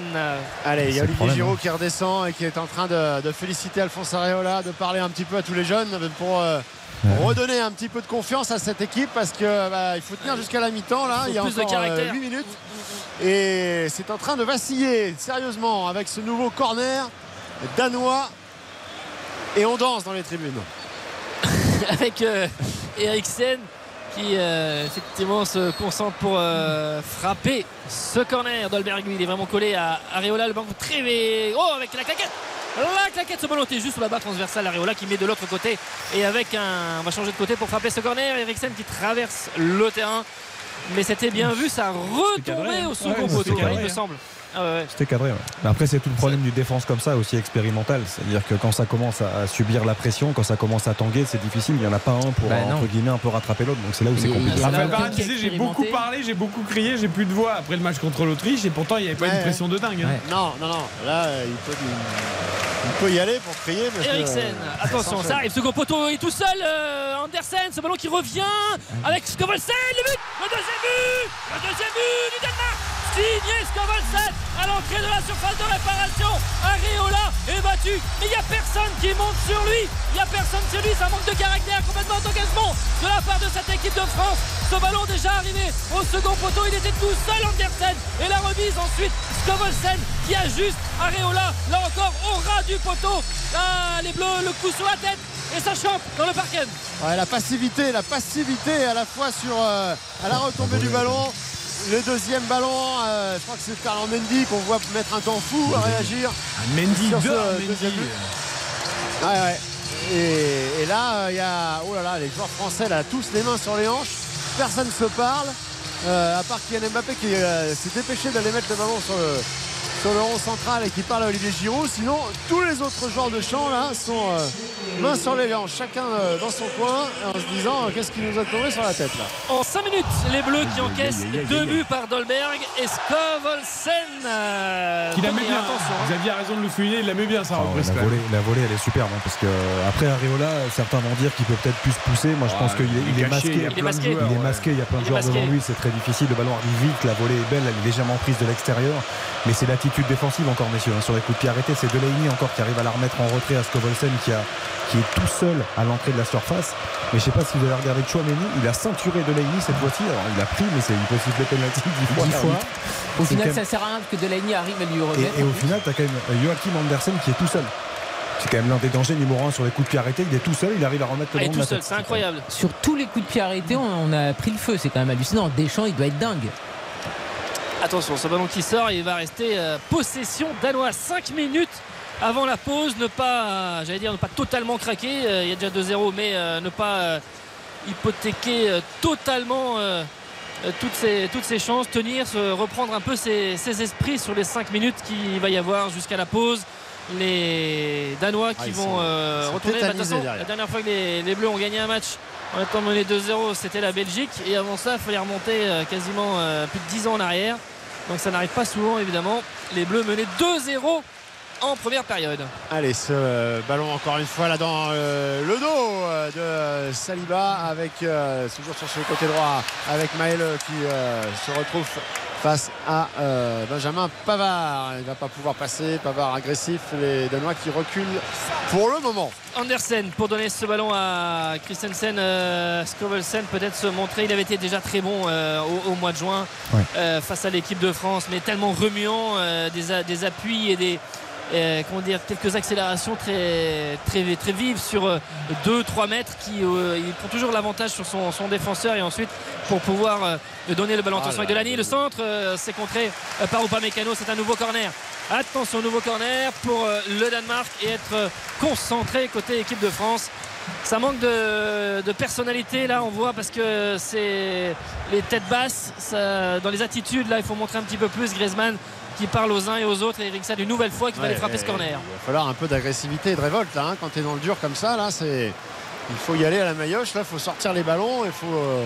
Allez, il y a Olivier Giraud qui redescend et qui est en train de, de féliciter Alphonse Areola, de parler un petit peu à tous les jeunes pour euh, redonner un petit peu de confiance à cette équipe parce que bah, il faut tenir jusqu'à la mi-temps là. Il, y a encore 8 euh, minutes. Et c'est en train de vaciller sérieusement avec ce nouveau corner danois. Et on danse dans les tribunes. avec euh, Eriksen qui effectivement se concentre pour frapper ce corner. Dolberg. Il est vraiment collé à Areola. Le banc très oh avec la claquette la claquette ce ballon était juste sous la barre transversale. Areola qui met de l'autre côté. Et avec un. On va changer de côté pour frapper ce corner. Eriksen qui traverse le terrain. Mais c'était bien vu, ça retombait hein. au second poteau, il me semble. Ah C'était cadré. Mais après, c'est tout le problème du défense comme ça, aussi expérimental. C'est-à-dire que quand ça commence à subir la pression, quand ça commence à tanguer, c'est difficile. Il n'y en a pas un pour, bah entre guillemets, un peu rattraper l'autre. Donc c'est là où c'est compliqué. j'ai beaucoup parlé, j'ai beaucoup crié, j'ai plus de voix après le match contre l'Autriche. Et pourtant, il n'y avait pas une pression de dingue. Hein. Non, non, non. Là, il peut, il peut y aller pour crier. Eriksen, attention, ça arrive. Second poteau, il est tout seul. Euh, Andersen, ce ballon qui revient avec Skovelsen. Le but, le deuxième but, le deuxième but du Danemark signé Skovalset à l'entrée de la surface de réparation. Areola est battu. Mais il n'y a personne qui monte sur lui. Il n'y a personne sur lui. Ça manque de caractère, complètement d'engagement de la part de cette équipe de France. Ce ballon déjà arrivé au second poteau. Il était tout seul Andersen. Et la remise ensuite. Skovalsen qui ajuste Areola. Là encore au ras du poteau. Ah, les bleus, le coup sur la tête et ça chope dans le parquet. la passivité, la passivité à la fois sur euh, à la retombée du ballon le deuxième ballon, euh, je crois que c'est Carl Mendy qu'on voit mettre un temps fou à réagir. Mendy, sur Mendy. Ouais, ouais. Et, là, il y a. Oh là là, les joueurs français là, tous les mains sur les hanches. Personne ne se parle. Euh, à part Kylian Mbappé qui euh, s'est dépêché d'aller mettre le ballon sur le, sur le rond central et qui parle à Olivier Giroud. Sinon, tous les autres joueurs de champ là sont euh, mains sur les hanches, chacun euh, dans son coin, en se disant qu'est-ce qui nous a tombé sur la tête là. En 5 minutes, les Bleus qui encaissent deux buts par Dolberg et Skovolsen. qui la met bien. Vous aviez raison de le souligner, il la met bien sa oh, reprise. la, volée, la, volée, elle est superbe hein, parce que après Areola, certains vont dire qu'il peut peut-être plus pousser. Moi, je pense qu'il est, masqué. Il est masqué. Il est masqué. Il y a plein de joueurs devant lui. C'est très difficile. Le ballon arrive vite. La volée est belle. Elle est légèrement prise de l'extérieur. Mais c'est l'attitude défensive encore, messieurs. Hein, sur les coups de pied arrêtés, c'est Delaney encore qui arrive à la remettre en retrait à Skovolsen qui, a, qui est tout seul à l'entrée de la surface. Mais je sais pas si vous avez regardé Chouameni, il a ceinturé Delaney cette fois-ci. Alors il a pris, mais c'est il peut siffler penalty dix fois. Au final, ça sert à rien que Delaney arrive à lui remettre. Et, au final, tu as quand même Joachim Andersen qui est tout seul. C'est quand même l'un des dangers numéro un sur les coups de pied arrêtés. Il est tout seul, il arrive à remettre le ah, tout seul, c'est incroyable. Sur tous les coups de pied arrêtés, on a pris le feu. C'est quand même hallucinant. Deschamps, il doit être dingue. Attention, ce ballon qui sort, il va rester euh, possession danois 5 minutes avant la pause, ne pas, j'allais dire, ne pas totalement craquer. Euh, il y a déjà 2-0, mais euh, ne pas hypothéquer totalement toutes, ses, ses chances, tenir, reprendre un peu ses, esprits sur les 5 minutes qu'il va y avoir jusqu'à la pause les Danois qui ah, vont euh, retourner. Bah, la dernière fois que les, Bleus ont gagné un match en étant mené 2-0, c'était la Belgique. Et avant ça, il fallait remonter euh, quasiment euh, plus de 10 ans en arrière. Donc ça n'arrive pas souvent, évidemment. Les Bleus menaient 2-0 en première période. Allez, ce ballon encore une fois là dans le dos de Saliba avec toujours sur ce côté droit avec Maël qui se retrouve face à euh, Benjamin Pavard. Il ne va pas pouvoir passer. Pavard agressif. Les Danois qui reculent pour le moment. Andersen pour donner ce ballon à Christensen. Euh, Skovelsen peut-être se montrer. Il avait été déjà très bon euh, au, mois de juin face à l'équipe de France, mais tellement remuant des, des appuis et des comment dire, quelques accélérations très, très, très vives sur 2-3 euh, mètres qui euh, il prend toujours l'avantage sur son, défenseur et ensuite pour pouvoir euh, donner le ballon. Attention avec Delany, le centre c'est contré par Mécano, c'est un nouveau corner. Attention, nouveau corner pour le Danemark et être concentré côté équipe de France. Ça manque de, personnalité là, on voit parce que c'est les têtes basses. dans les attitudes là, il faut montrer un petit peu plus. Griezmann qui parle aux uns et aux autres. Et Eriksen une nouvelle fois qui va aller frapper ce corner. Il va falloir un peu d'agressivité et de révolte hein, quand tu es dans le dur comme ça. Là, c'est il faut y aller à la maillotche. Là, il faut sortir les ballons. Il faut euh,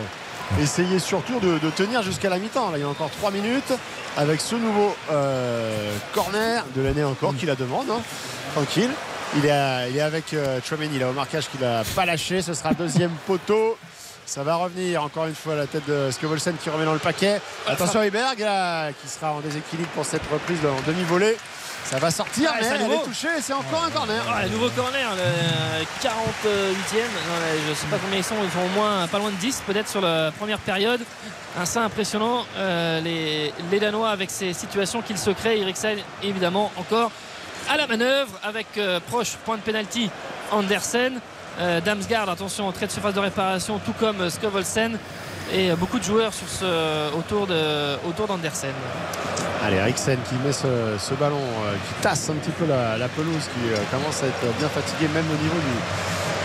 essayer surtout de, tenir jusqu'à la mi-temps. Là, il y a encore 3 minutes avec ce nouveau euh, corner de l'année encore qui la demande. Hein. Tranquille. Il est, il est avec euh, Chouameni là au marquage qu'il n'a pas lâché. Ce sera deuxième poteau. Ça va revenir encore une fois la tête de Skevolsen qui remet dans le paquet. Attention Hébert qui sera en déséquilibre pour cette reprise en demi-volée. Ça va sortir, mais elle est touchée c'est encore un corner. nouveau corner, le 48e. je ne sais pas combien ils sont, ils sont au moins pas loin de 10 peut-être sur la première période. Un impressionnant. Euh, les, les, Danois avec ces situations qu'ils se créent. Eriksen évidemment encore à la manœuvre avec euh, proche point de pénalty Andersen. Euh, Damsgaard, attention, trait de surface de réparation, tout comme euh, Skovolsen. Et euh, beaucoup de joueurs sur ce, autour, de, autour d'Andersen. Allez, Eriksen qui met ce, ballon, qui tasse un petit peu la, pelouse, qui commence à être bien fatigué, même au niveau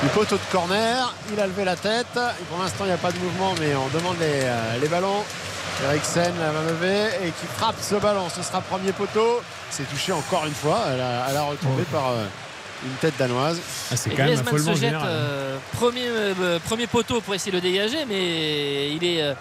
du, poteau de corner. Il a levé la tête. pour l'instant, il n'y a pas de mouvement, mais on demande les, ballons. Eriksen la main levée et qui frappe ce ballon. Ce sera premier poteau. C'est touché encore une fois. Elle a, elle a retombé par une tête danoise. Ah, c'est quand même se jette euh, premier, euh, premier poteau pour essayer de le dégager, mais il est. Euh,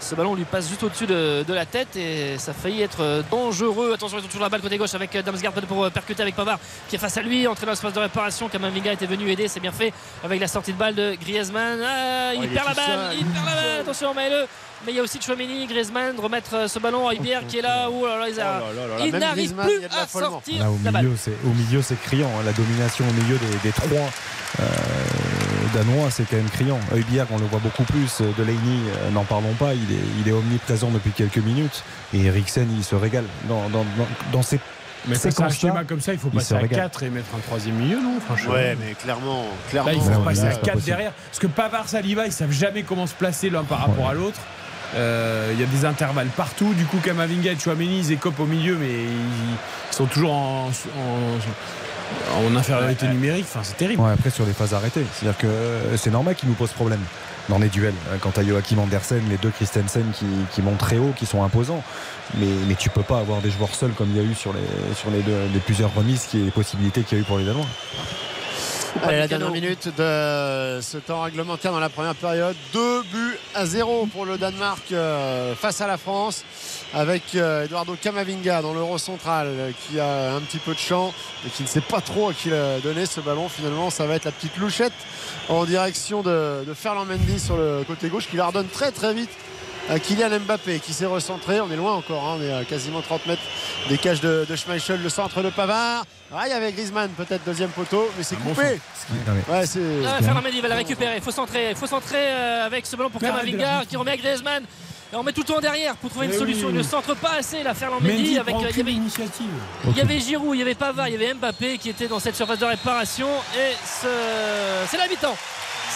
ce ballon lui passe juste au-dessus de, la tête et ça a failli être dangereux. Attention, ils ont toujours la balle côté gauche avec Damsgaard pour percuter avec Pavard qui est face à lui, entré dans l'espace de réparation. Kamavinga était venu aider, c'est bien fait avec la sortie de balle de Griezmann. Ah, il, oh, perd la balle, il perd la balle. Attention, Maëlle mais il y a aussi Chouameni, Griezmann, remettre euh, ce ballon à Iber qui est là. où il n'arrive plus à sortir au milieu, c'est criant. Hein. la domination au milieu des, trois euh, danois, c'est quand même criant. Heubier, on le voit beaucoup plus. Delaney, euh, n'en parlons pas. Il est, il est omniprésent depuis quelques minutes. Et Eriksen, il se régale dans, dans, dans, ses mais c'est un schéma comme ça, il faut passer à 4 et mettre un troisième milieu, non Franchement. Ouais, mais clairement. clairement là, il faut passer à 4 derrière. Parce que Pavard, Saliba, ils savent jamais comment se placer l'un par rapport à l'autre. Euh, il y a des intervalles partout. Du coup, Kamavinga et Chouameni, ils écopent au milieu, mais ils, sont toujours en, en, infériorité numérique. Enfin, c'est terrible. après, sur les phases arrêtées, c'est-à-dire que c'est normal qu'ils nous posent problème. dans les duels. Quant à Joachim Andersen, les deux Christensen qui, qui montent très haut, qui sont imposants. Mais, mais tu peux pas avoir des joueurs seuls comme il y a eu sur les, sur les, les plusieurs remises, qui est les possibilités qu'il y a eu pour les Danois. Allez, la dernière minute de ce temps réglementaire dans la première période. Deux buts à zéro pour le Danemark euh, face à la France avec euh, Eduardo Camavinga dans l'euro central qui a un petit peu de champ et qui ne sait pas trop à qui donner ce ballon. Finalement, ça va être la petite louchette en direction de, de Ferland Mendy sur le côté gauche qui la redonne très très vite Kylian Mbappé qui s'est recentré. On est loin encore, hein. on est à quasiment 30 mètres des cages de, de Schmeichel, le centre de Pavard. Ah, il y avait Griezmann, peut-être deuxième poteau, mais c'est coupé. ouais, c'est. Ah, va la récupérer. Il faut centrer, il faut centrer euh, avec ce ballon pour Kamavinga qui remet à Griezmann. Et on met tout le temps derrière pour trouver une eh solution. Il ne centre pas assez la Ferland Mendy avec euh, il y avait, initiative. il y avait Giroud, il y avait Pavard, il y avait Mbappé qui était dans cette surface de réparation et c'est la mi-temps.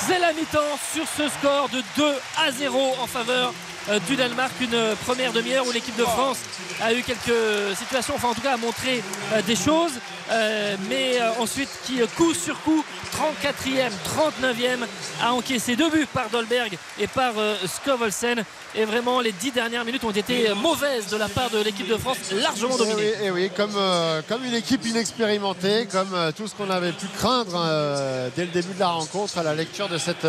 C'est la mi-temps sur ce score de 2 à 0 en faveur euh, du Danemark. Une première demi-heure où l'équipe de France a eu quelques situations, enfin en tout cas a montré euh, des choses. Euh, mais ensuite qui coup sur coup 34e 39e a encaissé deux buts par Dolberg et par Skovolsen. Et vraiment les dix dernières minutes ont été mauvaises de la part de l'équipe de France largement dominée et oui, comme, comme une équipe inexpérimentée comme tout ce qu'on avait pu craindre dès le début de la rencontre à la lecture de cette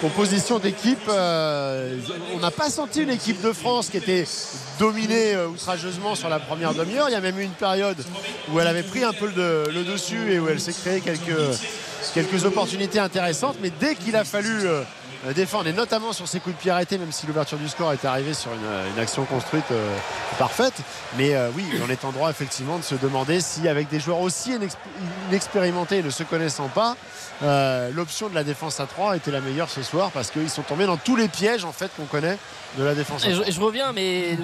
composition d'équipe on n'a pas senti une équipe de France qui était dominée euh, outrageusement sur la première demi-heure. Il y a même eu une période où elle avait pris un peu le, dessus et où elle s'est créé quelques, quelques opportunités intéressantes. Mais dès qu'il a fallu euh, défendre, et notamment sur ses coups de pied arrêtés, même si l'ouverture du score est arrivée sur une, action construite euh, parfaite. Mais oui, on est en droit effectivement de se demander si avec des joueurs aussi inexpérimentés ne se connaissant pas, l'option de la défense à 3 était la meilleure ce soir parce qu'ils sont tombés dans tous les pièges en fait qu'on connaît de la défense. Et je, reviens, mais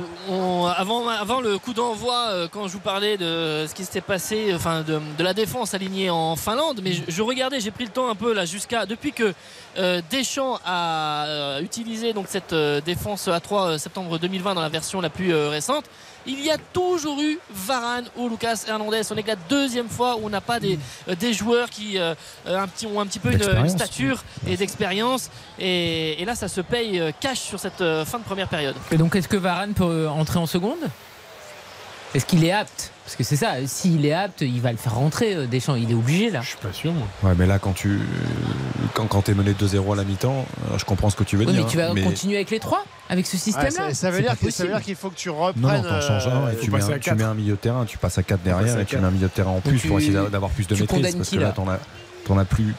avant, avant le coup d'envoi, euh, quand je vous parlais de ce qui s'était passé, enfin de, la défense alignée en Finlande, mais je, regardais, j'ai pris le temps un peu là jusqu'à depuis que euh, Deschamps a euh, utilisé donc cette défense à 3 septembre 2020 dans la version la plus récente il y a toujours eu Varane ou Lucas Hernandez. On est que la deuxième fois où on n'a pas des, des, joueurs qui euh, un petit, ont un petit peu une, stature et d'expérience. Et, là, ça se paye euh, cash sur cette euh, fin de première période. Et donc, est-ce que Varane peut entrer en seconde? Est-ce qu'il est apte? Parce que c'est ça, s'il est apte, il va le faire rentrer, euh, Deschamps. Il est obligé là. Je suis pas sûr, moi. Ouais, mais là, quand tu quand, quand es mené 2-0 à la mi-temps, euh, je comprends ce que tu veux dire. Mais tu vas continuer avec les trois Avec ce système-là ça, veut dire qu'il faut que tu reprennes. Non, non changes un et tu mets, un, tu mets, un, milieu de terrain, tu passes à 4 derrière et tu mets un milieu de terrain en plus pour essayer d'avoir plus de maîtrise. Parce que là, t'en as, as plus.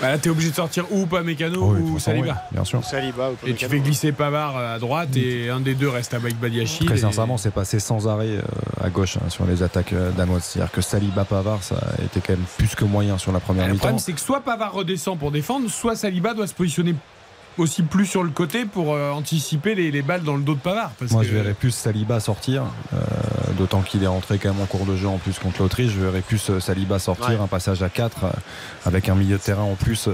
Bah là, t'es obligé de sortir ou pas Mécano ou Saliba. bien sûr. Saliba ou et tu fais glisser Pavard à droite et un des deux reste avec Badiachil. Très sincèrement, c'est passé sans arrêt euh, à gauche hein, sur les attaques euh, danoises. C'est-à-dire que Saliba Pavard, ça a été quand même plus que moyen sur la première mi-temps. Le problème, c'est que soit Pavard redescend pour défendre, soit Saliba doit se positionner aussi plus sur le côté pour euh, anticiper les, balles dans le dos de Pavard. Moi, je verrais plus Saliba sortir, euh, d'autant qu'il est rentré quand même en cours de jeu en plus contre l'Autriche. Je verrais plus euh, Saliba sortir, un passage à 4 avec un milieu de terrain en plus,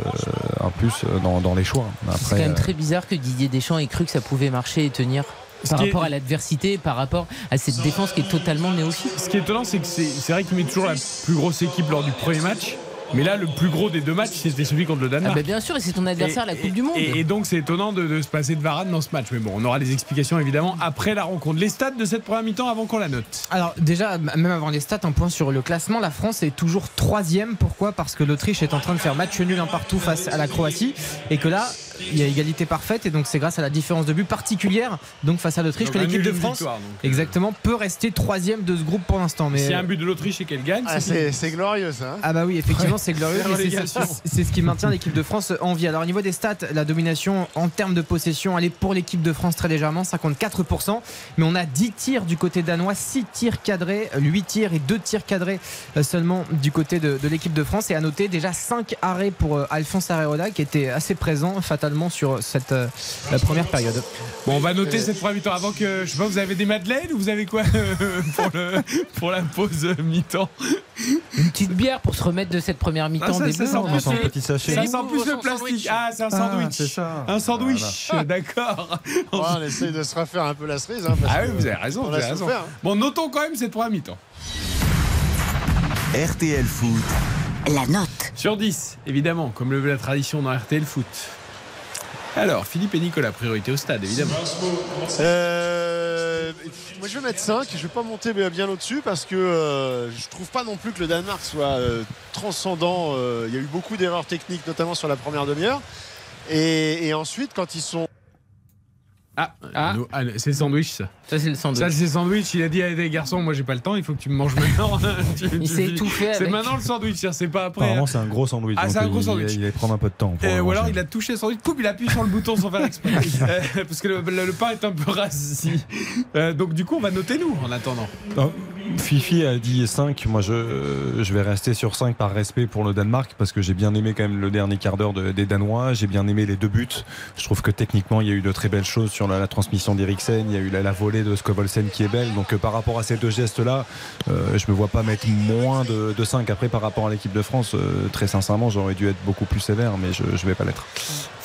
en plus dans, les choix. C'est quand même très bizarre que Didier Deschamps ait cru que ça pouvait marcher et tenir par rapport à l'adversité, par rapport à cette défense qui est totalement néophyte. Ce qui est étonnant, c'est que c'est vrai qu'il met toujours la plus grosse équipe lors du premier match. Mais là, le plus gros des deux matchs, c'était celui contre le Danemark. Ah bah bien sûr, et c'est ton adversaire à la Coupe du Monde. Et, donc, c'est étonnant de, se passer de Varane dans ce match. Mais bon, on aura des explications évidemment après la rencontre. Les stats de cette première mi-temps avant qu'on la note. Alors, déjà, même avant les stats, un point sur le classement. La France est toujours troisième. Pourquoi? Parce que l'Autriche est en train de faire match nul un partout face à la Croatie. Et que là, il y a égalité parfaite et donc c'est grâce à la différence de but particulière donc face à l'Autriche que l'équipe de France euh, exactement peut rester troisième de ce groupe pour l'instant. Mais si un but de l'Autriche et qu'elle gagne, ah, c'est glorieux ça. Hein. ah bah oui effectivement c'est glorieux. c'est ce qui maintient l'équipe de France en vie. Alors au niveau des stats, la domination en termes de possession, elle est pour l'équipe de France très légèrement, 54%. Mais on a 10 tirs du côté danois, 6 tirs cadrés, 8 tirs et 2 tirs cadrés euh, seulement du côté de, l'équipe de France. Et à noter déjà 5 arrêts pour euh, Alphonse Areola qui était assez présent sur cette euh, première période. Bon, on va noter cette première mi-temps avant que je sais pas, vous avez des madeleines ou vous avez quoi euh, pour, le, pour la pause mi-temps? Une petite bière pour se remettre de cette première mi-temps ah, des ça, sent plus, un petit sachet. Ça sent plus le plastique. Ah, c'est un sandwich. Ah, un sandwich, d'accord. on essaye de se refaire un peu la cerise. Hein, ah oui, vous avez raison. Vous avez raison. Hein. Bon, notons quand même cette première mi-temps. RTL Foot. La note. Sur 10, évidemment, comme le veut la tradition dans RTL Foot. Alors, Philippe et Nicolas, priorité au stade, évidemment. Euh, moi, je vais mettre 5. Je vais pas monter bien au-dessus parce que euh, je trouve pas non plus que le Danemark soit euh, transcendant. Il y a eu beaucoup d'erreurs techniques, notamment sur la première demi-heure. et, ensuite, quand ils sont ah, ah. ah c'est le sandwich ça. Ça c'est le sandwich. Ça c'est le sandwich. Il a dit à des garçons, moi j'ai pas le temps, il faut que tu me manges maintenant. il s'est étouffé. C'est maintenant le sandwich, c'est pas après. Apparemment c'est un gros sandwich. Ah c'est un gros sandwich. Il, va prendre un peu de temps. ou alors il a touché le sandwich, coupe, il appuie sur le bouton sans faire exprès. Euh, parce que le, pain est un peu rassis. Euh, donc du coup on va noter nous en attendant. Oh, Fifi a dit 5. Moi, je, je vais rester sur 5 par respect pour le Danemark parce que j'ai bien aimé quand même le dernier quart d'heure des Danois. J'ai bien aimé les deux buts. Je trouve que techniquement, il y a eu de très belles choses sur la, transmission d'Eriksen. Il y a eu la, volée de Skovolsen qui est belle. Donc, euh, par rapport à ces deux gestes-là, euh, je me vois pas mettre moins de, 5. Après, par rapport à l'équipe de France, euh, très sincèrement, j'aurais dû être beaucoup plus sévère, mais je, je vais pas l'être.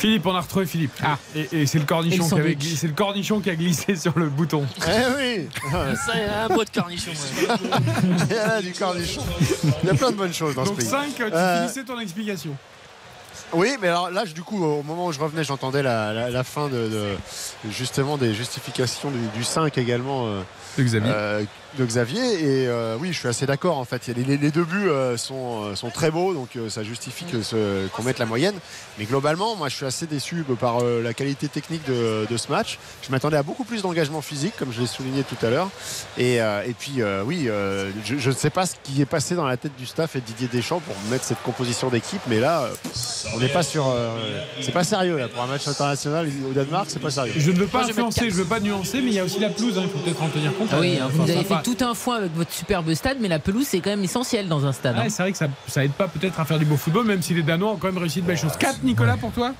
Philippe, on a retrouvé Philippe. Ah. Et, c'est le cornichon, qui le cornichon qui a glissé sur le bouton. Eh oui Ça, un beau de cornichon. Il y a du cornichon. Il y a plein de bonnes choses dans ce pays. Donc 5, tu euh, finissais ton explication. Oui, mais alors là, du coup, au moment où je revenais, j'entendais la, fin de, justement des justifications du, 5 également. Euh, Xavier. Euh, de Xavier. Et euh, oui, je suis assez d'accord en fait. Les, les, deux buts euh, sont, euh, sont, très beaux, donc ça justifie qu'on mette la moyenne. Mais globalement, moi je suis assez déçu par la qualité technique de, ce match. Je m'attendais à beaucoup plus d'engagement physique, comme je l'ai souligné tout à l'heure. Et, et, puis oui, je, ne sais pas ce qui est passé dans la tête du staff et de Didier Deschamps pour mettre cette composition d'équipe, mais là, on n'est pas sur. c'est pas sérieux là pour un match international au Danemark, c'est pas sérieux. Je ne veux pas influencer, je veux pas nuancer, mais il y a aussi la pelouse, hein, il faut peut-être en tenir compte. Ah oui, vous avez fait tout un foin avec votre superbe stade, mais la pelouse, c'est quand même essentiel dans un stade. Hein. c'est vrai que ça, ça aide pas peut-être à faire du beau football, même si les Danois ont quand même réussi de belles choses. 4, Nicolas, pour toi?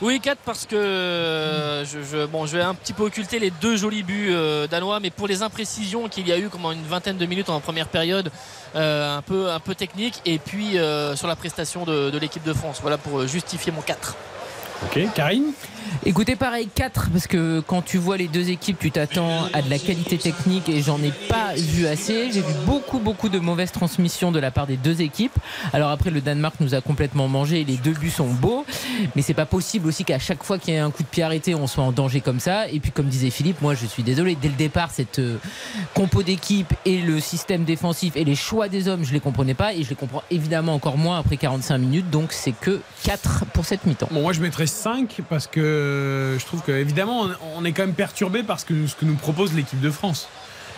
Oui, 4 parce que euh, je, bon, je vais un petit peu occulter les deux jolis buts euh, danois, mais pour les imprécisions qu'il y a eu comme une vingtaine de minutes en première période, euh, un, peu, un peu technique, et puis sur la prestation de, de l'équipe de France. Voilà pour justifier mon 4. Ok, Karine? Écoutez, pareil, 4, parce que quand tu vois les deux équipes, tu t'attends à de la qualité technique et j'en ai pas vu assez. J'ai vu beaucoup, beaucoup de mauvaises transmissions de la part des deux équipes. Alors après, le Danemark nous a complètement mangé et les deux buts sont beaux, mais c'est pas possible aussi qu'à chaque fois qu'il y ait un coup de pied arrêté, on soit en danger comme ça. Et puis, comme disait Philippe, moi je suis désolé, dès le départ, cette euh, compo d'équipe et le système défensif et les choix des hommes, je les comprenais pas et je les comprends évidemment encore moins après 45 minutes. Donc c'est que 4 pour cette mi-temps. Bon, moi je mettrais 5 parce que je trouve qu'évidemment, on est quand même perturbé par que, ce que nous propose l'équipe de France.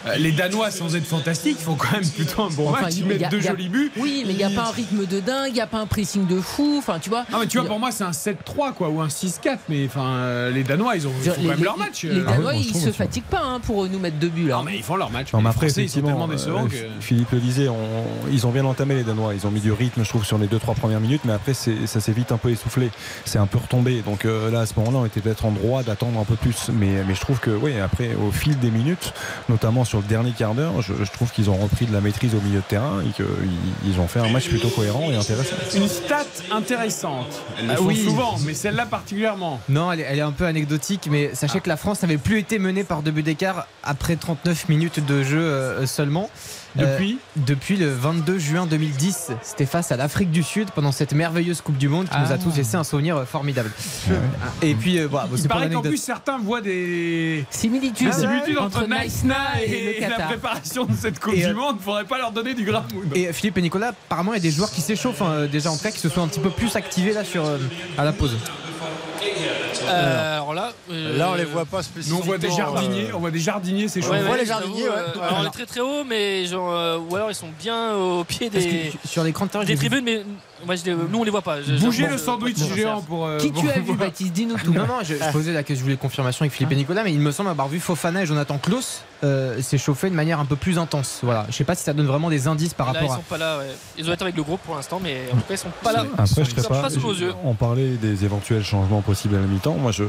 Euh, les Danois, sans être fantastiques, font quand même plutôt un bon match. Ils mettent deux jolis buts. Oui, mais il n'y a pas un rythme de dingue, il n'y a pas un pressing de fou. Enfin, tu vois. Ah, mais tu vois, pour moi, c'est un 7-3 quoi, ou un 6-4. Mais enfin, euh, les Danois, ils ont quand même leur match. Les euh. Danois, ah ils se fatiguent pas hein, pour nous mettre deux buts là. Non, mais ils font leur match. mais après, Français, ils sont tellement décevants que... Philippe le disait, ils ont bien entamé les Danois. Ils ont mis du rythme, je trouve, sur les 2-3 premières minutes, mais après, ça s'est vite un peu essoufflé. C'est un peu retombé. Donc là, à ce moment-là, on était peut-être en droit d'attendre un peu plus. Mais, mais je trouve que, oui, après, au fil des minutes, notamment sur le dernier quart d'heure, je, trouve qu'ils ont repris de la maîtrise au milieu de terrain et qu'ils ont fait un match plutôt cohérent et intéressant. Une stat intéressante. Elle ah oui. souvent, mais celle-là particulièrement. Non, elle est, un peu anecdotique, mais sachez que la France n'avait plus été menée par deux buts d'écart après 39 minutes de jeu euh, seulement. Depuis euh, Depuis le 22 juin 2010. C'était face à l'Afrique du Sud pendant cette merveilleuse Coupe du Monde qui nous a ah. tous laissé un souvenir euh, formidable. Et puis, euh, voilà, Il paraît qu'en plus, certains voient des similitudes, entre, Naïsna et, la préparation de cette Coupe du Monde. Il faudrait pas leur donner du gramme. Et Philippe et Nicolas, apparemment, il y a des joueurs qui s'échauffent hein, déjà en fait, qui se sont un petit peu plus activés là sur, à la pause. Euh, alors là, euh, là on les voit pas spécifiquement. Nous on voit des jardiniers, on voit des jardiniers, c'est chaud. on voit les jardiniers. Ouais. alors on est très très haut, mais genre, ou alors ils sont bien au pied des sur l'écran de des tribunes, mais nous on les voit pas. Bougez le sandwich géant pour. Qui tu as vu, Baptiste Dis-nous tout. Non non, je, posais la question, je voulais confirmation avec Philippe et Nicolas, mais il me semble avoir vu Fofana et Jonathan Klaus s'échauffer de manière un peu plus intense. Voilà, je sais pas si ça donne vraiment des indices par rapport à. Ils sont pas là. Ils doivent être avec le groupe pour l'instant, mais en tout cas ils sont pas là. Après, je pas. On parlait des éventuels changements possibles à la mi-temps. Moi, je euh,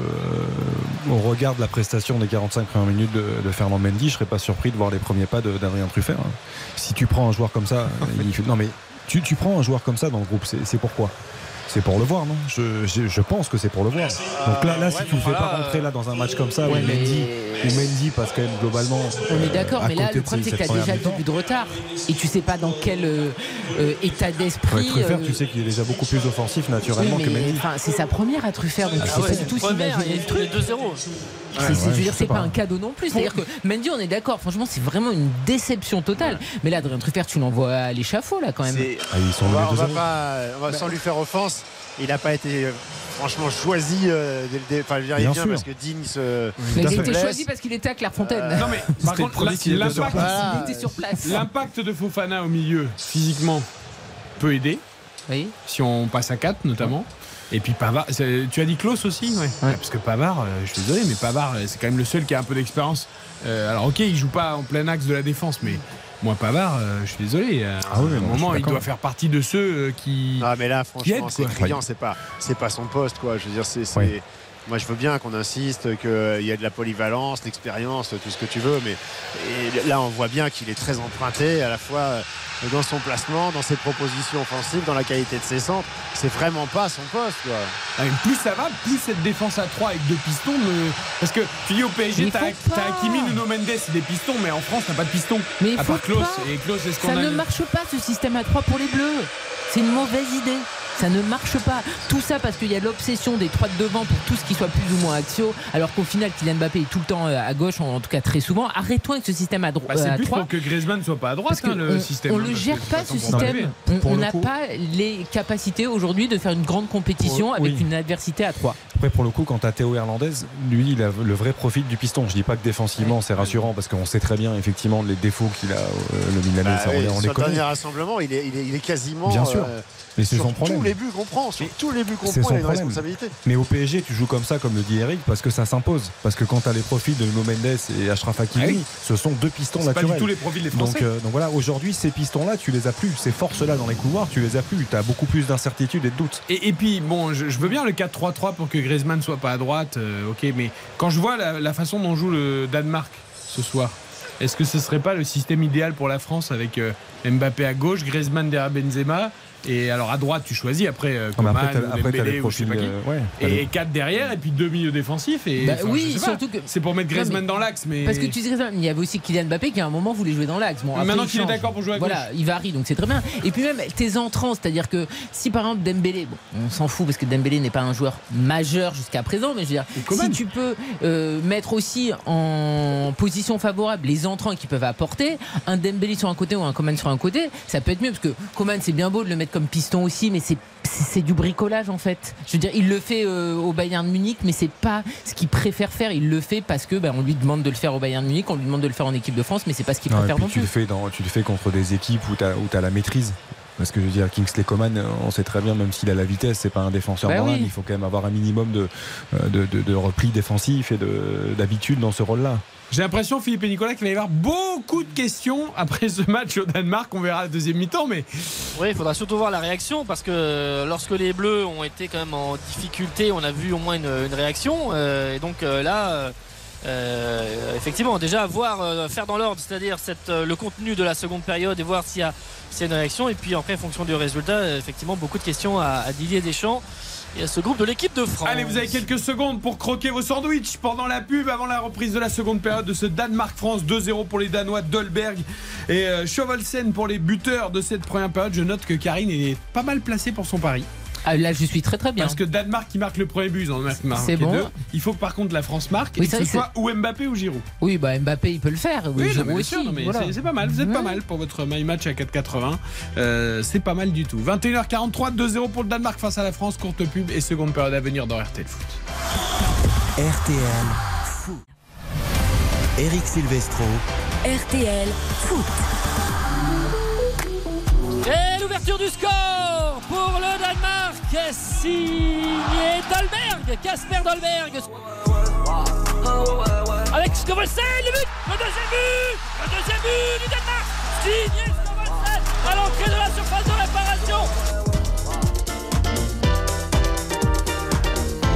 au regard de la prestation des 45 premières minutes de, Fernand Mendy, je serais pas surpris de voir les premiers pas d'Adrien Truffert. Hein. Si tu prends un joueur comme ça, non mais tu, prends un joueur comme ça dans le groupe, c'est pourquoi? C'est pour le voir, non je, pense que c'est pour le voir. Donc là, là si tu ne fais pas rentrer là dans un match comme ça, ouais, où Mendy passe quand même globalement. On est d'accord, mais là, le problème, c'est que tu as déjà deux buts de retard et tu sais pas dans quel état d'esprit. Ouais, tu sais qu'il est déjà beaucoup plus offensif naturellement que Mendy. C'est sa première à Truffert, donc ah, sais pas du tout s'il va gérer le truc. 2-0. Je veux dire, c'est pas un cadeau non plus. C'est-à-dire que Mendy, on est d'accord. Franchement, c'est vraiment une déception totale. Mais là, Adrien Truffert, tu l'envoies à l'échafaud là quand même. Ah, ils sont on va, on va pas, on va, sans lui faire offense. Il n'a pas été franchement choisi euh, dès le Enfin, je bien, parce que Dean se. Mais il a été choisi parce qu'il était à Clairefontaine. Euh, non, mais par contre, l'impact de Fofana au milieu, physiquement, peut aider. Oui. Si on passe à 4 notamment. Et puis Pavard, tu as dit Klaus aussi ouais. Parce que Pavard, euh, je suis désolé, mais Pavard, c'est quand même le seul qui a un peu d'expérience. alors ok, il joue pas en plein axe de la défense, mais moi, Pavard, euh, je suis désolé. À ah un moment, il doit faire partie de ceux euh, qui. Ah, mais là, franchement, c'est criant. C'est pas, c'est pas son poste, quoi. Je veux dire, c'est. Moi, je veux bien qu'on insiste, qu'il y ait de la polyvalence, l'expérience, tout ce que tu veux, mais là, on voit bien qu'il est très emprunté à la fois dans son placement, dans ses propositions offensives, dans la qualité de ses centres. C'est vraiment pas son poste. Ah, plus ça va, plus cette défense à 3 avec deux pistons. Parce que tu dis au PSG, t'as Hakimi, Nuno Mendes, des pistons, mais en France, t'as pas de pistons. Mais à part. Et Klaus, ce qu'on Ça ne marche pas ce système à 3 pour les Bleus. C'est une mauvaise idée. Ça ne marche pas. Tout ça parce qu'il y a l'obsession des trois de devant pour tout ce qui soit plus ou moins axio, alors qu'au final, Kylian Mbappé est tout le temps euh, à gauche, en tout cas très souvent. Arrêtons avec ce système à droite. Bah, c'est plus pour que Griezmann ne soit pas à droite, hein, le système. On ne le gère pas ce système. On n'a pas les capacités aujourd'hui de faire une grande compétition avec une adversité à 3. Après, pour le coup, quand tu as Théo Hernandez, lui, il a le vrai profil du piston. Je dis pas que défensivement, c'est rassurant parce qu'on sait très bien, effectivement, les défauts qu'il a, euh, le Milanais. Bah, on, sur le dernier rassemblement, il est, il est, quasiment. Bien sûr. Euh, mais c'est son problème. tous les buts qu'on prend, sur tous les buts qu'on prend, il y a une responsabilité. Mais au PSG, tu joues comme ça, comme le dit Eric, parce que ça s'impose. Parce que quand tu as les profils de Nuno Mendes et Ashraf Hakimi, ah ce sont deux pistons naturels. Pas du tout les profils des Français. Donc, euh, donc voilà, aujourd'hui, ces pistons-là, tu les as plus. Ces forces-là dans les couloirs, tu les as plus. Tu as beaucoup plus d'incertitudes et de doutes. Et, puis, bon, je, veux bien le 4-3-3 pour que Griezmann soit pas à droite, euh, ok, mais quand je vois la, la façon dont joue le Danemark ce soir, est-ce que ce serait pas le système idéal pour la France avec euh, Mbappé à gauche, Griezmann derrière Benzema et alors à droite, tu choisis après euh, Coman, après, ou je sais pas qui. Euh, et 4 derrière, et puis deux milieux défensifs. Et, bah oui, surtout que. C'est pour mettre Griezmann dans l'axe. Mais... Parce que tu sais, il y avait aussi Kylian Mbappé qui à un moment voulait jouer dans l'axe. Bon, Maintenant qu'il est d'accord pour jouer à Voilà, il varie, donc c'est très bien. Et puis même tes entrants, c'est-à-dire que si par exemple Dembélé, bon, on s'en fout parce que Dembélé n'est pas un joueur majeur jusqu'à présent, mais je veux dire, si tu peux euh, mettre aussi en position favorable les entrants qui peuvent apporter, un Dembélé sur un côté ou un Coman sur un côté, ça peut être mieux parce que Coman c'est bien beau de le mettre comme piston aussi, mais c'est du bricolage en fait. Je veux dire, il le fait euh, au Bayern de Munich, mais c'est pas ce qu'il préfère faire. Il le fait parce que ben, on lui demande de le faire au Bayern de Munich, on lui demande de le faire en équipe de France, mais c'est pas ce qu'il préfère non tu Le fais dans, tu le fais contre des équipes où tu as, la maîtrise. Parce que je veux dire, Kingsley Coman, on sait très bien, même s'il a la vitesse, c'est pas un défenseur bah il faut quand même avoir un minimum de, euh, de, de, de repli défensif et d'habitude dans ce rôle-là. J'ai l'impression, Philippe et Nicolas, qu'il va y avoir beaucoup de questions après ce match au Danemark. On verra la deuxième mi-temps, mais. Oui, il faudra surtout voir la réaction parce que lorsque les Bleus ont été quand même en difficulté, on a vu au moins une, réaction. Euh, et donc euh, là. Euh, effectivement, déjà voir faire dans l'ordre, c'est-à-dire le contenu de la seconde période et voir s'il y, a une réaction. Et puis après, en fonction du résultat, effectivement, beaucoup de questions à, Didier Deschamps et à ce groupe de l'équipe de France. Allez, vous avez quelques secondes pour croquer vos sandwichs pendant la pub, avant la reprise de la seconde période de ce Danemark-France 2-0 pour les Danois, Dolberg et euh, pour les buteurs de cette première période. Je note que Karine est pas mal placée pour son pari. Ah, là, je suis très très bien. Parce que Danemark qui marque le premier but, en C'est bon. Il faut que par contre la France marque et que ce soit ou Mbappé ou Giroud. Oui, bah Mbappé il peut le faire. Oui, c'est pas mal. Vous êtes pas mal pour votre my match à 4,80. Euh, c'est pas mal du tout. 21h43, 2-0 pour le Danemark face à la France. Courte pub et seconde période à venir dans RTL Foot. RTL Foot. Eric Silvestro. RTL Foot. Et l'ouverture du score pour le Danemark, signé Dolberg, Casper Dolberg. Avec Skovelsen, le but, le deuxième but, le deuxième but du Danemark, signé Skovelsen à l'entrée de la surface de réparation.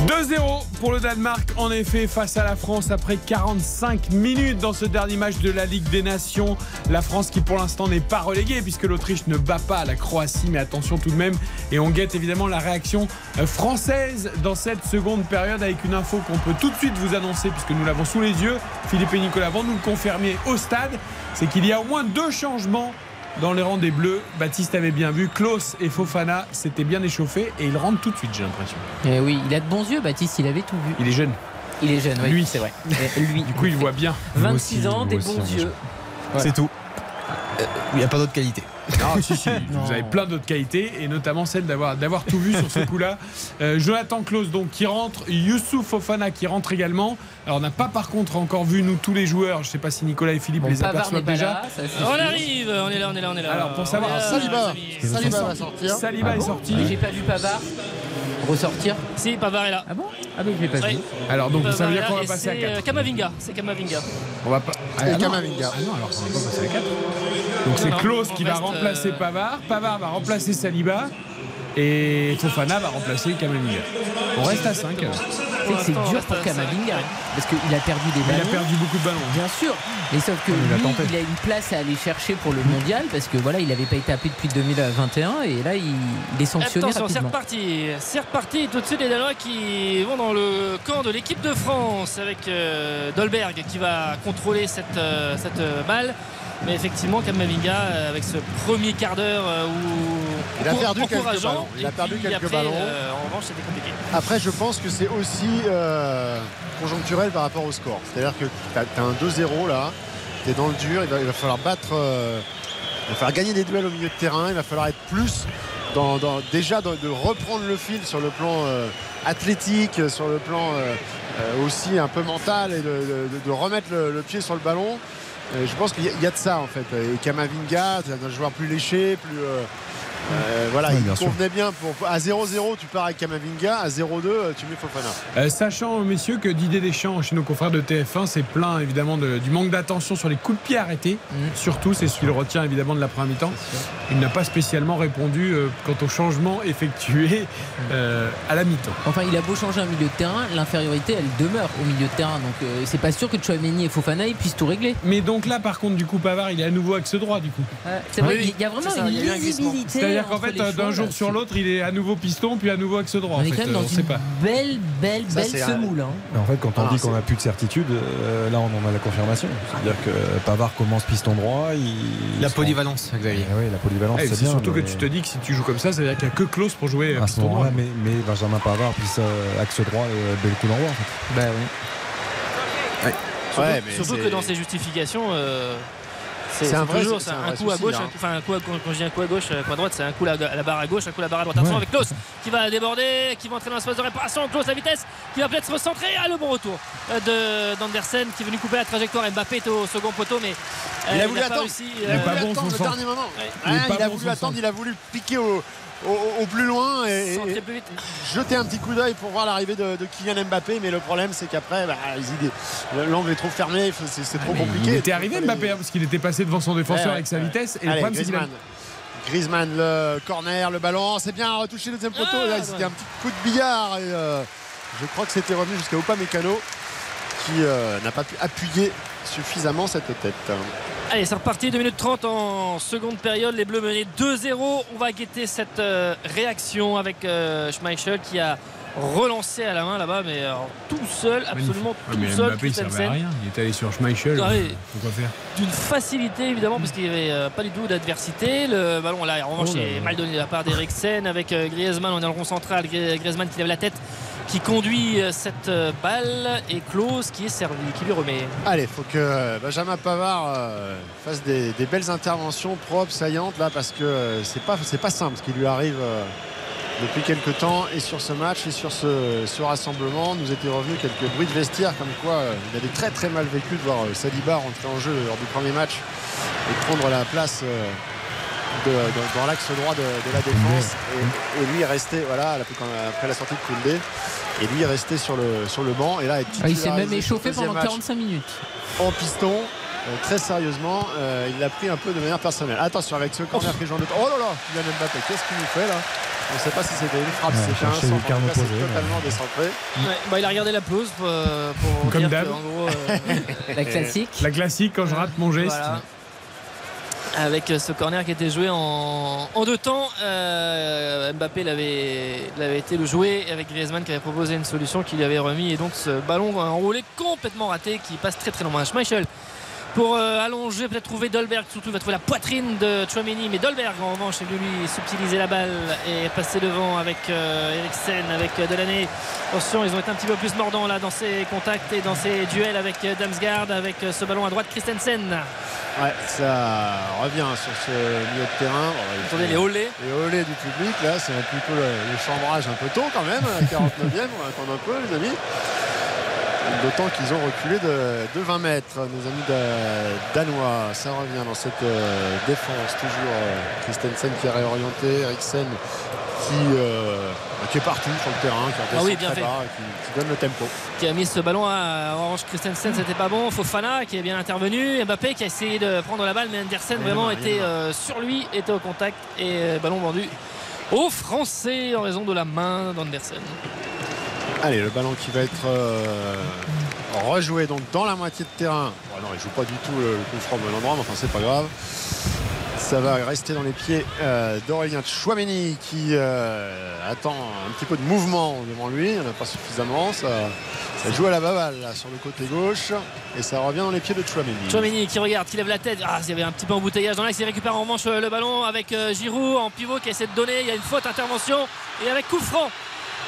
2-0 pour le Danemark, en effet, face à la France après 45 minutes dans ce dernier match de la Ligue des Nations. La France qui pour l'instant n'est pas reléguée puisque l'Autriche ne bat pas la Croatie, mais attention tout de même. Et on guette évidemment la réaction euh, française dans cette seconde période avec une info qu'on peut tout de suite vous annoncer puisque nous l'avons sous les yeux. Philippe et Nicolas vont nous le confirmer au stade. C'est qu'il y a au moins deux changements dans les rangs des Bleus. Baptiste avait bien vu. Klaus et Fofana s'étaient bien échauffés et ils rentrent tout de suite, j'ai l'impression. Eh oui, il a de bons yeux, Baptiste, il avait tout vu. Il est jeune. Il est jeune, oui. Lui. c'est vrai. Lui. Du coup, il voit bien. 26 aussi, ans, des bons yeux. C'est tout. Il n'y a pas d'autre qualité. Ah, si, si, vous avez plein d'autres qualités et notamment celle d'avoir, d'avoir tout vu sur ce coup-là. Euh, Jonathan Klaus donc qui rentre, Youssouf Fofana qui rentre également. Alors on n'a pas par contre encore vu nous tous les joueurs. Je sais pas si Nicolas et Philippe Bon, les aperçoivent déjà. là, ça, c'est On arrive, on est là, on est là, on est là. Alors, pour savoir, Saliba. Saliba va sortir. Saliba est sorti. J'ai pas vu Pavard ressortir. Si, Pavard est là. Ah bon? Ah ben je l'ai pas Oui. vu. Alors donc ça Pavard veut est dire qu'on va passer à c'est, 4. euh, Kamavinga, c'est Kamavinga. On va pas. Et non. Kamavinga. Ah non, alors on va pas passer à 4. Donc c'est Klaus qui va remplacer euh, Pavard. Pavard va remplacer Saliba. Et Fofana va remplacer Kamavinga. On reste à 5. Tu sais que c'est dur pour Kamavinga. Parce qu'il a perdu des Il a ballons. perdu beaucoup de ballons. Bien sûr, mais sauf que Il a lui, tenté. il a une place à aller chercher pour le mondial parce que voilà, il n'avait pas été appelé depuis 2021 et là, il, il est sanctionné Attention, c'est reparti. C'est reparti. Tout de suite, les Danois qui vont dans le camp de l'équipe de France avec euh, Dolberg qui va contrôler cette, euh, cette euh, balle. Mais effectivement, Kamavinga, euh, avec ce premier quart d'heure euh, où Il a perdu quelques ballons. Il a perdu quelques après, ballons. euh, en revanche, c'était compliqué. Après, je pense que c'est aussi euh, conjoncturel par rapport au score. C'est-à-dire que tu as, un 2-0 là, tu es dans le dur, il va, il va falloir battre, euh, il va falloir gagner des duels au milieu de terrain, il va falloir être plus dans, dans- déjà de, de reprendre le fil sur le plan euh, athlétique, sur le plan euh, euh, aussi un peu mental et de, de- de remettre le, le pied sur le ballon. Euh, je pense qu'il y, a- de ça en fait. Et Kamavinga, c'est un joueur plus léché, plus. Euh, voilà, Ouais, il sûr. convenait bien. Pour, à 0-0, tu pars avec Kamavinga. À 0-2, euh, tu mets Fofana. Euh, sachant, messieurs, que Didier Deschamps, chez nos confrères de TF1, s'est plaint évidemment de- du manque d'attention sur les coups de pied arrêtés. Surtout, c'est ce qu'il retient évidemment de la première mi-temps. Il n'a pas spécialement répondu euh, quant au changement effectué euh, à la mi-temps. Enfin, il a beau changer un milieu de terrain, l'infériorité elle demeure au milieu de terrain. Donc euh, c'est pas sûr que Chouameni et Fofana ils puissent tout régler. Mais donc là, par contre, du coup, Pavard, il est à nouveau axe droit, du coup. c'est vrai, Oui, il y a vraiment c'est ça, une lisibilité. C'est-à-dire qu'en fait, euh, d'un jour là. sur l'autre, il est à nouveau piston, puis à nouveau axe droit. On en est fait. quand même Euh, dans une pas. belle, belle, belle semoule. hein. En fait, quand on Ah, dit qu'on n'a plus de certitude, euh, là, on en a la confirmation. C'est-à-dire que Pavard commence piston droit. Il, La polyvalence, Xavier. Eh oui, la polyvalence, Eh, c'est surtout que tu te dis que si tu joues comme ça, ça veut dire qu'il n'y a que Klaus pour jouer À ce piston droit. moment-là, mais, mais Benjamin Pavard, puis ça, axe droit, et le coup d'envoi. En fait. Bah oui. Surtout, mais que dans ses justifications, euh, c'est C'est un vrai- toujours c'est c'est un un, vrai coup à gauche, hein. un coup- enfin un coup à, quand je dis un coup à gauche, un coup à droite, c'est un coup à la, à la barre à gauche, un coup à la barre à droite. Attention Ouais. avec Klaus qui va déborder, qui va entrer dans l'espace de réparation. Klaus la vitesse, qui va peut-être se recentrer. Ah le bon retour euh, de d'Andersen qui est venu couper la trajectoire. Mbappé est au second poteau, mais euh, Il a voulu pas attendre. réussi. Il est euh, voulu attendre le dernier moment. Ouais. Il est Hein, il a voulu attendre, il a voulu piquer au, au- au plus loin et, et- centrer et plus vite. jeter un petit coup d'œil pour voir l'arrivée de, de Kylian Mbappé. Mais le problème, c'est qu'après, bah, les idées- l'angle est trop fermé, c'est trop Mais compliqué. il était arrivé Mbappé hein, parce qu'il était passé devant son défenseur Ouais, avec sa ouais. vitesse. Et le Allez, problème, c'est qu'il a- Griezmann. Griezmann, le corner, le ballon, c'est bien retouché le deuxième poteau. Ah, Là, ouais. c'était un petit coup de billard. Et, euh, je crois que c'était revenu jusqu'à Upamecano qui euh, n'a pas pu appuyer suffisamment cette tête. Allez, c'est reparti, 2 minutes 30 en seconde période. Les Bleus menés 2-0. On va guetter cette euh, réaction avec euh, Schmeichel qui a relancé à la main là-bas, mais alors, tout seul, absolument Ouais, tout mais seul. Mbappé, il servait à Christensen. rien. Il est allé sur Schmeichel. Ah oui. Faut quoi faire? D'une facilité évidemment, parce qu'il n'y avait euh, pas du tout d'adversité. Le ballon là, en revanche, Oh là est là. mal donné de la part d'Eriksen avec euh, Griezmann. On est dans le rond central. Gri- Griezmann qui lève la tête, qui conduit euh, cette euh, balle et Klose qui est servi, qui lui remet. Allez, faut que euh, Benjamin Pavard fasse des, belles interventions propres, saillantes là, parce que c'est pas c'est pas simple ce qui lui arrive depuis quelques temps et sur ce match et sur ce, rassemblement. Nous étaient revenus quelques bruits de vestiaire comme quoi il avait très très mal vécu de voir euh, Saliba rentrer en jeu lors du premier match et prendre la place. De- de- dans l'axe droit de, de la défense et, et lui est resté voilà après la sortie de Koundé et lui est resté sur le, sur le banc et là est Ah, il s'est même échauffé pendant deuxième match 45 minutes. en piston. euh, très sérieusement, euh, il l'a pris un peu de manière personnelle. Attention avec ce corner pris Jean de Oh là là, Kylian Mbappé, qu'est-ce qu'il nous fait là? On ne sait pas si c'était une frappe, Ouais, c'était un centre. c'est totalement décentré. Ouais, bah, il a regardé la pelouse pour, euh, pour Comme dire que, en gros, euh, La classique. La classique quand je rate mon geste. Voilà. Avec ce corner qui était joué en, deux temps, euh, Mbappé l'avait l'avait été le jouer avec Griezmann qui avait proposé une solution qu'il lui avait remis et donc ce ballon enroulé complètement raté qui passe très très loin. Schmeichel pour euh, allonger, peut-être trouver Dolberg, surtout il va trouver la poitrine de Chouameni, mais Dolberg en revanche est venu lui subtiliser la balle et passer devant avec euh, Eriksen, avec euh, Delaney. Attention, ils ont été un petit peu plus mordants là dans ces contacts et dans ces duels avec euh, Damsgaard, avec ce ballon à droite Christensen. Ouais, ça revient sur ce milieu de terrain. Il Attendez les olés. Les olés du public, là, c'est plutôt le, le chambrage un peu tôt quand même, à la 49e, on attend un peu, les amis. D'autant qu'ils ont reculé de, de 20 mètres, nos amis da- danois. Ça revient dans cette euh, défense, toujours euh, Christensen qui est réorienté, Eriksen qui, euh, qui est partout sur le terrain, qui Ah oui, bien fait. bas qui, qui donne le tempo. qui a mis ce ballon à Orange Christensen c'était pas bon Fofana qui est bien intervenu Mbappé qui a essayé de prendre la balle mais Andersen vraiment était sur lui était au contact et ballon vendu aux Français en raison de la main d'Andersen Allez, le ballon qui va être euh, rejoué donc dans la moitié de terrain. Bon, non, il joue pas du tout le, coup franc bon endroit, mais enfin c'est pas grave. Ça va rester dans les pieds euh, d'Aurélien Chouameni qui euh, attend un petit peu de mouvement devant lui. Il n'y en a pas suffisamment. Ça, joue à la baballe là, sur le côté gauche et ça revient dans les pieds de Chouameni. Chouameni qui regarde, qui lève la tête. Ah, il y avait un petit peu embouteillage dans l'axe. Il récupère en revanche euh, le ballon avec Giroud en pivot qui essaie de donner. Il y a une faute, intervention. Et avec coup franc.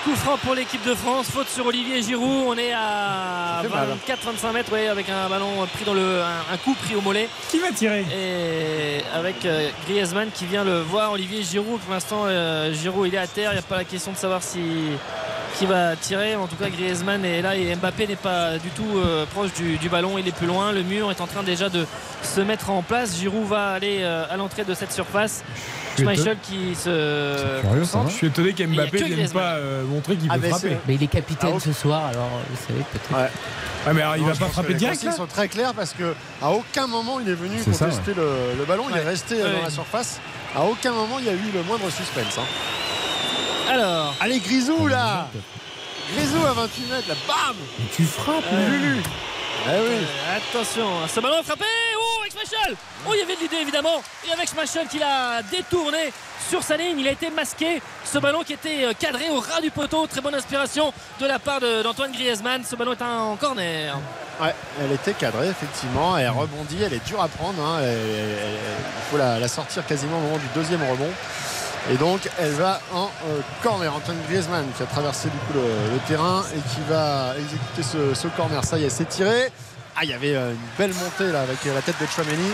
Coup franc pour l'équipe de France. Faute sur Olivier Giroud. On est à Ça fait mal. 24-25 mètres ouais, avec un ballon pris dans le. Un, un coup pris au mollet. Qui va tirer? Et avec euh, Griezmann qui vient le voir. Olivier Giroud, pour l'instant, euh, Giroud il est à terre. Il n'y a pas la question de savoir si qui va tirer. En tout cas, Griezmann est là et Mbappé n'est pas du tout euh, proche du, du ballon. Il est plus loin. Le mur est en train déjà de se mettre en place. Giroud va aller euh, à l'entrée de cette surface. Je suis Schmeichel qui se C'est curieux, ça. Je suis étonné qu'Mbappé ne vienne pas euh, montrer qu'il Ah, peut mais frapper. Mais il est capitaine Ah, ce soir, alors vous savez peut-être. Ouais. Ah, mais alors, il Non, va pas frapper les direct là sont très claires parce que à aucun moment il est venu C'est ça, contester le, le ballon. Il est resté euh, Ouais. dans la surface. À aucun moment il y a eu le moindre suspense. hein. Alors, Allez Grisou là Grisou à 28 mètres là, bam Tu frappes, Euh, Lulu Eh oui euh, attention, ce ballon est frappé. Oh, avec Schmeichel Oh, il y avait de l'idée évidemment. Et avec Schmeichel qui l'a détourné sur sa ligne, il a été masqué. Ce ballon qui était euh, cadré au ras du poteau. Très bonne inspiration de la part d'Antoine Griezmann. Ce ballon est en corner. Ouais, elle était cadrée effectivement, elle rebondit, elle est dure à prendre, hein. Elle- elle- elle- il faut la, la sortir quasiment au moment du deuxième rebond. Et donc elle va en euh, corner. Antoine Griezmann qui a traversé du coup le, terrain et qui va exécuter ce corner. Ça y est, c'est tiré. Ah, il y avait euh, une belle montée là avec euh, la tête de Chouameni,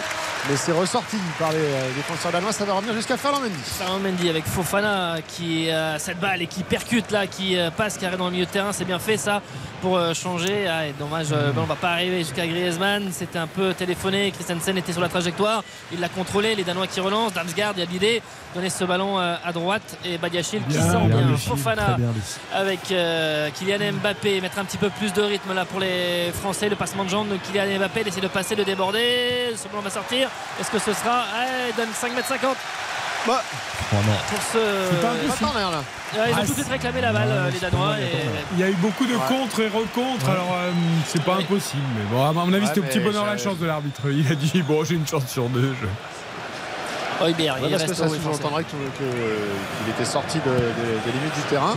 mais c'est ressorti par les euh, défenseurs danois. Ça va revenir jusqu'à Ferland Mendy. Ferland Mendy avec Fofana qui a cette balle et qui percute là, qui euh, passe carré dans le milieu de terrain. C'est bien fait ça pour euh, changer. Ah, et dommage, euh, le ballon va pas arriver jusqu'à Griezmann. C'était un peu téléphoné. Christensen était sur la trajectoire. Il l'a contrôlé. Les Danois qui relancent. Damsgaard et Abidé donner ce ballon euh, à droite. Et Badiachil qui sent bien, Fofana bien, avec euh, Kylian Mbappé mettre un petit peu plus de rythme là pour les Français le passement de jambes de Kylian Mbappé il essaie de passer de déborder ce ballon va sortir est-ce que ce sera ah, il donne 5 m 50 Bah, Oh non. pour ce C'est pas corner là. Ils ont Ah, tout de suite réclamé la balle Ouais, euh, les Danois et Il y a eu beaucoup de Ouais. contre et recontre, alors euh, c'est pas Ouais. impossible. Mais bon, à mon avis, Ouais, c'était au petit bonheur la chance de l'arbitre. Il a dit Bon, j'ai une chance sur deux. je- Heuberg Ouais, il parce que ça sous-entendrait que- qu'il était sorti de- de- des limites du terrain.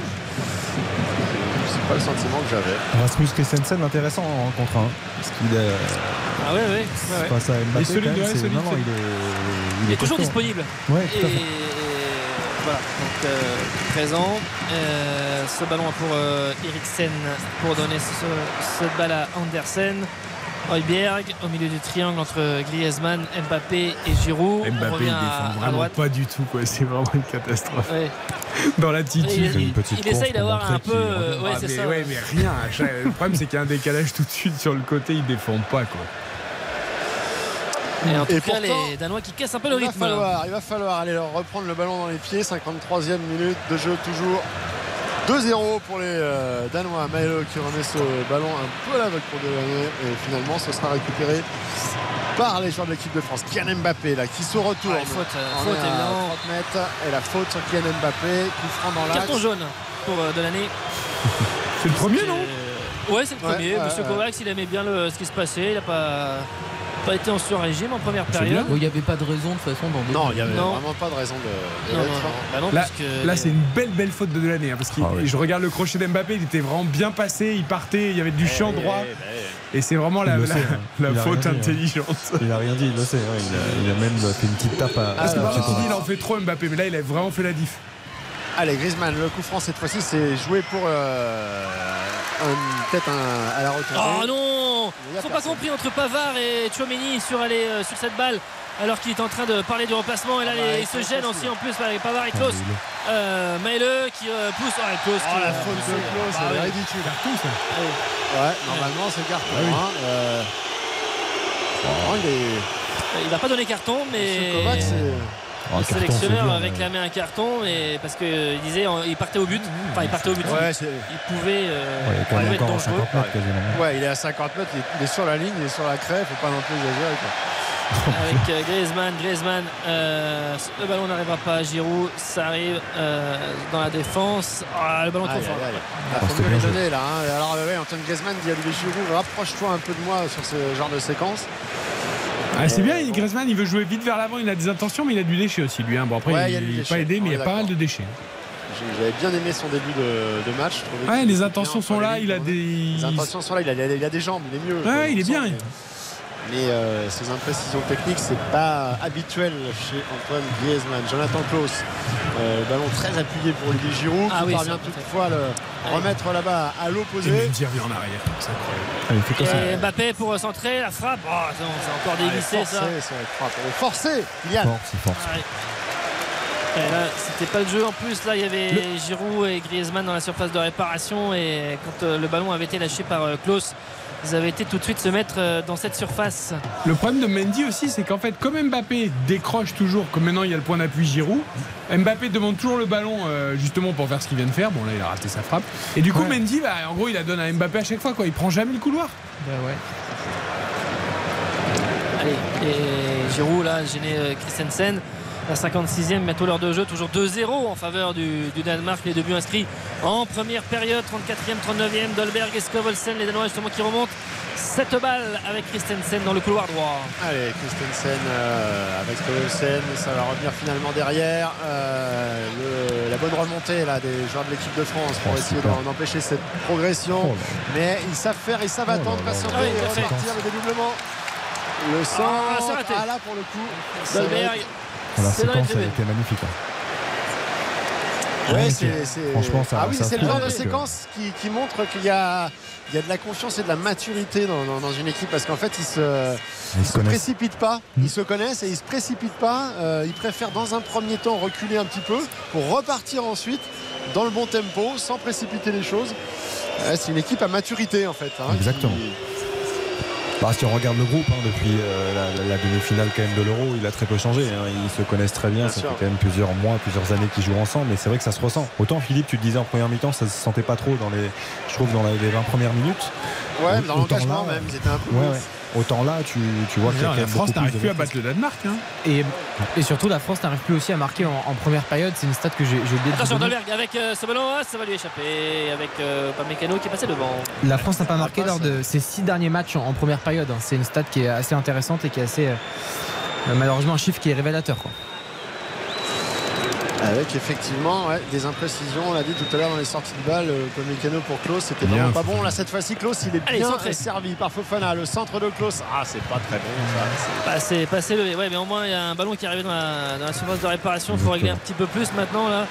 C'est pas le sentiment que j'avais. Rasmus Christensen intéressant en contre 1 parce qu'il est ah ouais ouais, ouais, ouais. face à Mbappé solide, quand même, solide, non, non, il est il est toujours costaud. disponible Ouais, et tout à fait. voilà donc euh, présent Euh, ce ballon pour euh, Eriksen pour donner ce- cette balle à Andersen Heuberg au milieu du triangle entre Griezmann, Mbappé et Giroud. Mbappé, il défend vraiment pas du tout. quoi. C'est vraiment une catastrophe. Ouais. Dans l'attitude. il, il- il essaye d'avoir un peu. euh, ouais, Ah, c'est mais, ça. ouais, mais rien. Le problème, c'est qu'il y a un décalage tout de suite sur le côté. Ils défendent pas. Quoi. Et en tout Et cas, pourtant, les Danois qui cassent un peu le Il va, rythme. là. falloir, il va falloir aller leur reprendre le ballon dans les pieds. 53e minute de jeu toujours. 2-0 pour les euh, Danois. Maëlo qui remet ce ballon un peu à l'aveugle pour Delaney. Et finalement, ce sera récupéré par les joueurs de l'équipe de France. Kylian Mbappé là qui se retourne. Ouais, faute, euh, On faute, est à évidemment. 30 mètres et la faute sur Kylian Mbappé. Coup franc dans l'axe. Carton jaune pour euh, de l'année. C'est le premier, non? Ouais, c'est le premier. ouais, Monsieur. Kovacs, il aimait bien le- ce qui se passait. Il n'a pas, pas été en sur-régime en première période. Bon, Il n'y avait pas de raison de toute façon dans Non, il n'y avait Non. vraiment pas de raison de. de Non, non, l'être. non. Bah non, Là, puisque- là c'est une belle belle faute de l'année hein, parce que Ah oui. je regarde le crochet d'Mbappé, il était vraiment bien passé, il partait, il y avait du champ Eh, droit eh, eh, et c'est vraiment la, le la- sait, hein. la faute hein. intelligente. Il a rien dit, il le sait. hein. Il, a, il a même fait une petite tape à. Parce que à par Chico. contre, il en fait trop Mbappé, mais là il a vraiment fait la diff. Allez, Griezmann, le coup franc cette fois-ci, c'est joué pour euh, peut-être un- à la retour. Oh non Ils a sont pas personne. compris entre Pavard et Chouameni sur, aller, euh, sur cette balle alors qu'il est en train de parler du remplacement et là Ah bah, les- il il se gêne aussi. en plus avec Pavard et Ah, Klaus euh, Maëlle qui euh, pousse oh, Klaus Oh qui, la euh, faute de. Klaus, Bah elle est oui. ridicule. Carton, ça. Ouais, normalement c'est carton. Ah oui. hein. Euh, bon, il est. Il va pas donner carton Monsieur mais c'est- Oh, le sélectionneur dur, mais- réclamé un carton et parce qu'il disait il partait au but enfin il partait au but Ouais, il pouvait, euh, Ouais, il il pouvait être dangereux 50 mètres quasiment. ouais, il est à 50 mètres, il est, il sur la ligne, il est sur la craie, faut pas non plus exagérer. Quoi. avec euh, Griezmann Griezmann euh, le ballon n'arrivera pas à Giroud ça arrive euh, dans la défense Ah, le ballon trop fort. Oh, Ah, faut mieux bien les joué. donner là. hein. Alors, ouais, Antoine Griezmann dit à Giroud rapproche-toi un peu de moi sur ce genre de séquence. Ah, c'est bien, Griezmann il veut jouer vite vers l'avant, il a des intentions, mais il a du déchet aussi lui. hein. Bon après Ouais, il n'est pas aidé, mais il y a pas mal de déchets. J'avais bien aimé son début de, de match. Ouais, les intentions bien sont là, il a des. Les intentions sont là, il a, il a des jambes, il est mieux. Ouais, il est bien. Mais, mais, euh, ses imprécisions techniques, c'est pas habituel chez Antoine Griezmann. Jonathan Klaus, euh, ballon très appuyé pour Olivier Giroud, Ah qui oui, parvient toutefois le remettre là-bas à Et l'opposé. Revient en arrière, c'est incroyable. Ah, il et Mbappé pour centrer la frappe oh, c'est encore Allez, dévissé ça forcé, ça frappe. Allez, Forcé, il force. Là, c'était pas le jeu en plus. Là, il y avait Giroud et Griezmann dans la surface de réparation. Et quand euh, le ballon avait été lâché par euh, Klaus, ils avaient été tout de suite se mettre euh, dans cette surface. Le problème de Mendy aussi, c'est qu'en fait, comme Mbappé décroche toujours, comme maintenant il y a le point d'appui Giroud, Mbappé demande toujours le ballon euh, justement pour faire ce qu'il vient de faire. Bon là, il a raté sa frappe. Et du coup, Ouais. Mendy, bah, en gros, il la donne à Mbappé à chaque fois. Quoi. Il prend jamais le couloir. Bah ouais. Allez, et Giroud là, gêné euh, Christensen. La 56e, bientôt l'heure de jeu, toujours 2-0 en faveur du, du Danemark. Les deux buts inscrits en première période, 34e, 39e. Dolberg et Skovelsen, les Danois justement qui remontent. Cette balle avec Christensen dans le couloir droit. Allez, Christensen euh, avec Stolsen, ça va revenir finalement derrière. Euh, le- la bonne remontée là, des joueurs de l'équipe de France pour Oh, essayer d'empêcher cette progression. Oh. Mais ils savent faire, ils savent Oh attendre, patienter Ah et à fait. repartir le dédoublement. Le centre, Ah, raté. ah là pour le coup. Dolberg, La séquence a tribunes. été magnifique. hein. Ouais, c'est, c'est- franchement, ça- ah oui, ça c'est le genre de que- séquence qui, qui montre qu'il y a, il y a de la confiance et de la maturité dans, dans- dans une équipe parce qu'en fait, ils se, Ils ils se précipitent pas, Mm. ils se connaissent et ils se précipitent pas. Euh, ils préfèrent dans un premier temps reculer un petit peu pour repartir ensuite dans le bon tempo sans précipiter les choses. Ouais, c'est une équipe à maturité en fait. hein, Exactement. qui- Bah, si on regarde le groupe, hein, depuis euh, la, la- la demi-finale quand même de l'Euro, il a très peu changé. hein. Ils se connaissent très bien. Bien ça sûr. fait quand même plusieurs mois, plusieurs années qu'ils jouent ensemble. Mais c'est vrai que ça se ressent. Autant Philippe, tu te disais en première mi-temps, ça se sentait pas trop dans les, je trouve, dans les 20 premières minutes. Ouais, dans Autant l'engagement même, ils étaient un peu. Ouais, ouf. ouais. Autant là, tu, tu vois qu'il y a quand la France n'arrive plus à battre le Danemark. hein. Et, et surtout, la France n'arrive plus aussi à marquer en, en première période. C'est une stat que j'ai oublié Attention. Dolberg avec euh, ce ballon, ah, ça va lui échapper. Avec euh, Pamecano qui est passé devant. La France n'a pas marqué lors de ses six derniers matchs en, en première période. hein. C'est une stat qui est assez intéressante et qui est assez. euh, malheureusement, un chiffre qui est révélateur. Quoi. Avec effectivement ouais, des imprécisions, on l'a dit tout à l'heure dans les sorties de balles, euh, comme mécano pour Klaus, c'était Bien. vraiment pas bon. Là cette fois-ci, Klaus il est Allez, bien centré. servi par Fofana, le centre de Klaus. Ah c'est pas très bon ça. Passé, passé levé. Ouais, mais au moins il y a un ballon qui est arrivé dans la, dans la surface de réparation. Il faut régler un petit peu plus maintenant là.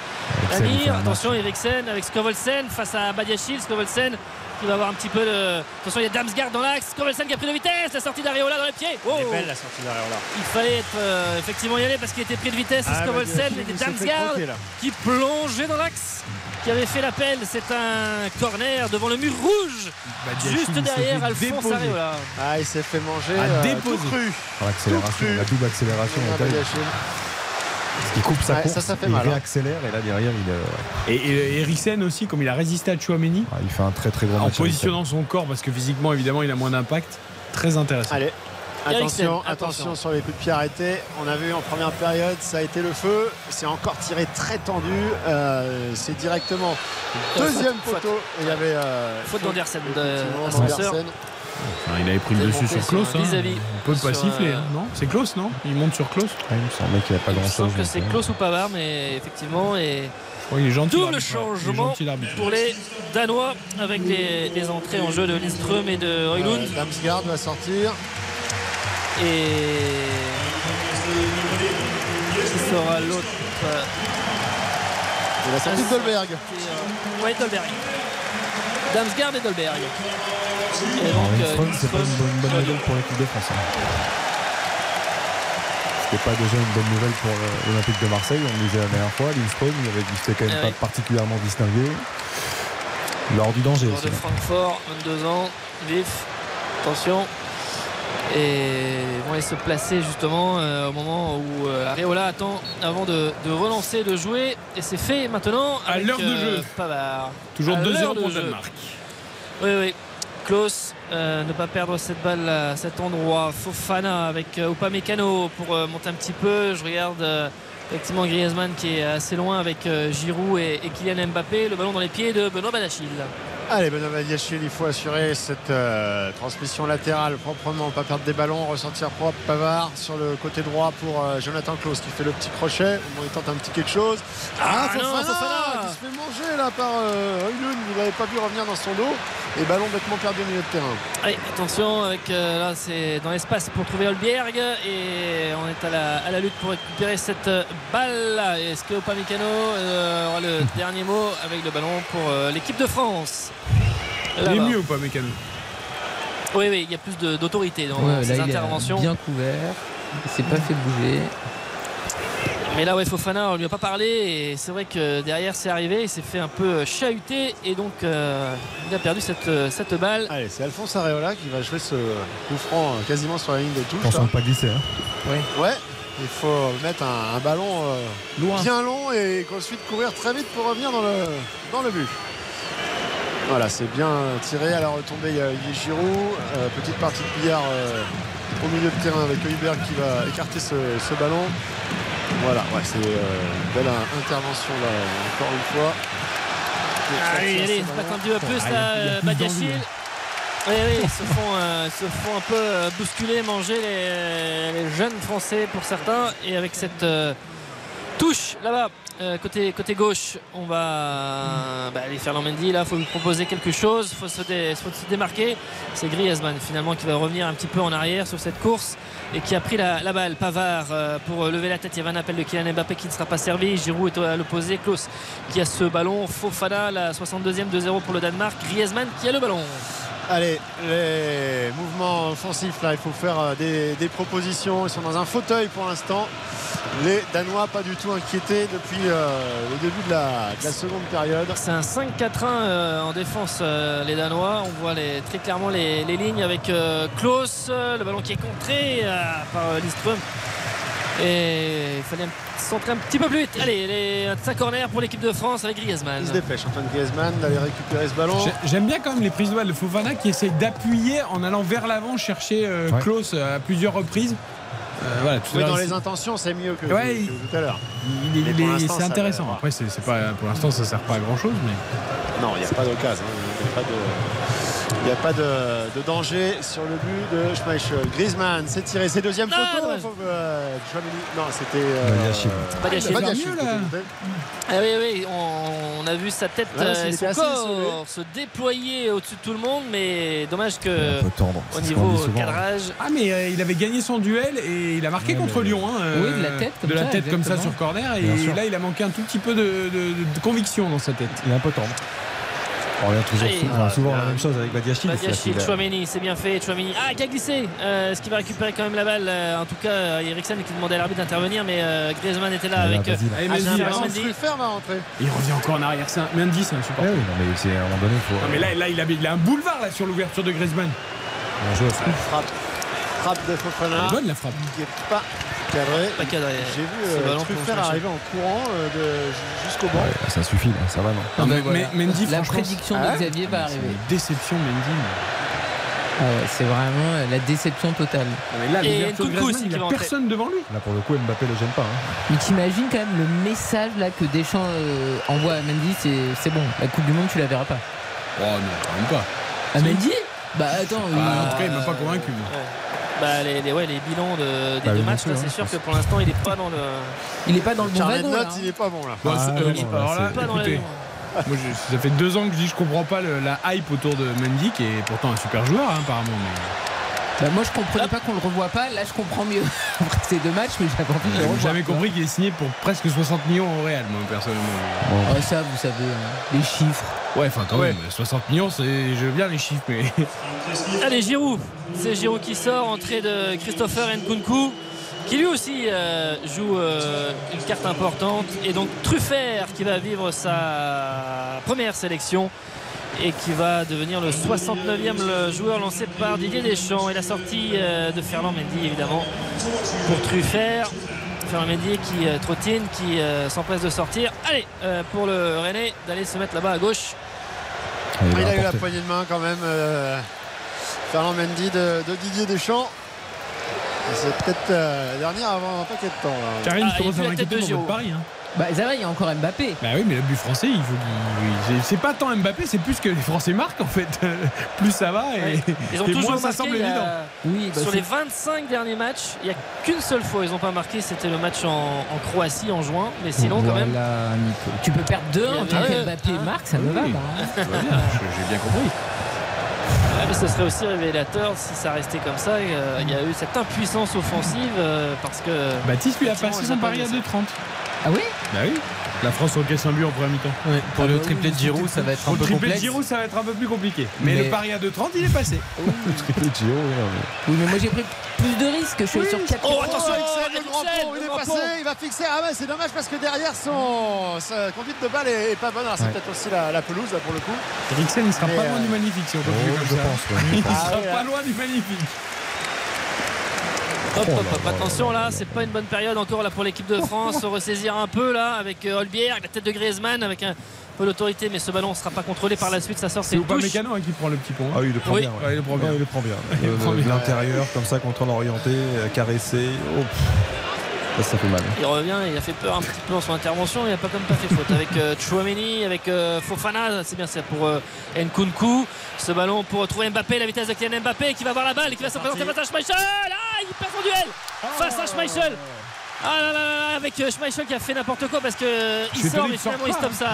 Amir, attention Eriksen avec Skovelsen face à Badiachil. Skovelsen qui va avoir un petit peu de. Attention, il y a Damsgaard dans l'axe. Skovelsen qui a pris de vitesse. La sortie d'Areola dans les pieds. Oh Elle est belle la sortie là. il fallait être, euh, effectivement y aller parce qu'il était pris de vitesse. Ah, Badiachil, et il Damsgaard croquer, qui plongeait dans l'axe. Qui avait fait l'appel. C'est un corner devant le mur rouge. Badiachil, Juste il derrière Alphonse déposer. Areola. Ah il s'est fait manger À euh, déposer. tout cru. Par l'accélération, Tout cru. la double accélération. Ah, qu'il coupe sa Ouais, course, ça, ça fait il mal, hein. et là derrière il, euh, ouais. Et, et Eriksen aussi, comme il a résisté à Chouameni, Ah, il fait un très très gros en match. positionnant son corps, parce que physiquement, évidemment, il a moins d'impact. Très intéressant. Allez, Attention, attention, sur les coups de pied arrêtés. On a vu en première période, ça a été le feu. C'est encore tiré très tendu. Euh, c'est directement deuxième poteau. Il y avait euh, faute d'Andersen. Il avait pris le dessus sur Klaus. Hein. On peut pas siffler, hein, non C'est Klaus, non Il monte sur Klaus Il me semblait qu'il n'y avait pas grand chose. Je que c'est Klaus ou Pavard, mais effectivement. Et... il est gentil. Double changement pour les Danois avec les, entrées en jeu de Lindström et de Roylund. Damsgaard va sortir. Et qui sera l'autre Et la sortie Dolberg. Ouais, Dolberg. Damsgaard et Dolberg. Et donc, euh, c'est pas une bonne, bonne nouvelle pour l'équipe de France. Hein. C'était pas déjà une bonne nouvelle pour euh, l'Olympique de Marseille, on le disait la dernière fois. Lindström, il avait quand même ah pas particulièrement distingué. Lors du danger aussi. de. Francfort, 22 ans, vif. Attention et vont aller se placer justement euh, au moment où euh, Areola attend avant de, relancer, de jouer et c'est fait maintenant à l'heure de euh, jeu toujours 2-0 pour Danemark oui oui Klaus ne pas perdre cette balle à cet endroit. Fofana avec Upamecano pour monter un petit peu. Je regarde effectivement Griezmann qui est assez loin avec Giroud et, Kylian Mbappé le ballon dans les pieds de Benoît Badachil Allez, Benoît Badiachil, il faut assurer cette euh, transmission latérale proprement, pas perdre des ballons, ressentir propre. Pavard sur le côté droit pour euh, Jonathan Klaus qui fait le petit crochet. il tente un petit quelque chose. Ah, ah Fofana, qui se fait manger là par euh, Il n'avait pas pu revenir dans son dos. Et ballon bêtement perdu au milieu de terrain. Allez, attention, avec, là c'est dans l'espace pour trouver Olbierg et on est à la, lutte pour récupérer cette balle. Est-ce que Upamecano aura le dernier mot avec le ballon pour l'équipe de France? Il est mieux ou pas, Mécano Oui, oui, il y a plus d'autorité dans ses interventions. bien couvert, il s'est pas fait bouger. Mais là, ouais, Fofana, on lui a pas parlé et c'est vrai que derrière c'est arrivé, il s'est fait un peu chahuter et donc euh, il a perdu cette, cette balle. Allez, c'est Alphonse Areola qui va jouer ce coup franc euh, quasiment sur la ligne de touche. Attention pas glisser. Hein. Oui. Ouais, il faut mettre un, ballon euh, bien long et ensuite courir très vite pour revenir dans le, dans le but. Voilà, c'est bien tiré. À la retombée, il y a Giroud. Euh, petite partie de billard euh, au milieu de terrain avec Heuberg qui va écarter ce, ballon. Voilà, ouais, c'est euh, une belle intervention là, encore une fois. Allez, allez, pas tendu un peu ça, Badiachil. Oui, oui, se font, se font un peu bousculer, manger les, jeunes Français pour certains. Et avec cette touche là-bas euh, côté, côté gauche, on va bah, aller faire l'Amendi. Là, il faut lui proposer quelque chose. Il faut, se, démarquer. C'est Griezmann finalement qui va revenir un petit peu en arrière sur cette course et qui a pris la, balle. Pavard euh, pour lever la tête. Il y avait un appel de Kylian Mbappé qui ne sera pas servi. Giroud est à l'opposé. Klaus qui a ce ballon. Fofana, la 62e 2-0 pour le Danemark. Griezmann qui a le ballon. Allez, les mouvements offensifs là, il faut faire euh, des, propositions. Ils sont dans un fauteuil pour l'instant. Les Danois pas du tout inquiétés depuis euh, le début de la, seconde période. C'est un 5-4-1 euh, en défense les Danois. On voit très clairement les, lignes avec Klaus, le ballon qui est contré par Lindström. Et il fallait centrer un petit peu plus vite. Allez, les 5 corners pour l'équipe de France avec Griezmann. Il se dépêche, Antoine Griezmann d'aller récupérer ce ballon. J'aime bien quand même les prises de balle de Fofana qui essaye d'appuyer en allant vers l'avant chercher euh, Klaus euh, à plusieurs reprises. Euh, voilà, oui, dans les intentions, c'est mieux que, ouais, tout à l'heure. C'est intéressant. Après, c'est pas, pour l'instant, ça sert pas à grand chose. Mais... Non, il n'y a pas d'occasion. Il n'y a pas de. Danger sur le but de Schmeichel. Griezmann s'est tiré ses deuxièmes photos. Euh, non, c'était. Euh, ah, oui, oui, on, a vu sa tête euh, et son corps se déployer au-dessus de tout le monde, mais dommage que au niveau cadrage. Ah, mais il avait gagné son duel et il a marqué contre Lyon. Hein, oui, de la tête, comme de la ça, tête comme ça sur corner. Et là, il a manqué un tout petit peu de, de conviction dans sa tête. Il est un peu tendre. On revient toujours souvent la même chose avec Badiachil. Badiachil, Chouameni, c'est bien fait. Chouameni, ah, qui a glissé. Euh, Est-ce qu'il va récupérer quand même la balle euh, En tout cas, Eriksen qui demandait à l'arbitre d'intervenir, mais euh, Griezmann était là avec. Euh, Mendy, Il revient encore en arrière. C'est un... Mendy, c'est un support. Oui, non, mais c'est à un moment donné. Faut... Non, mais là, là il, a, il a un boulevard là, sur l'ouverture de Griezmann. Bien joué, frappe. Frappe de Fofana. Bonne la frappe. Qui est pas cadré. Pas cadré. J'ai vu euh, faire arriver en courant euh, jusqu'au banc. ça suffit, ça va, non, mais, Mendy, la prédiction de Xavier va arriver. Déception, Mendy. Ah ouais, c'est vraiment la déception totale. Mais là, Et l'ouverture de Nkunku Griezmann, aussi il qui a personne devant lui. Là, pour le coup, Mbappé le gêne pas. hein. Mais t'imagines quand même le message là que Deschamps euh, envoie à Mendy, c'est bon, la Coupe du Monde tu la verras pas. Oh non, quand même pas. À Mendy? Bah attends, Ah, en il- tout cas, il m'a pas convaincu. Ouais. Bah, les, les- ouais, les bilans de- des Bah, deux matchs, hein, c'est je sûr que pour l'instant, il est pas dans le. il est pas dans le bon là, notes, hein. il pas bon là. Bon, Ah, euh, alors là, dans moi, je- ça fait deux ans que je dis je comprends pas le- la hype autour de Mendy, qui est pourtant un super joueur, hein, apparemment. Mais... Bah, moi je comprenais pas qu'on le revoit pas, là je comprends mieux. Ces deux matchs, mais j'avais envie de le jamais compris qu'il est signé pour presque 60 millions au Real, moi, personnellement. Oh, ça, vous savez, hein, les chiffres. Ouais, enfin, quand même, 60 millions, c'est... je veux bien les chiffres, mais. Allez, Giroud. C'est Giroud qui sort, entrée de Christopher Nkunku, qui lui aussi euh, joue euh, une carte importante. Et donc Truffert qui va vivre sa première sélection et qui va devenir le 69e le joueur lancé par Didier Deschamps. Et la sortie euh, de Fernand Mendy, évidemment, pour Truffert. Fernand Mendy qui euh, trottine, qui euh, s'empresse de sortir. Allez, pour le René, d'aller se mettre là-bas à gauche. Ah, il Il va a eu la poignée de main quand même. euh, Fernand Mendy de, de Didier Deschamps. C'est peut-être euh, la dernière avant un paquet de temps. Là. Karine, Ah, commence à la tête m'inquiéter de pour Giroud. votre pari. Hein. Bah ça va, il y a encore Mbappé. Bah oui, mais le but français, il faut c'est- pas tant Mbappé, c'est plus que les Français marquent en fait. plus ça va et, Ouais. Ils ont et toujours moins ça marqué, semble a- évident. Oui, bah, Sur les 25 derniers matchs, il n'y a qu'une seule fois ils n'ont pas marqué, c'était le match en, en Croatie en juin. Mais sinon, quand même, Nico. tu peux perdre deux en tant Ah Mbappé hein. marque, ça me va. Oui. hein. Va j'ai bien compris. ouais, mais ce serait aussi révélateur si ça restait comme ça. euh, Il y a eu cette impuissance offensive euh, parce que. Baptiste lui a passé ils son pari à mis ça. 2,30. Ah oui Bah oui. La France encaisse un but en première mi-temps. Pour Ah le bah triplé oui, de Giroud, ça va être Pour un le peu triplé de. Giroud, ça va être un peu plus compliqué. Mais, Mais- le pari à 2,30, il est passé. Le triplé de Giroud, oui, mais- Oui, mais moi j'ai pris plus de risques. Je suis sur 4 Oh, attention, Eriksen, le grand pont, il le est grand passé, pont. il va fixer. Ah ouais, c'est dommage parce que derrière son sa conduite de balle est, est pas bonne. Alors c'est Ouais. peut-être aussi la, la pelouse là pour le coup. Eriksen, il sera Mais, pas euh, loin du magnifique si on continue Oh, comme je ça. pense, ouais. Il Ah sera ouais, pas hein. loin du magnifique. Hop, Oh hop, hop, là attention là c'est pas une bonne période encore là pour l'équipe de France. Se ressaisir un peu là avec euh, Holbière, avec la tête de Griezmann, avec un peu d'autorité, mais ce ballon ne sera pas contrôlé par la suite. Ça sort, c'est C'est une pas. Mécano hein, qui prend le petit pont. Ah oui, il le prend Oui. bien. Ouais, il le prend bien. Ouais, il le prend Euh, l'intérieur, comme ça, contrôle orienté, euh, caressé. Oh. Ça, ça fait mal. Il revient, il a fait peur un petit peu en son intervention, il n'a pas comme pas fait faute. Avec euh, Chouameni, avec euh, Fofana, c'est bien c'est pour euh, Nkunku. Ce ballon pour retrouver Mbappé, la vitesse de Kylian Mbappé qui va voir la balle et qui va se présenter face à Schmeichel. Ah, il perd son duel face à Schmeichel. Ah là là là, avec euh, Schmeichel qui a fait n'importe quoi parce que Je il suis sort mais qu'il finalement il stoppe sa,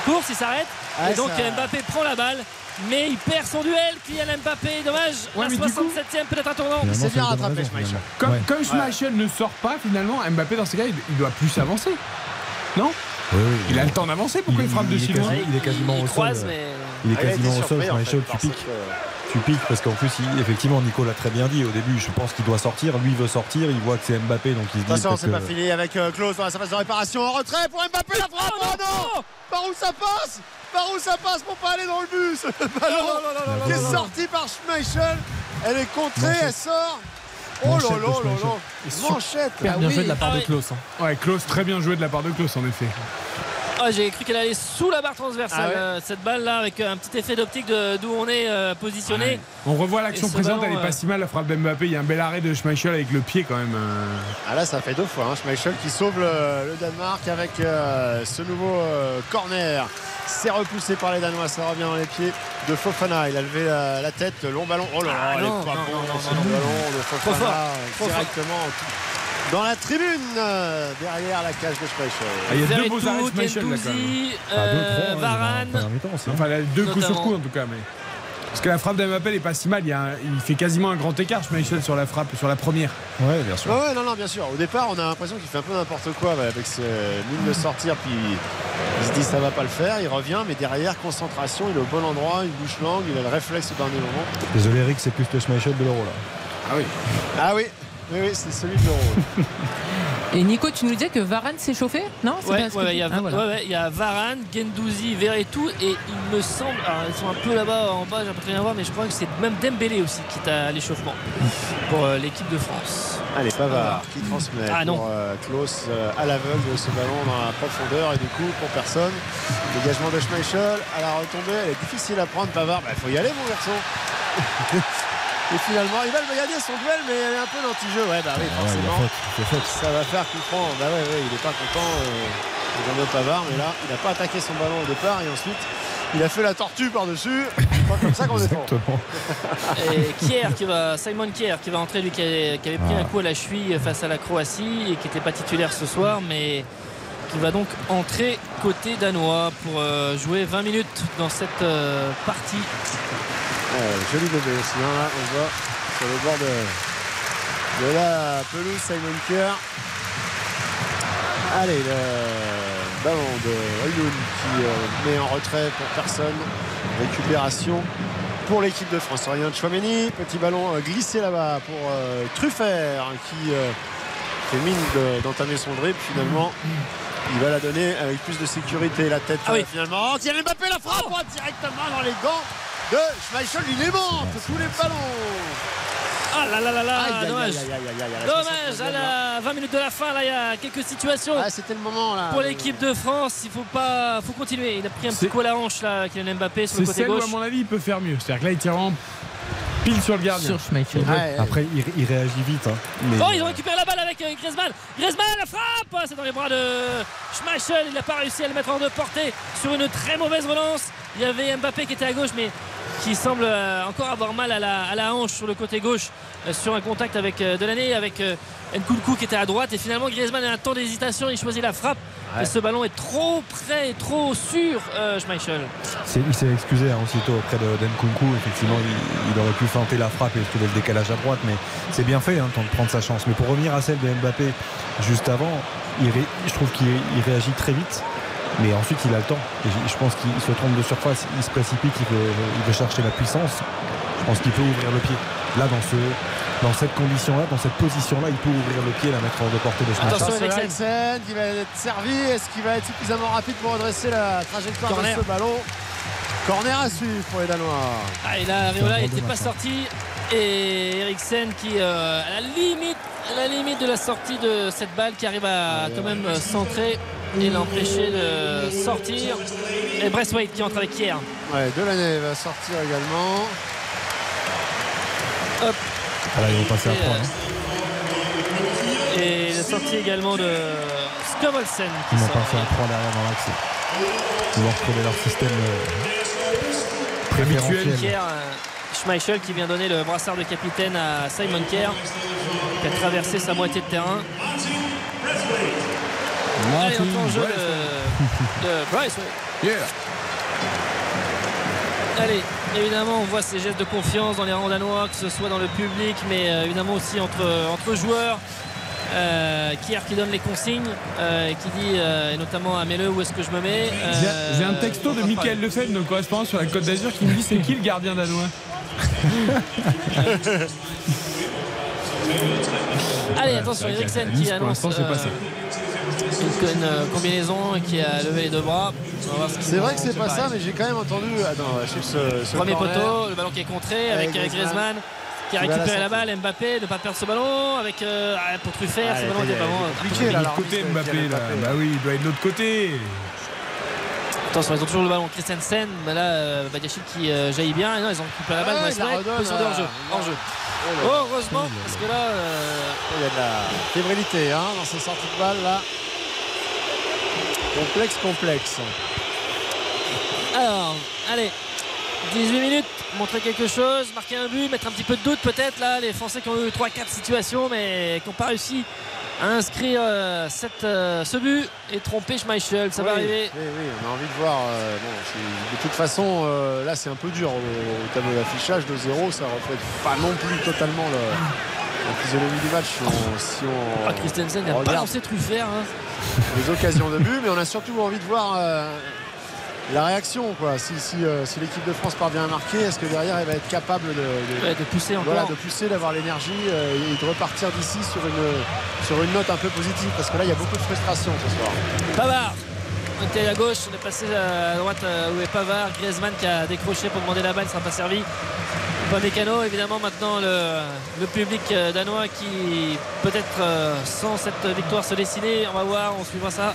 course, il s'arrête. Ah, et donc ça- euh, Mbappé prend la balle. Mais il perd son duel, Kylian Mbappé, dommage. Ouais, la mais du coup- 67e, peut-être un tournant. Finalement, s'est bien rattrapé, Schmeichel. Comme, Ouais. comme Schmeichel ne sort pas finalement, Mbappé dans ces cas, il, il doit plus s'avancer. Non Oui, oui, Il a le temps d'avancer. Pourquoi il, frappe de il si est loin il est quasiment il au sol. mais Il est Ah, il quasiment au sol, Schmeichel, tu piques. euh, Tu piques parce qu'en plus, il- effectivement, Nico l'a très bien dit au début. Je pense qu'il doit sortir. Lui veut sortir. Il voit que c'est Mbappé, donc il se dit. Attention, c'est pas fini avec euh, Klose dans la surface de réparation. En retrait pour Mbappé, la frappe. Oh non Par où ça passe Par où ça passe pour pas aller dans le but Ce ballon qui est sorti par Schmeichel. Elle est contrée, elle sort. Oh là là là Schmeichel. là Manchette Super Ah bien joué de la part Ah de oui. Klaus. hein. Ouais, Klaus, très bien joué de la part de Klaus en effet. Ah, j'ai cru qu'elle allait sous la barre transversale, Ah ouais. euh, cette balle là, avec euh, un petit effet d'optique de- d'où on est euh, positionné. Ouais. On revoit l'action présente, ballon, elle est pas si mal, la frappe d'Mbappé. Il y a un bel arrêt de Schmeichel avec le pied quand même. Ah là, ça fait deux fois. Hein. Schmeichel qui sauve le, le Danemark avec euh, ce nouveau euh, corner. C'est repoussé par les Danois. Ça revient dans les pieds de Fofana. Il a levé la, la tête. Long ballon. Oh là là, Ah il est pas non, bon, non, non, ce non, non. ballon de Fofana. fort, trop fort. Dans la tribune euh, derrière la cage de Schmeichel. Ah, il y a deux beaux arrêts de Schmeichel là quand même. Ah, euh, Varane. Enfin, là, deux coups sur coup en tout cas. Mais... Parce que la frappe d'Mbappé n'est pas si mal. Il, y a un- il fait quasiment un grand écart, Schmeichel, sur la frappe, sur la première. Ouais, bien sûr. Ouais, ouais, non, non, bien sûr. Au départ, on a l'impression qu'il fait un peu n'importe quoi avec ce ligne de sortir, puis il se dit ça va pas le faire. Il revient, mais derrière, concentration, il est au bon endroit, il bouche langue, il a le réflexe au dernier moment. Désolé, Eric, c'est plus le Schmeichel de l'euro là. Ah oui. Ah oui, oui, oui c'est celui de l'euro. Et Nico, tu nous disais que Varane s'est chauffé Non Ouais, ouais, il a, Ah, voilà. ouais, ouais, il y a Varane, Gendouzi, Verretou et il me semble, alors ils sont un peu là-bas en bas, j'ai pas très bien voir, mais je crois que c'est même Dembélé aussi qui est à l'échauffement pour euh, l'équipe de France. Allez, Pavard qui transmet Ah, non. pour euh, Klaus euh, à l'aveugle de ce ballon dans la profondeur et du coup pour personne. Dégagement de Schmeichel à la retombée, elle est difficile à prendre Pavard. Il faut y aller mon garçon. et finalement, il va le gagner son duel, mais elle est un peu d'anti-jeu. Ouais, bah oui, Ah ouais, il forcément. faute, il fait faute. Ça va faire coup franc. Bah ouais, ouais, il est pas content. Euh, Jean-Claude Pavard, mais là, il n'a pas attaqué son ballon au départ et ensuite. Il a fait la tortue par-dessus. C'est pas comme ça qu'on défend. Exactement. Et Kier qui va, Simon Kier qui va entrer, lui qui avait, qui avait pris Ah. un coup à la cheville face à la Croatie et qui n'était pas titulaire ce soir, mais qui va donc entrer côté danois pour euh, jouer 20 minutes dans cette euh, partie. Joli bébé aussi. hein, là, on voit sur le bord de, de la pelouse Simon Kerr. Allez, le ballon de Oyun qui euh, met en retrait pour personne. Récupération pour l'équipe de France. Rien de Chouameni. Petit ballon euh, glissé là-bas pour euh, Truffert qui euh, fait mine de- d'entamer son dribble. Finalement, il va la donner avec plus de sécurité. La tête Ah oui. finalement. Kylian Mbappé la frappe oh, directement dans les gants de Schmeichel. Il les monte tous les ballons. Ah là là là là, Aïe, dommage. aïe, aïe, Dommage, 63e, à la 20 minutes de la fin, là, il y a quelques situations. Ah, c'était le moment là. Pour l'équipe de France, il faut pas, faut continuer. Il a pris un petit coup à la hanche là, Kylian Mbappé sur C'est le côté celle où, gauche. à mon avis, il peut faire mieux. C'est-à-dire que là, il tire vraiment pile sur le gardien. Sur Schmeichel. Ouais, ouais. Après, il, il réagit vite. hein. Mais, Oh, ils ont récupéré la balle avec euh, Griezmann. Griezmann, la frappe C'est dans les bras de Schmeichel. Il n'a pas réussi à le mettre en de portée sur une très mauvaise relance. Il y avait Mbappé qui était à gauche, mais qui semble euh, encore avoir mal à la, à la hanche sur le côté gauche, euh, sur un contact avec euh, Delaney, avec Nkunku qui était à droite. Et finalement, Griezmann a un temps d'hésitation. Il choisit la frappe. Ouais. Et ce ballon est trop près, trop euh, Schmeichel. il s'est excusé hein, aussitôt auprès de d'Enkunku. Effectivement, il, il aurait pu feinter la frappe et trouver le décalage à droite, mais c'est bien fait, hein, temps de prendre sa chance. Mais pour revenir à celle de Mbappé juste avant, il ré- je trouve qu'il il réagit très vite. Mais ensuite, il a le temps. Et je pense qu'il se trompe de surface, il se précipite, il veut, il veut chercher la puissance. Je pense qu'il peut ouvrir le pied. Là, dans, ce, dans cette condition-là, dans cette position-là, il peut ouvrir le pied et la mettre hors de portée de Schmeichel. Attention, Attention. Eriksen qui va être servi. Est-ce qu'il va être suffisamment rapide pour redresser la trajectoire Corner. de ce ballon? Corner à suivre pour les Danois. Ah, et là, bon n'était pas hein. sorti. Et Eriksen qui, euh, à la limite, à la limite de la sortie de cette balle, qui arrive à quand même euh, centrer et l'empêcher de sortir. Et Brestwaite qui entre avec Kier. Ouais, Delaney va sortir également. Ah, là, ils vont passer à Et, 3. euh, Et la sortie également de Skovolsen qui Ils vont sort. passer à 3 derrière dans l'axe. Ils vont retrouver leur système euh, préférentiel. Kier, euh, Schmeichel qui vient donner le brassard de capitaine à Simon Kier qui a traversé sa moitié de terrain. Allez, en jeu de, de Bryce. Yeah. Allez, évidemment, on voit ces gestes de confiance dans les rangs danois, que ce soit dans le public, mais euh, évidemment aussi entre, entre joueurs. Euh, Kier qui donne les consignes, euh, et qui dit, euh, et notamment à Mele, où est-ce que je me mets J'ai- Euh, J'ai un texto de on Michael pas- Lefebvre, nos correspondants sur la Côte d'Azur, qui me dit c'est qui le gardien danois? Allez, attention, Eriksen qui Nice, pour annonce l'instant, c'est euh, passé. Une, une, euh, combinaison et qui a levé les deux bras. Ce C'est vrai que c'est pas ça, mais j'ai quand même entendu. Ce, ce Premier corner. poteau, le ballon qui est contré avec, Avec Eric Griezmann. Griezmann qui a la récupéré la balle, Mbappé, ne pas perdre ce ballon avec euh, ah, pour Truffert, Ah, ce ballon était- vraiment compliqué, là, De côté Mbappé là. Mbappé. Bah oui, il doit être de l'autre côté. Attention, ils ont toujours le ballon. Christensen, mais là, euh, Badiachil qui euh, jaillit bien. Et non, ils ont coupé la balle. Ah, position de. Oh là là. Heureusement, parce que là, euh, Il y a de la fébrilité hein, dans ces sorties de balle là. Complexe, complexe. alors, allez, 18 minutes, montrer quelque chose, marquer un but, mettre un petit peu de doute peut-être. Là, les Français qui ont eu 3-4 situations, mais qui n'ont pas réussi à inscrire euh, cette, euh, ce but et tromper Schmeichel. Ça va arriver. Oui, oui, on a envie de voir. euh, bon, de toute façon, là c'est un peu dur au, au tableau d'affichage de 0 ça reflète pas non plus totalement le, la physionomie du match. Si on, si on Ah, Christensen il a balancé Truffert. hein. Les occasions de but, mais on a surtout envie de voir euh, la réaction. Quoi. Si, si, euh, si l'équipe de France parvient à marquer, est-ce que derrière elle va être capable de, de, Ouais, de pousser encore. voilà, de pousser, d'avoir l'énergie euh, et de repartir d'ici sur une, sur une note un peu positive? Parce que là, il y a beaucoup de frustration ce soir. Pavard on était à gauche, on est passé à droite où est Pavard, Griezmann qui a décroché pour demander la balle, ne sera pas servi. Pas mécano, évidemment maintenant le, le public euh, danois qui peut-être euh, sans cette victoire se dessiner, on va voir, on suivra ça.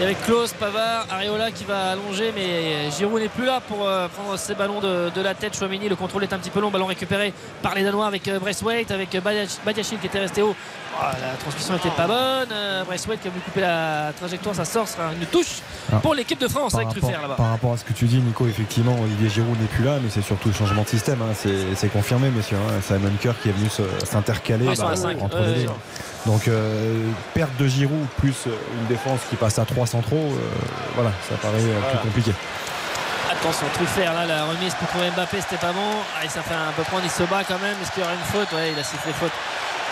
Et avec Klaus, Pavard, Areola qui va allonger, mais Giroud n'est plus là pour euh, prendre ses ballons de, de la tête. Chouamini, le contrôle est un petit peu long, ballon récupéré par les Danois avec euh, Braithwaite, avec euh, Badiach- Badiachil qui était resté haut. Oh, la transmission n'était pas bonne. Euh, Braithwaite qui a voulu couper la trajectoire, ça sort, ce sera une touche Ah. pour l'équipe de France Par avec rapport, Truffert là-bas. par rapport à ce que tu dis, Nico, effectivement, Olivier Giroud n'est plus là, mais c'est surtout le changement de système. hein. C'est c'est confirmé, messieurs. hein. Simon Kerr qui est venu s'intercaler à bah, entre les deux. Donc, euh, perte de Giroud plus euh, une défense qui passe à 3 centraux, euh, voilà, ça paraît Voilà. plus compliqué. Attention, Truffert là, la remise pour trouver Mbappé, c'était pas bon. Allez, ça fait un peu prendre, il se bat quand même. Est-ce qu'il y aura une faute? Ouais, il a sifflé faute.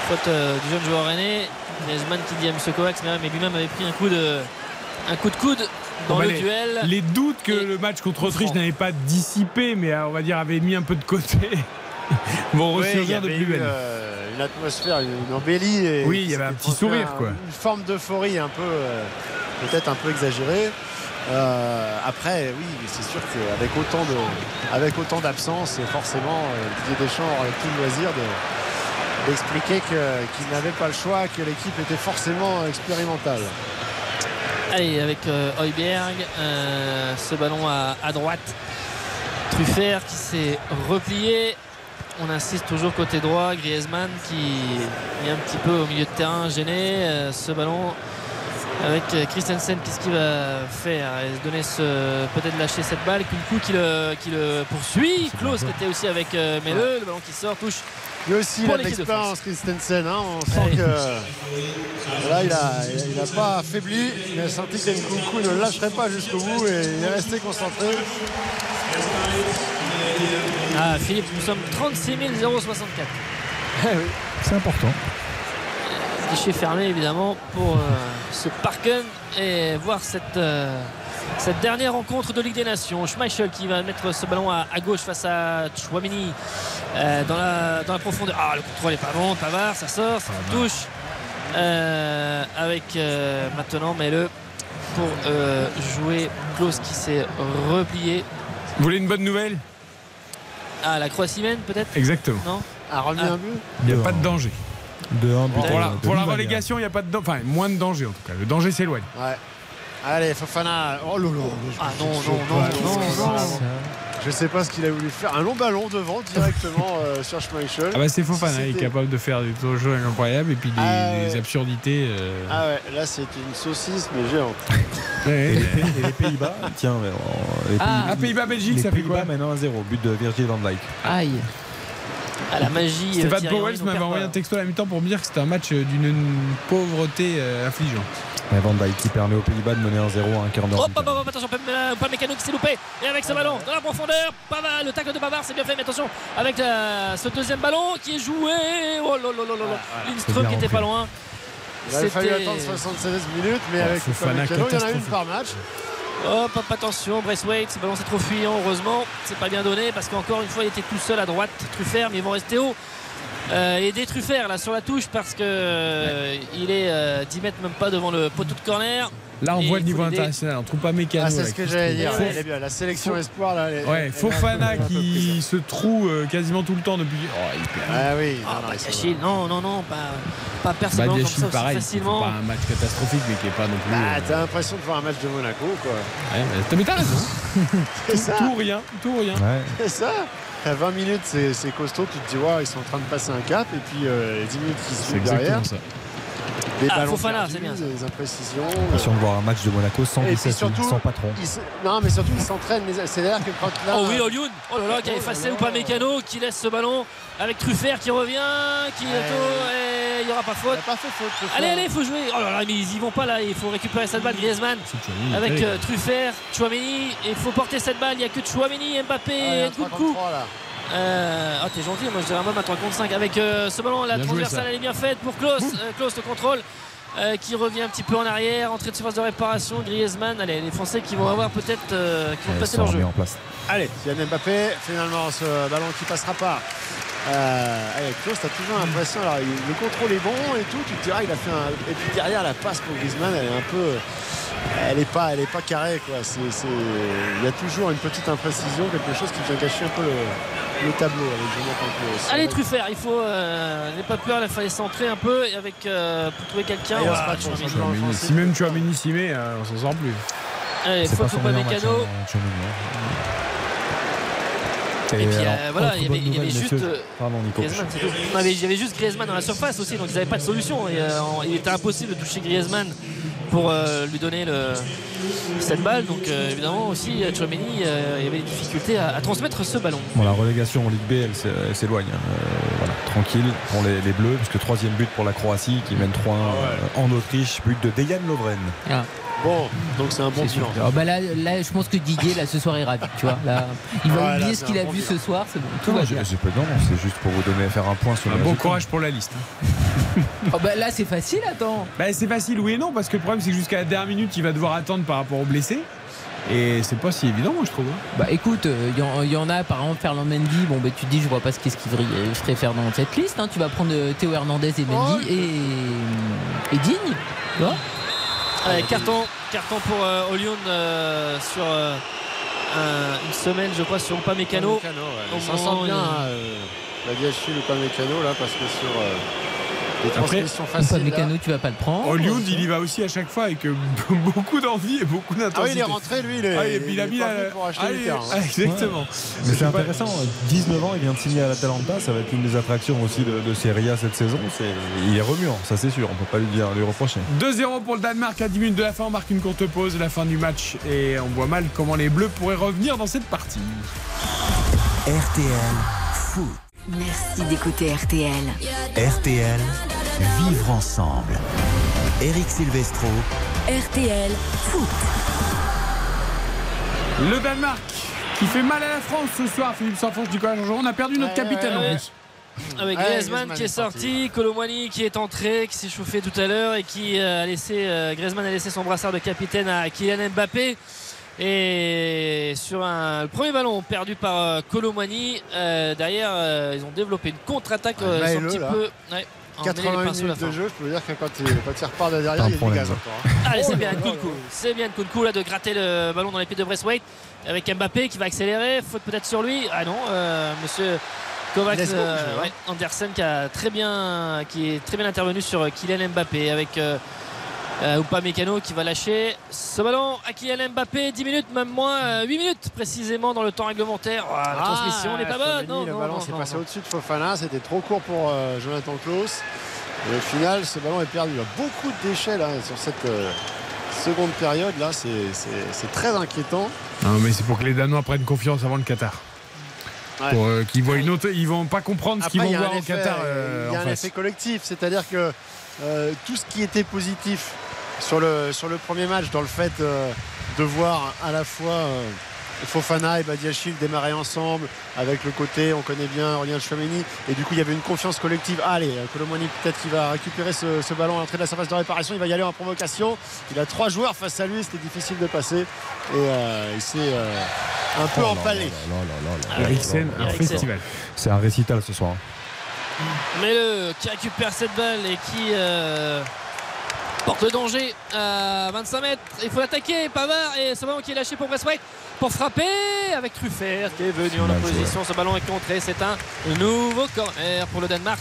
Faute euh, du jeune joueur aîné. Griezmann qui dit à M. Kovacs, mais, lui-même avait pris un coup de, un coup de coude dans Bon, le les- duel. Les doutes que le match contre Autriche n'avait pas dissipé, mais euh, on va dire avait mis un peu de côté, vont Oui, ressurgir de plus belle. euh, une atmosphère, une, embellie. Et Oui, il y avait un petit sourire, un- quoi. Une forme d'euphorie un peu, euh, peut-être un peu exagérée. Euh, après, oui, c'est sûr qu'avec autant de, avec autant d'absence, forcément, Didier Deschamps aurait tout le loisir de- d'expliquer que- qu'il n'avait pas le choix, que l'équipe était forcément expérimentale. Allez, avec euh, Heuberg, euh, ce ballon à, à droite. Truffert qui s'est replié. On insiste toujours côté droit. Griezmann qui est un petit peu au milieu de terrain, gêné. Euh, ce ballon avec euh, Christensen, qu'est-ce qu'il va faire? Il va se donner ce, peut-être lâcher cette balle. Kunku qui le, qui le poursuit. Klaus qui était aussi avec euh, Mele. Le ballon qui sort, touche. Aussi, il Pour a de l'expérience, Christensen. hein. On sent que là, il n'a il a pas affaibli. Il a senti que Nkunku ne lâcherait pas jusqu'au bout et il est resté concentré. Ah, Philippe, nous sommes 36 064. C'est important. Guichet fermé évidemment pour euh, ce Parken et voir cette, euh, cette dernière rencontre de Ligue des Nations. Schmeichel qui va mettre ce ballon à, à gauche face à Chouamini euh, dans, la, dans la profondeur. Ah, le contrôle est pas bon. Pavard, ça sort, ça touche. Euh, avec euh, maintenant Mele pour euh, jouer Klaus qui s'est replié. Vous voulez une bonne nouvelle? Ah, la Croatie mène peut-être? Exactement. Non? A remis Ah. un but? Il n'y a pas de danger. De un but Pour la, pour relégation, il n'y a pas de danger. Enfin, moins de danger en tout cas. Le danger s'éloigne. Ouais. Allez, Fofana. Oh lolo. Ah non, non, non, non, non. Je sais pas ce qu'il a voulu faire. Un long ballon devant directement euh, sur Schmeichel. Ah bah c'est Fofana, il est capable de faire des jeux incroyables et puis des, Ah ouais. des absurdités. euh, Ah ouais, là c'était une saucisse mais géante. Et les, Pays-Bas, tiens, mais, les Ah. Pays- Ah, Pays-Bas-Belgique, les ça fait quoi Pays-Bas mènent 1-0, but de Virgil van Dijk. Aïe. À la magie. euh, Stéphane Thierry Powell m'avait envoyé un texto à la mi-temps pour me dire que c'était un match euh, d'une pauvreté euh, affligeante. Et Van Dijk qui permet aux Pays-Bas de mener 1-0 à un quart d'heure. Hop, hop, hop, attention, pas, mécano qui s'est loupé. Et avec ce ballon dans la profondeur, Pavard, le tacle de Pavard, c'est bien fait. Mais attention, avec ce deuxième ballon qui est joué. Oh là là là là là. Lindström bien qui était pas loin. Il avait fallu attendre 76 minutes mais Ouais, avec Fofana, il y en a une par match. Hop, hop, attention, Braithwaite, ce ballon c'est trop fuyant, heureusement. C'est pas bien donné parce qu'encore une fois, il était tout seul à droite. Truffert, mais ils vont rester haut. Euh, et des Truffert là sur la touche parce que euh, il est euh, 10 mètres même pas devant le poteau de corner. Là, on Et voit le niveau international. On trouve pas mécano. Ah, c'est ce que j'allais dire. Elle bien. La sélection espoir là. elle elle Ouais, est Fofana qui se trouve euh, quasiment tout le temps depuis. Oh, il perd. Ah oui, Ah, non, Yachil, non, non, non, pas, pas le ballon comme ça aussi pareil. C'est facilement. pas un match catastrophique, mais qui est pas non plus. Bah, euh, t'as l'impression de voir un match de Monaco, quoi. ouais, mais t'as raison. Ça, Tout ou rien, tout ou rien. Ouais. c'est ça. À 20 minutes, c'est costaud. Tu te dis, ouais, ils sont en train de passer un cap. Et puis, euh, les 10 minutes qui suivent derrière, exactement ça. Des Ah, ballons Fofana, perdus, c'est bien des imprécisions. Attention de voir un match de Monaco sans Et puis vitesse, surtout- sans patron. Non, mais surtout, ils s'entraînent. les- C'est-à-dire que quand là. Oh oui, Olioun, oh là là, qui a Oh effacé ou pas Mécano, qui laisse ce ballon avec Truffert qui revient, qui Ouais. et il n'y aura pas Il faute. pas fait faute. Allez, allez, il faut jouer. Oh là là, mais ils y vont pas là, il faut récupérer cette balle. Griezmann avec euh, Truffert, Chouameni, il faut porter cette balle. Il n'y a que Chouameni, Mbappé Ah, il y a et un 3 Nkunku. contre 3, là. Euh, ah, t'es gentil, moi je dirais un homme à 3 contre 5 avec euh, ce ballon. La Bien transversale, elle est bien faite pour Klaus. Euh, Klaus le contrôle euh, qui revient un petit peu en arrière, entrée de surface de réparation, Griezmann. Allez, les Français qui vont avoir peut-être euh, qui vont passer leur jeu. remis en place. Allez, Kylian Mbappé, finalement ce ballon qui passera pas. Euh, avec Klaus, t'as toujours l'impression, alors le contrôle est bon et tout, tu te diras il a fait un. Et puis derrière la passe pour Griezmann, elle est un peu. Elle est pas, elle est pas carrée quoi. Il y a toujours une petite imprécision, quelque chose qui vient gâcher un peu le, le tableau avec. Allez Truffert, il faut euh, n'aie pas peur, il fallait centrer un peu et avec euh, pour trouver quelqu'un. Offensif. Si même tu as Simé, euh, on s'en sort plus. Allez, faute pas match, Mécano. Et puis, alors, euh, voilà, il y avait- il y avait nouvelle, juste, euh, Pardon, Nico. Griezmann. Non, mais il y avait juste Griezmann dans la surface aussi, donc ils n'avaient pas de solution. Et, euh, il était impossible de toucher Griezmann pour euh, lui donner le, cette balle. Donc euh, évidemment aussi, Tchouaméni, euh, il y avait des difficultés à, à transmettre ce ballon. Bon, la relégation en Ligue B, elle, s'é- elle s'éloigne. hein. Euh, voilà, tranquille pour les, les Bleus, puisque troisième but pour la Croatie qui mène 3-1 euh, en Autriche, but de Dejan Lovren. Bon, donc c'est un bon bilan. Ah bah là, là, je pense que Didier, là, ce soir, est ravi. Tu vois, là, il va oublier ce qu'il a bon vu bilan. ce soir. C'est bon, tout Non, va j'ai- bien. j'ai pas non, c'est juste pour vous donner faire un point sur Un le bon courage pour la liste. Oh bah là, c'est facile, attends. Bah, c'est facile, oui et non, parce que le problème, c'est que jusqu'à la dernière minute, il va devoir attendre par rapport aux blessés. Et c'est pas si évident, moi, je trouve. hein. Bah écoute, il y, en- y en a, par exemple, Ferland Mendy. Bon, bah tu te dis, je vois pas ce qu'est-ce qu'il ferait, ferais faire dans cette liste. hein. Tu vas prendre euh, Théo Hernandez et Mendy et, et Digne. Tu vois Allez, carton, carton pour euh, Olion euh, sur euh, un- une semaine, je crois, sur Upamecano. Upamecano, ouais. Il s'en où bien, il- hein, euh, la Diachi, le Mécano là, parce que sur euh, les Après, transmissions faciles. Mécano, tu vas pas le prendre. Hollywood, il y va aussi à chaque fois avec euh, beaucoup d'envie et beaucoup Ah oui, d'intensité. il est rentré, lui, il est, Ah, et puis il a est mis la. pour acheter Ah, terrain. ah, exactement. Mais c'est pas- intéressant, 19 ans, il vient de signer à l'Atalanta, ça va être une des attractions aussi de, de Serie A cette saison. C'est- il est remuant, ça c'est sûr, on peut pas lui, dire, lui reprocher. 2-0 pour le Danemark à 10 minutes de la fin. On marque une courte pause, la fin du match. Et on voit mal comment les Bleus pourraient revenir dans cette partie. RTL Foot. Merci d'écouter RTL. RTL, vivre ensemble. Eric Silvestro, RTL Foot. Le Danemark qui fait mal à la France ce soir. Philippe Sanfonche du collège On a perdu notre Ouais, capitaine ouais, en plus. Avec Ouais, Griezmann, qui est est sorti. sorti, Colomwani qui est entré, qui s'est chauffé tout à l'heure et qui euh, a laissé euh, Griezmann a laissé son brassard de capitaine à Kylian Mbappé. Et sur un le premier ballon perdu par euh, Colomwani, euh, derrière euh, ils ont développé une contre-attaque Ouais, euh, un petit là. peu ouais, en mêlée les 80 pinceaux à la minutes fin. de jeu, je peux vous dire que quand il, quand il repart de derrière, il y a du gaz encore. hein. Allez, Oh c'est là bien Nkunku. C'est bien Nkunku là de gratter le ballon dans les pieds de Braithwaite avec Mbappé qui va accélérer. Faute peut-être sur lui. Ah non, euh, monsieur Kovac Laisse euh, ouais, Andersen qui a très bien qui est très bien intervenu sur Kylian Mbappé avec euh, euh, Upamecano qui va lâcher ce ballon à Kylian Mbappé 10 minutes même moins euh, 8 minutes précisément dans le temps réglementaire Ah, la transmission n'est pas bonne non, le non, ballon s'est passé non. au-dessus de Fofana, c'était trop court pour euh, Jonathan Klaus. Et au final, ce ballon est perdu. Il y a beaucoup de déchets là sur cette euh, seconde période. Là, c'est- c'est c'est très inquiétant. Non, mais c'est pour que les Danois prennent confiance avant le Qatar. Ouais. Pour euh, qu'ils voient une autre. Ils vont pas comprendre ce qu'ils vont voir un au effet, Qatar euh, il y a un face. effet collectif, c'est-à-dire que euh, tout ce qui était positif sur le, sur le premier match, dans le fait euh, de voir à la fois euh, Fofana et Badiachil démarrer ensemble, avec le côté, on connaît bien Aurélien Chouameni, et du coup il y avait une confiance collective. Ah, allez, Colomani peut-être qu'il va récupérer ce, ce ballon à l'entrée de la surface de réparation, il va y aller en provocation. Il a trois joueurs face à lui, c'était difficile de passer, et euh, il s'est euh, un peu Oh empalé. Eriksen, un festival. C'est un récital ce soir. Mais le qui récupère cette balle et qui euh, porte le danger à 25 mètres. Il faut l'attaquer. Pavard et ce ballon qui est lâché pour Braithwaite pour frapper avec Truffert qui est venu en opposition. Ce ballon est contré. C'est un nouveau corner pour le Danemark.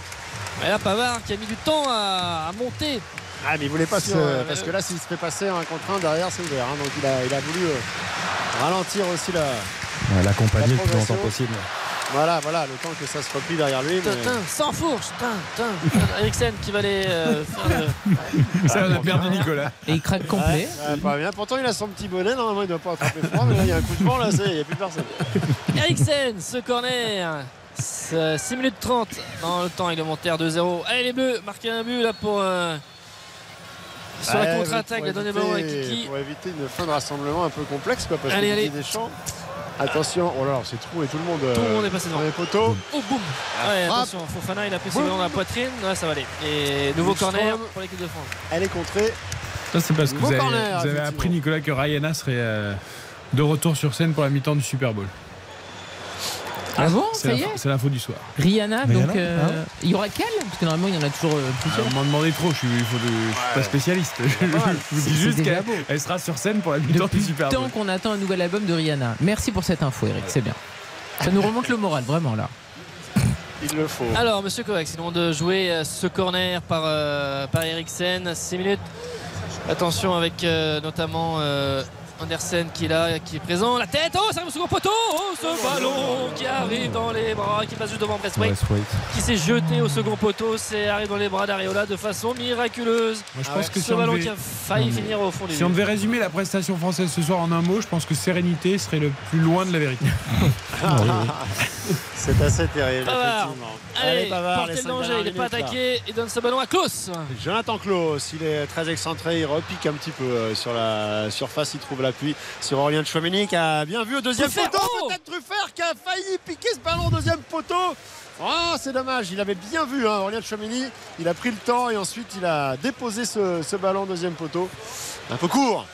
Et là, Pavard qui a mis du temps à monter. Ah mais il voulait pas se... Euh, Parce que là s'il se fait passer un contre un derrière c'est ouvert. hein. Donc il a, il a voulu euh, ralentir aussi la. Ouais, L'accompagner La le plus longtemps possible. Voilà, voilà, le temps que ça se replie derrière lui. mais- Tintin, sans fourche. Tintin, tintin. Eriksen qui va aller euh, faire le- Ça, on a perdu Nicolas. Et il craque complet. Ouais, ouais, pas bien. Pourtant il a son petit bonnet, normalement il doit pas attraper froid, mais là il y a un coup de vent là, c'est- il n'y a plus personne. Eriksen, ce corner. 6 minutes 30 dans le temps réglementaire 2-0. Allez les Bleus, marquer un but là pour euh, sur la contre-attaque, la donner le ballon à éviter- Kiki. Pour éviter une fin de rassemblement un peu complexe quoi, parce Allez, que allez. Deschamps Attention, oh là là, c'est trou et tout le monde. Tout le euh, monde est passé devant. dans les poteaux. Oh boum ouais. Attention, Fofana il a pris ballon dans la poitrine. Ouais, ça va aller. Et nouveau Lundstrom. corner pour l'équipe de France. Elle est contrée. Ça, c'est parce que vous avez, corner, vous avez effectivement. appris, Nicolas, que Ryana serait euh, de retour sur scène pour la mi-temps du Super Bowl. Ah bon C'est l'info du soir. Rihanna, Rihanna, donc euh, hein il y aura quelle? Parce que normalement il y en a toujours euh, Ah, plusieurs. vous m'en demandez trop, je suis, il faut de- je suis pas spécialiste. je vous dis juste qu'elle beau. elle sera sur scène pour la mi-temps Depuis du Super Bowl. temps qu'on attend un nouvel album de Rihanna. Merci pour cette info, Eric, c'est bien. Ça nous remonte le moral, vraiment là. Il le faut. Alors, monsieur Kovacs, vont de jouer euh, ce corner par, euh, par Eriksen. 6 minutes. Attention avec euh, notamment euh, Andersen qui est là, qui est présent. La tête, oh, ça arrive au second poteau. Oh, ce ballon qui arrive dans les bras, qui passe juste devant Westwaite. qui s'est jeté au second poteau. C'est arrive dans les bras d'Areola de façon miraculeuse. Moi, je pense que Ce si on, ballon devait, qui a failli finir au fond du si on devait résumer la prestation française ce soir en un mot, je pense que sérénité serait le plus loin de la vérité. C'est assez terrible, Pavard. effectivement. Allez, Pavard, les danger, il n'est pas attaqué. Il donne ce ballon à Klaus. Jonathan Klaus, il est très excentré, il repique un petit peu euh, sur la surface, il trouve l'appui sur Aurélien Chouameni qui a bien vu au deuxième Truffert, poteau, oh peut-être Truffert qui a failli piquer ce ballon au deuxième poteau. Ah, c'est dommage, il avait bien vu hein, Aurélien Chouameni, il a pris le temps et ensuite il a déposé ce, ce ballon au deuxième poteau. Un peu court.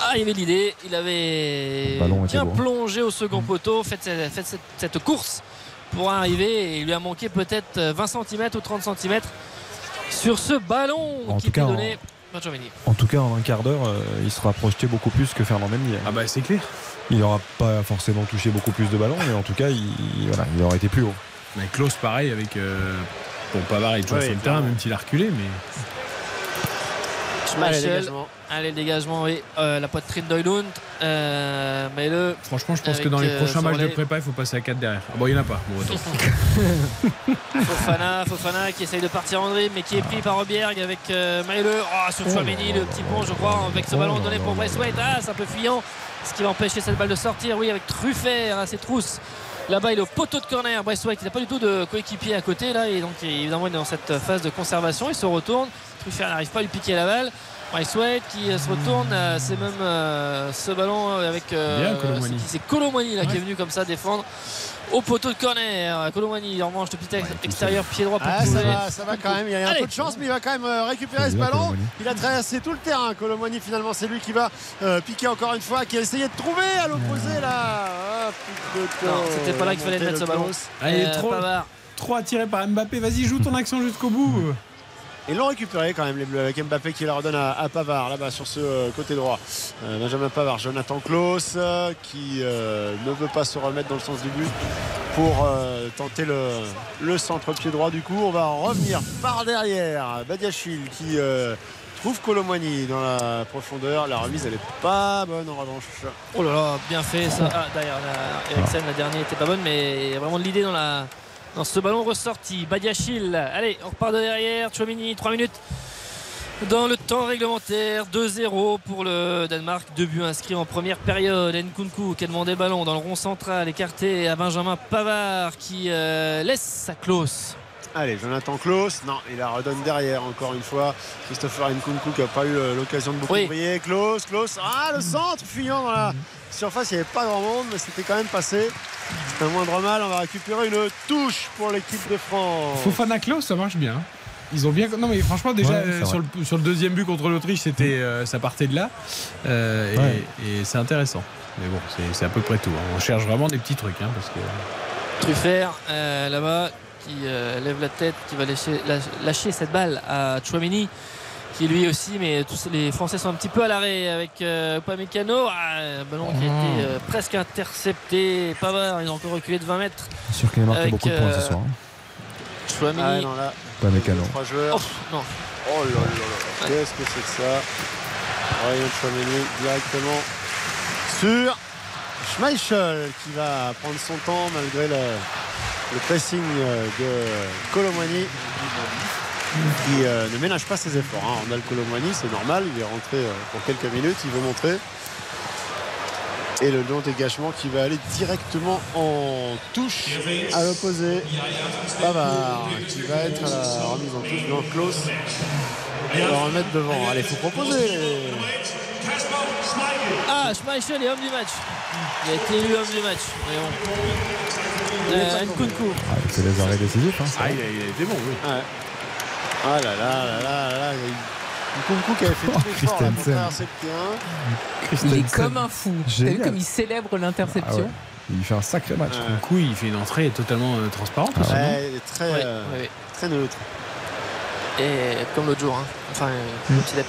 Ah, il avait l'idée, il avait bien beau. plongé au second poteau, fait, cette, fait cette- cette course pour arriver et il lui a manqué peut-être 20 cm ou 30 cm sur ce ballon En qui était donné. En tout cas, en un quart d'heure, euh, il sera projeté beaucoup plus que Fernand Mendy. Ah bah c'est clair. Il n'aura pas forcément touché beaucoup plus de ballons, mais en tout cas, il, voilà, il aurait été plus haut. Mais Klaus, pareil, avec. Euh, bon, Pavard, il toujours Ouais, sur le terrain, même s'il a reculé, mais. Allez, Schmeichel, dégagement. allez le dégagement, oui, Euh, la poitrine d'Oilund, euh, mais le Franchement, je pense que dans les euh, prochains matchs de prépa, il faut passer à 4 derrière. Ah bon, il n'y en a pas. Bon, attends. Fofana, Fofana qui essaye de partir en dribble mais qui est pris par Robierg avec euh. Oh, sur Chouameni, le petit pont, je crois, avec ce Oh ballon donné pour. Braithwaite. Ah, c'est un peu fuyant, ce qui va empêcher cette balle de sortir. Oui, avec Truffert à ses trousses. Là-bas, il est au poteau de corner. Braithwaite, il n'a pas du tout de coéquipier à côté là, et donc évidemment, il est dans cette phase de conservation. Il se retourne. Truffert n'arrive pas à lui piquer la balle. Braithwaite qui euh, se retourne, euh, c'est même euh, ce ballon avec euh, c'est- là qui est venu comme ça défendre au poteau de corner. Colomwani en revanche le petit ex- extérieur pied droit pour Ah, ça va, ça va quand même. Il y a un Allez. peu de chance, mais il va quand même euh, récupérer ce ballon. Il a traversé tout le terrain. Colomani, finalement, c'est lui qui va euh, piquer encore une fois, qui a essayé de trouver à l'opposé là. Ah, putain, Non, c'était pas là qu'il fallait mettre de ce ballon. Est Euh, trop, trop attiré par Mbappé. Vas-y, joue ton action jusqu'au bout. Ils l'ont récupéré quand même les Bleus avec Mbappé qui la redonne à, à Pavard là-bas sur ce euh, côté droit. Euh, Benjamin Pavard, Jonathan Klaus euh, qui ne veut pas se remettre dans le sens du but pour tenter le, centre-pied droit. Du coup, on va revenir par derrière. Badiachil qui trouve Colomwani dans la profondeur. La remise, elle est pas bonne en revanche. Oh là là, bien fait ça. Ah, d'ailleurs, Eriksen, la dernière était pas bonne, mais il y a vraiment de l'idée dans, la, dans ce ballon ressorti. Badiachil, allez, on repart de derrière. Chouamini, 3 minutes. Dans le temps réglementaire, 2-0 pour le Danemark. Deux buts inscrits en première période. Nkunku qui a demandé ballon dans le rond central, écarté à Benjamin Pavard qui euh, laisse sa Klaus. Allez, Jonathan Klaus, non, il la redonne derrière encore une fois. Christopher Nkunku qui n'a pas eu euh, l'occasion de beaucoup Oui. briller. Klaus, Klaus, ah le centre fuyant dans la surface, il n'y avait pas grand monde, mais c'était quand même passé. C'est un moindre mal, on va récupérer une touche pour l'équipe de France. Fofana Klaus, ça marche bien. Ils ont bien. Non, mais franchement, déjà, Ouais, euh, sur, le, sur le deuxième but contre l'Autriche, c'était, euh, ça partait de là. Euh, et- Ouais. et, c'est intéressant. Mais bon, c'est, c'est à peu près tout. hein. On cherche vraiment des petits trucs. hein, parce que... Truffert euh, là-bas qui euh, lève la tête, qui va lâcher, lâcher- cette balle à Chouameni qui lui aussi, mais tous les Français sont un petit peu à l'arrêt avec euh, Upamecano. Ah, un ballon qui a été euh, presque intercepté. Pavard, ils ont encore reculé de 20 mètres. C'est sûr qu'il a marqué Avec, beaucoup de points ce euh, soir. hein. Chouameni. Ah non, là, Pas mécano. trois joueurs. Oh, non. Oh là là là, qu'est-ce que c'est que ça? Ryan Chouameni directement sur Schmeichel qui va prendre son temps malgré le, le pressing de Colomwani qui euh, ne ménage pas ses efforts. Hein. On a le Colomwani, c'est normal, il est rentré euh, pour quelques minutes, il veut montrer. Et le long dégagement qui va aller directement en touche à l'opposé. Pavard qui va être à remise en touche. Non, Klaus va le remettre devant. Allez, faut proposer. Ah, Schmeichel est homme du match. Il a été élu homme du match. Euh, Nkunku. Ah, il fait les arrêts décisifs. Hein, Ah, il a, il a été bon, oui. Ouais. Ah là là là là là. il y a eu Nkunku qui avait fait tout l'effort là, pour Christensen. traverser le terrain. Il est comme un fou. T'as vu comme il célèbre l'interception Ah ouais. Il fait un sacré match. Ouais. Coup, il fait une entrée totalement euh, transparente. Ah Ouais, il est très, Ouais, euh, ouais. très neutre. Et comme l'autre jour. hein. Enfin, il a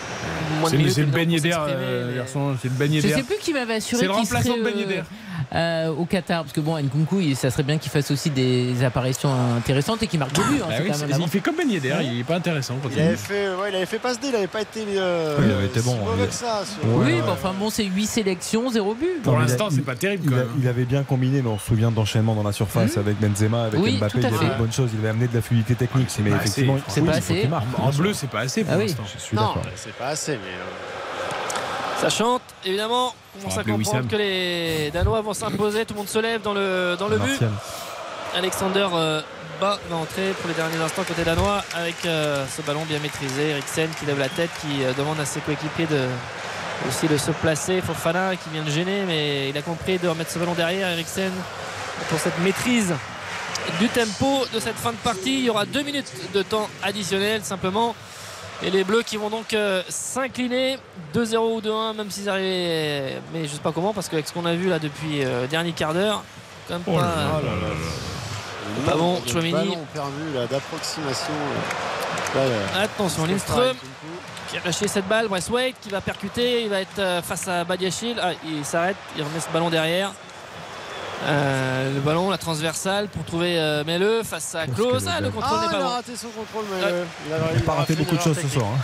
moins de C'est c'est le beignet d'air, euh, mais- garçon. C'est le beignet Je d'air. sais plus qui m'avait assuré C'est le qu'il remplaçant de beignet d'air. Euh, au Qatar parce que bon Nkunku il- ça serait bien qu'il fasse aussi des apparitions intéressantes et qu'il marque des buts hein, Bah oui, il fait comme beignet d'air, il est pas intéressant quand Il il avait fait, ouais, il avait fait passe D, il avait pas été, euh, Oui, il avait été si bon, mauvais il- que ça. sur- oui ouais. bah, enfin bon c'est 8 sélections 0 but Pour mais il l'instant, c'est il- pas terrible Il, quand a- même. il avait bien combiné, mais on se souvient d'enchaînements dans la surface Mhm. avec Benzema, avec Oui, Mbappé. Il avait fait. de bonnes choses. Il avait amené de la fluidité technique. c'est mais pas effectivement. C'est pas il assez. En bleu, c'est pas assez pour Ah l'instant. Je suis Non, d'accord. c'est pas assez, mais. Ça chante, évidemment. On commence à comprendre que les Danois vont s'imposer. Tout le monde se lève dans le, dans le but. Alexander euh, Bas va entrer pour les derniers instants côté danois avec euh, ce ballon bien maîtrisé. Eriksen qui lève la tête, qui euh, demande à ses coéquipiers de, aussi de se placer. Fofana qui vient de gêner, mais il a compris de remettre ce ballon derrière. Eriksen pour cette maîtrise du tempo de cette fin de partie. Il y aura deux minutes de temps additionnel simplement. Et les Bleus qui vont donc euh, s'incliner 2-0 ou 2-1, même s'ils arrivaient, mais je sais pas comment, parce qu'avec ce qu'on a vu là depuis euh, dernier quart d'heure, quand même Oh là pas. là là là là. le Pas bon, là, d'approximation. euh, euh, Attention, Lindström qui a lâché cette balle. Braithwaite qui va percuter. Il va être euh, face à Badiachil. Ah, il s'arrête. Il remet ce ballon derrière. Euh, le ballon, la transversale pour trouver euh, Melle face à que Ah, le contrôle Ah, n'est il pas a bon. raté son contrôle, euh, il, Il n'a il pas raté beaucoup de choses ce soir. hein.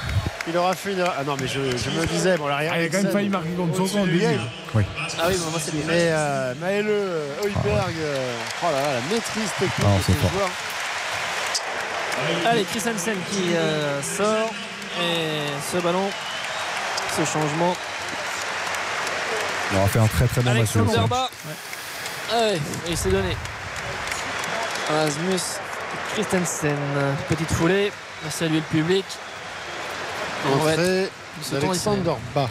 Il aura fait une Ah non, mais je, je me disais, bon, là, Ah, il a quand même failli marquer contre son au début. Ah oui, mais moi c'est les Mais euh, Maëlle euh, oh là là, la maîtrise technique Ah, de c'est ce fort. joueur. Allez, Christensen qui euh, sort. Et ce ballon, ce changement. Il aura fait un très très bon match. Ah ouais, et il s'est donné. Rasmus Christensen. Petite foulée. Saluer le public. On va être- Entrée d'Alexander Bas.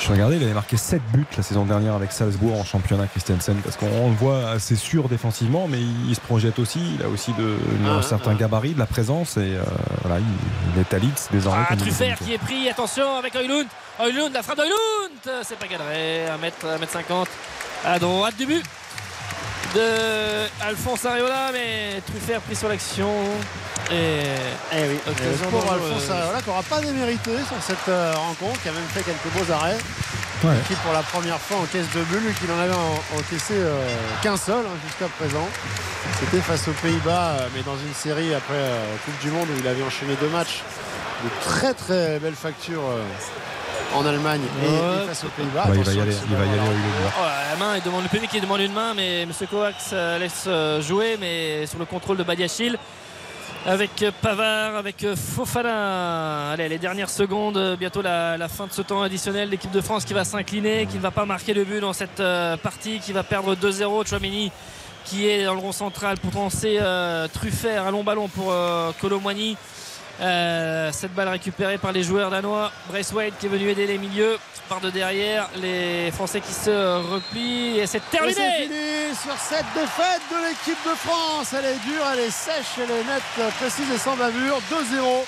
Je regardais, il avait marqué 7 buts la saison dernière avec Salzbourg en championnat Christensen parce qu'on on le voit assez sûr défensivement, mais il, il se projette aussi. Il a aussi de, un Ah, certain ah. gabarit, de la présence et euh, voilà, il, il est à Leeds désormais. Ah, Truffert qui est pris, attention avec Oilund. Oilund, la frappe d'Oilund, c'est pas cadré, 1m, 1m50 à droite du but de Alphonse Areola, mais Truffert pris sur l'action. Et Eh oui, Occasion euh, pour. Alphonse Areola qui n'aura pas démérité sur cette euh, rencontre, qui a même fait quelques beaux arrêts. Ouais. Qui pour la première fois encaisse deux buts, lui qui n'en avait en- encaissé euh, qu'un seul hein, jusqu'à présent. C'était face aux Pays-Bas, mais dans une série après euh, Coupe du Monde où il avait enchaîné deux matchs de très très belle facture euh, en Allemagne et, face aux Pays-Bas. Ouais, il va y aller, il va y aller. Oh, la main, il demande le public qui demande une main, mais M. Kovacs euh, laisse euh, jouer, mais sur le contrôle de Badiachil. Avec euh, Pavard, avec Fofana. Allez, les dernières secondes, bientôt la, la fin de ce temps additionnel. L'équipe de France qui va s'incliner, qui ne va pas marquer le but dans cette euh, partie, qui va perdre 2-0. Chouamini qui est dans le rond central pour lancer euh, Truffert, un long ballon pour euh. Euh, cette balle récupérée par les joueurs danois. Braithwaite qui est venu aider les milieux par de derrière. Les Français qui se replient et c'est terminé. sur cette défaite de l'équipe de France. Elle est dure, elle est sèche, elle est nette, précise et sans bavure. 2-0.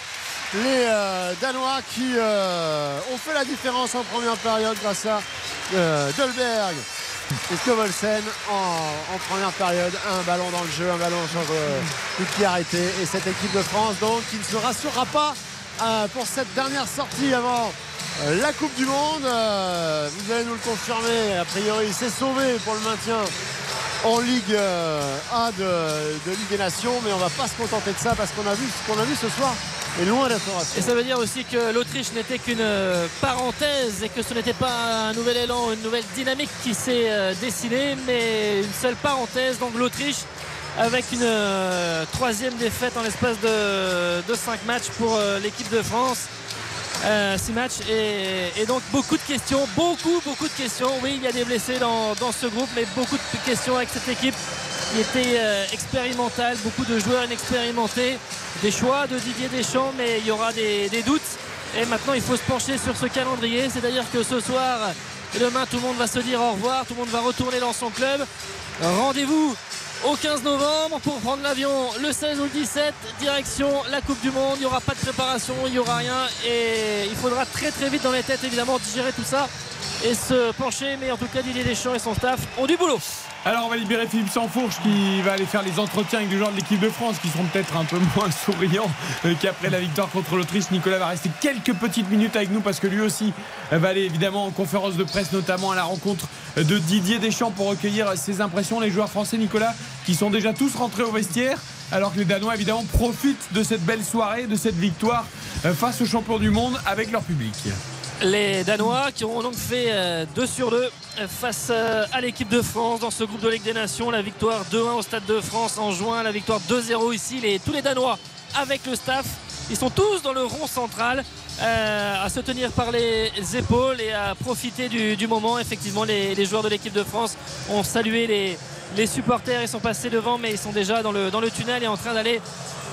Les euh, Danois qui euh, ont fait la différence en première période grâce à euh, Dolberg et Skovolsen en, en première période. Un ballon dans le jeu, un ballon sur euh, coup de arrêté. Et cette équipe de France donc qui ne se rassurera pas euh, pour cette dernière sortie avant euh, la Coupe du Monde. Vous allez nous le confirmer. A priori, c'est sauvé pour le maintien en Ligue euh, A de, Ligue des Nations. Mais on va pas se contenter de ça parce qu'on a vu ce qu'on a vu ce soir est loin d'être Et ça veut dire aussi que l'Autriche n'était qu'une euh, parenthèse et que ce n'était pas un nouvel élan, une nouvelle dynamique qui s'est euh, dessinée, mais une seule parenthèse. Donc l'Autriche avec une euh, troisième défaite en l'espace de, de cinq matchs pour euh, l'équipe de France. Euh, six matchs et, donc beaucoup de questions, beaucoup, beaucoup de questions. Oui, il y a des blessés dans, dans ce groupe, mais beaucoup de questions avec cette équipe qui était euh, expérimentale, beaucoup de joueurs inexpérimentés, des choix de Didier Deschamps, mais il y aura des, des doutes Et maintenant, il faut se pencher sur ce calendrier. C'est-à-dire que ce soir et demain, tout le monde va se dire au revoir. Tout le monde va retourner dans son club. Rendez-vous au 15 novembre pour prendre l'avion le 16 ou le 17 direction la Coupe du Monde. Il n'y aura pas de préparation il n'y aura rien. Et il faudra très très vite dans les têtes évidemment digérer tout ça et se pencher. Mais en tout cas Didier Deschamps et son staff ont du boulot alors on va libérer Philippe Sansfourche qui va aller faire les entretiens avec les joueurs de l'équipe de France qui seront peut-être un peu moins souriants euh, qu'après la victoire contre l'Autriche. Nicolas va rester quelques petites minutes avec nous parce que lui aussi va aller évidemment en conférence de presse notamment à la rencontre de Didier Deschamps pour recueillir ses impressions. Les joueurs français Nicolas qui sont déjà tous rentrés au vestiaire alors que les Danois évidemment profitent de cette belle soirée, de cette victoire euh, face aux champions du monde avec leur public les Danois qui auront donc fait 2 sur 2 face à l'équipe de France dans ce groupe de Ligue des Nations. La victoire 2-1 au Stade de France en juin, la victoire 2-0 ici. Les, tous les Danois avec le staff, ils sont tous dans le rond central euh, à se tenir par les épaules et à profiter du, moment. Effectivement, les, joueurs de l'équipe de France ont salué les, supporters. Ils sont passés devant, mais ils sont déjà dans le, tunnel et en train d'aller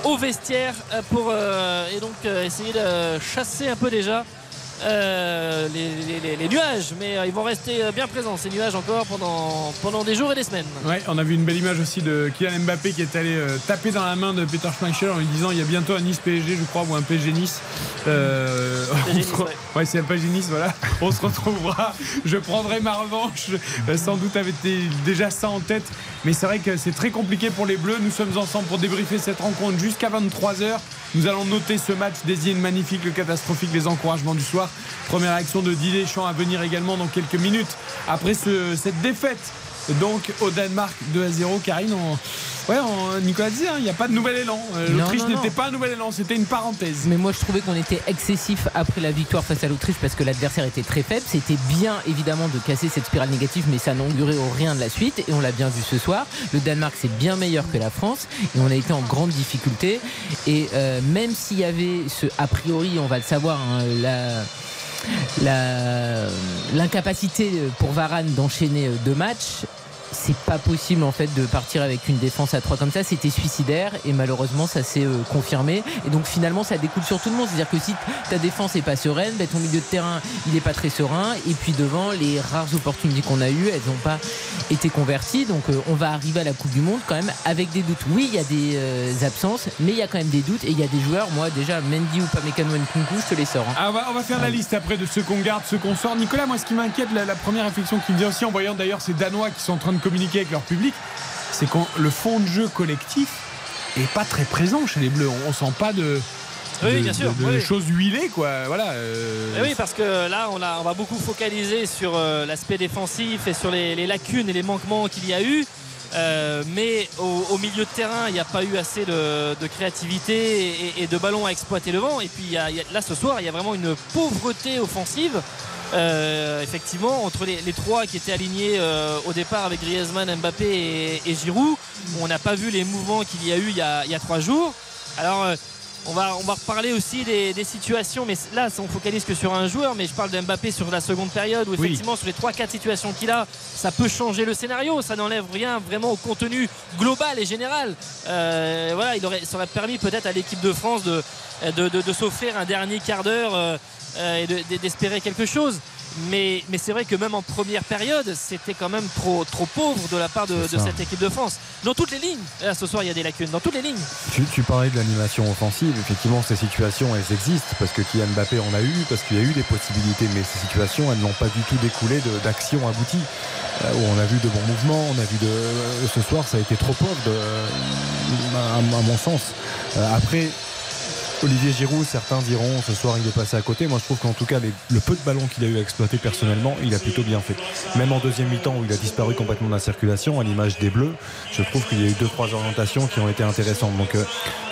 au vestiaire pour euh, euh, essayer de chasser un peu déjà euh, les, nuages, mais euh, ils vont rester euh, bien présents ces nuages encore pendant, pendant des jours et des semaines. Ouais, on a vu une belle image aussi de Kylian Mbappé qui est allé taper dans la main de Peter Schmeichel en lui disant il y a bientôt un Nice PSG, je crois, ou un PSG Nice. ouais, c'est un PSG Nice, voilà. On se retrouvera. Je prendrai ma revanche. sans doute avait déjà ça en tête, mais c'est vrai que c'est très compliqué pour les Bleus. Nous sommes ensemble pour débriefer cette rencontre jusqu'à 23h. Nous allons noter ce match, le magnifique, le catastrophique, les encouragements du soir. Première action de Didier Deschamps à venir également dans quelques minutes après cette défaite donc au Danemark 2 à 0. Karine, Ouais, Nicolas disait, hein, il n'y a pas de nouvel élan. Euh, L'Autriche n'était pas un nouvel élan, c'était une parenthèse. Mais moi, je trouvais qu'on était excessif après la victoire face à l'Autriche parce que l'adversaire était très faible. C'était bien, évidemment, de casser cette spirale négative, mais ça n'augurait au rien de la suite. Et on l'a bien vu ce soir. Le Danemark, c'est bien meilleur que la France. Et on a été en grande difficulté. Et euh, même s'il y avait ce, a priori, on va le savoir, hein, la l'incapacité pour Varane d'enchaîner euh, deux matchs c'est pas possible en fait de partir avec une défense à 3 comme ça. C'était suicidaire et malheureusement ça s'est euh, confirmé. Et donc finalement ça découle sur tout le monde. C'est-à-dire que si ta défense est pas sereine, ben, ton milieu de terrain il est pas très serein. Et puis devant les rares opportunités qu'on a eues, elles n'ont pas été converties. Donc euh, on va arriver à la Coupe du Monde quand même avec des doutes. Oui, il y a des euh, absences, mais il y a quand même des doutes et il y a des joueurs. Moi déjà Mendy ou Pamecano Nkunku, je te les sors. Hein. Ah, on, va, faire la liste après de ceux qu'on garde, ceux qu'on sort. Nicolas, moi ce qui m'inquiète, la, première réflexion qui me vient aussi en voyant d'ailleurs ces Danois qui sont en train de communiquer avec leur public, c'est quand le fond de jeu collectif est pas très présent chez les Bleus. On, sent pas de, choses huilées quoi. Voilà euh, oui parce que là on, a, on va beaucoup focaliser sur euh, l'aspect défensif et sur les, lacunes et les manquements qu'il y a eu. Euh, mais au, milieu de terrain il n'y a pas eu assez de, créativité et, de ballons à exploiter devant. Et puis là ce soir il y a vraiment une pauvreté offensive euh, effectivement, entre les, trois qui étaient alignés euh, au départ avec Griezmann, Mbappé et, Giroud, on n'a pas vu les mouvements qu'il y a eu il y a, trois jours. Alors, euh, on va, on va reparler aussi des, situations, mais là, on focalise que sur un joueur, mais je parle de Mbappé sur la seconde période où effectivement, sur les 3-4 situations qu'il a, ça peut changer le scénario. Ça n'enlève rien vraiment au contenu global et général. voilà, il aurait, ça aurait permis peut-être à l'équipe de France de, de s'offrir un dernier quart d'heure et d'espérer quelque chose. Mais, mais c'est vrai que même en première période, c'était quand même trop, trop pauvre de la part de, cette équipe de France. Dans toutes les lignes, là ce soir il y a des lacunes, dans toutes les lignes. Tu, parlais de l'animation offensive, effectivement ces situations elles existent parce que Kylian Mbappé en a eu, parce qu'il y a eu des possibilités, mais ces situations elles n'ont pas du tout découlé d'actions abouties. Euh, où on a vu de bons mouvements, on a vu de. Euh, ce soir ça a été trop pauvre à, mon sens. après, Olivier Giroud, certains diront ce soir il est passé à côté. Moi je trouve qu'en tout cas le peu de ballons qu'il a eu à exploiter personnellement, il a plutôt bien fait. Même en deuxième mi-temps où il a disparu complètement de la circulation, à l'image des Bleus, je trouve qu'il y a eu deux trois orientations qui ont été intéressantes. Donc euh,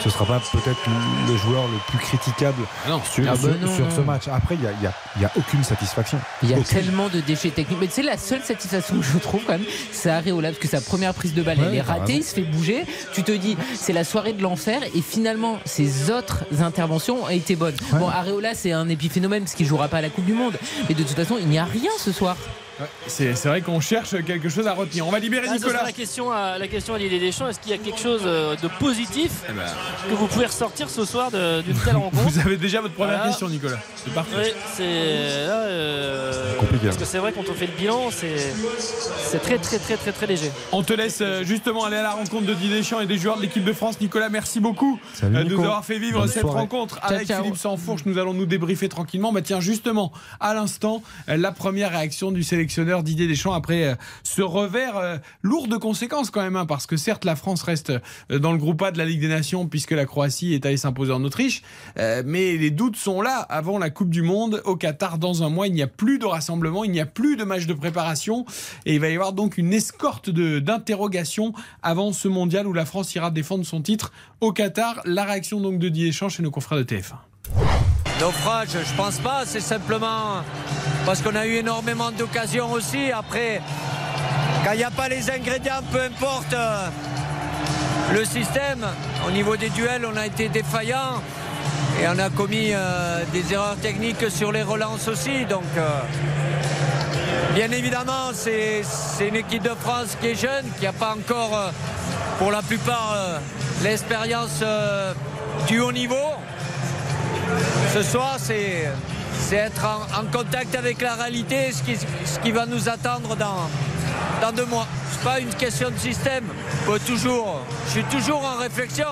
ce sera pas peut-être le joueur le plus critiquable ah sur, ah bah ce match. Après il n'y a, aucune satisfaction. Il y a tellement de déchets techniques. Mais c'est la seule satisfaction que je trouve quand même, c'est Areola parce que sa première prise de balle elle est ratée, il se fait bouger. Tu te dis c'est la soirée de l'enfer et finalement ces autres interventions été bonnes. Bon, Areola, c'est un épiphénomène parce qu'il jouera pas à la Coupe du Monde. Mais de toute façon, il n'y a rien ce soir. C'est vrai qu'on cherche quelque chose à retenir. On va libérer Ah, Nicolas. la question à la question à Didier Deschamps. Est-ce qu'il y a quelque chose euh, de positif Eh ben, que vous pouvez ressortir ce soir d'une telle rencontre Vous avez déjà votre première Voilà. question, Nicolas. C'est parfait. Oui, c'est là, euh, Compliqué. Parce que c'est vrai quand on fait le bilan, c'est très très très très très léger. On te laisse euh, justement aller à la rencontre de Didier Deschamps et des joueurs de l'équipe de France. Nicolas, merci beaucoup Salut, euh, de nous avoir fait vivre Bonne cette soirée. rencontre Ciao, avec ciao. Philippe Sansfourche. Nous allons nous débriefer tranquillement. Bah tiens, justement, à l'instant, euh, la première réaction du sélectionneur Didier Deschamps après euh, ce revers euh, lourd de conséquences quand même, hein, parce que certes la France reste euh, dans le groupe A de la Ligue des Nations puisque la Croatie est allée s'imposer en Autriche, mais les doutes sont là avant la Coupe du Monde au Qatar dans un mois. Il n'y a plus de rassemblement, il n'y a plus de match de préparation et il va y avoir donc une escorte d'interrogations avant ce mondial où la France ira défendre son titre au Qatar. La réaction donc de Didier Deschamps chez nos confrères de TF1. Naufrage, je pense pas, c'est simplement parce qu'on a eu énormément d'occasions aussi. Après, quand il n'y a pas les ingrédients, peu importe euh, le système, au niveau des duels, on a été défaillant et on a commis euh, des erreurs techniques sur les relances aussi. Donc, euh, bien évidemment, c'est une équipe de France qui est jeune, qui n'a pas encore, pour la plupart, l'expérience du haut niveau. Ce soir, c'est c'est être en, contact avec la réalité, ce qui, ce qui va nous attendre dans, dans deux mois. C'est pas une question de système. Peut toujours, je suis toujours en réflexion,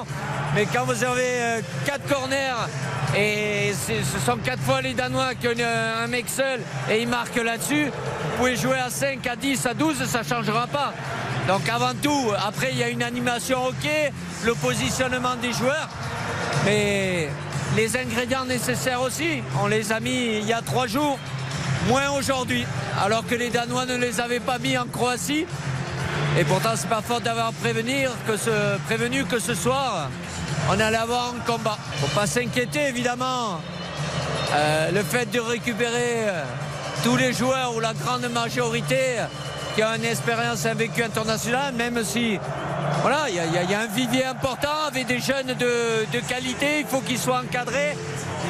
mais quand vous avez euh, quatre corners et ce sont quatre fois les Danois qui ont euh, un mec seul et ils marquent là-dessus, vous pouvez jouer à 5, à 10, à 12, ça ne changera pas. Donc avant tout, après il y a une animation ok, le positionnement des joueurs, mais les ingrédients nécessaires aussi, on les a mis il y a trois jours, moins aujourd'hui, alors que les Danois ne les avaient pas mis en Croatie. Et pourtant, c'est pas faute d'avoir prévenu que ce soir, on allait avoir un combat. Faut pas s'inquiéter, évidemment. Euh, le fait de récupérer euh, tous les joueurs ou la grande majorité qui ont une expérience, un vécu international, même si voilà, il y, a- a- a un vivier important avec des jeunes de, qualité, il faut qu'ils soient encadrés.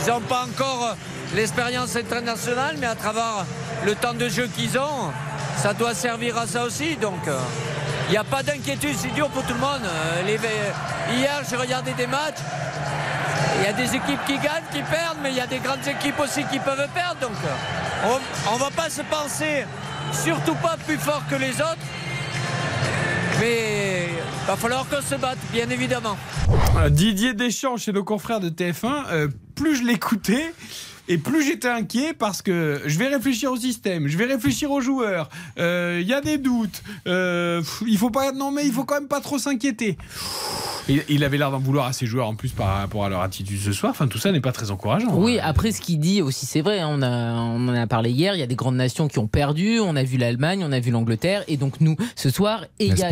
Ils n'ont pas encore l'expérience internationale, mais à travers le temps de jeu qu'ils ont, ça doit servir à ça aussi. Donc euh, il n'y a pas d'inquiétude, c'est dur pour tout le monde. Euh, hier, j'ai regardé des matchs. Il y a des équipes qui gagnent, qui perdent, mais il y a des grandes équipes aussi qui peuvent perdre. Donc, euh, on ne va pas se penser, surtout pas plus fort que les autres. Mais il va falloir qu'on se batte, bien évidemment. Euh, Didier Deschamps chez nos confrères de TF1, euh, plus je l'écoutais. Et plus j'étais inquiet parce que je vais réfléchir au système, je vais réfléchir aux joueurs. euh, Il y a des doutes. euh, il faut pas, non mais il faut quand même pas trop s'inquiéter. Il, il avait l'air d'en vouloir à ses joueurs en plus par rapport à leur attitude ce soir. Enfin tout ça n'est pas très encourageant. Oui, après ce qu'il dit aussi, c'est vrai. hein, On, a, on en a parlé hier. Il y a des grandes nations qui ont perdu. On a vu l'Allemagne, on a vu l'Angleterre, et donc nous ce soir, et il y a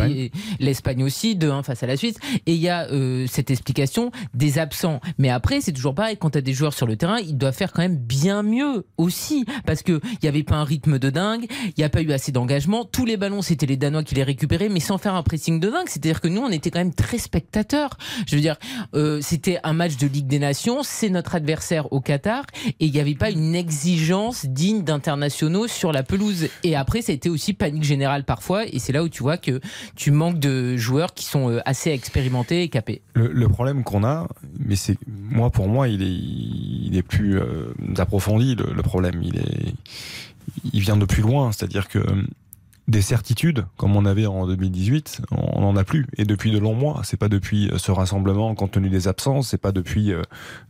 l'Espagne aussi, 2-1 face à la Suisse. Et il y a euh, cette explication des absents. Mais après, c'est toujours pareil. Quand tu as des joueurs sur le terrain, ils doivent faire quand même bien mieux aussi, parce que il y avait pas un rythme de dingue. Il n'y a pas eu assez d'engagement. Tous les ballons, c'était les Danois qui les récupéraient, mais sans faire un pressing de dingue. C'est-à-dire que nous, on était quand même très spectateurs. Je veux dire, euh, c'était un match de Ligue des Nations. C'est notre adversaire au Qatar, et il n'y avait pas une exigence digne d'internationaux sur la pelouse. Et après, ça a été aussi panique générale parfois, et c'est là où tu vois que tu manques de joueurs qui sont euh, assez expérimentés et capés. Le, problème qu'on a, mais c'est moi pour moi, il est, il est plus euh, approfondi. Le, problème, il est, il vient de plus loin. C'est-à-dire que euh, des certitudes, comme on avait en 2018, on n'en a plus. Et depuis de longs mois, c'est pas depuis euh, ce rassemblement compte tenu des absences, c'est pas depuis euh,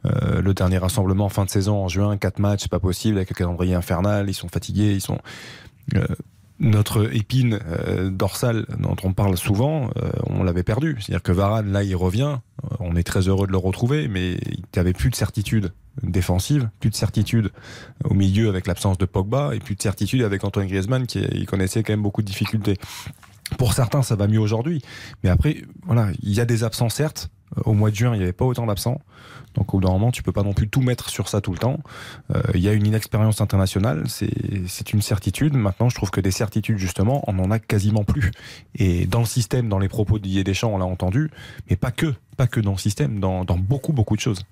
le dernier rassemblement en fin de saison en juin, quatre matchs, c'est pas possible avec le calendrier infernal. Ils sont fatigués, ils sont notre épine euh, dorsale dont on parle souvent, euh, on l'avait perdu. C'est-à-dire que Varane, là, il revient. Euh, On est très heureux de le retrouver, mais il n'avait plus de certitude défensive, plus de certitude au milieu avec l'absence de Pogba, et plus de certitude avec Antoine Griezmann qui connaissait quand même beaucoup de difficultés. Pour certains, ça va mieux aujourd'hui, mais après, voilà, il y a des absents certes. Au mois de juin, il n'y avait pas autant d'absents. Donc au bout d'un moment, tu peux pas non plus tout mettre sur ça tout le temps. Euh, Il y a une inexpérience internationale, c'est une certitude. Maintenant, je trouve que des certitudes, justement, on en a quasiment plus. Et dans le système, dans les propos de Didier Deschamps, on l'a entendu, mais pas que, pas que dans le système, dans, beaucoup, beaucoup de choses.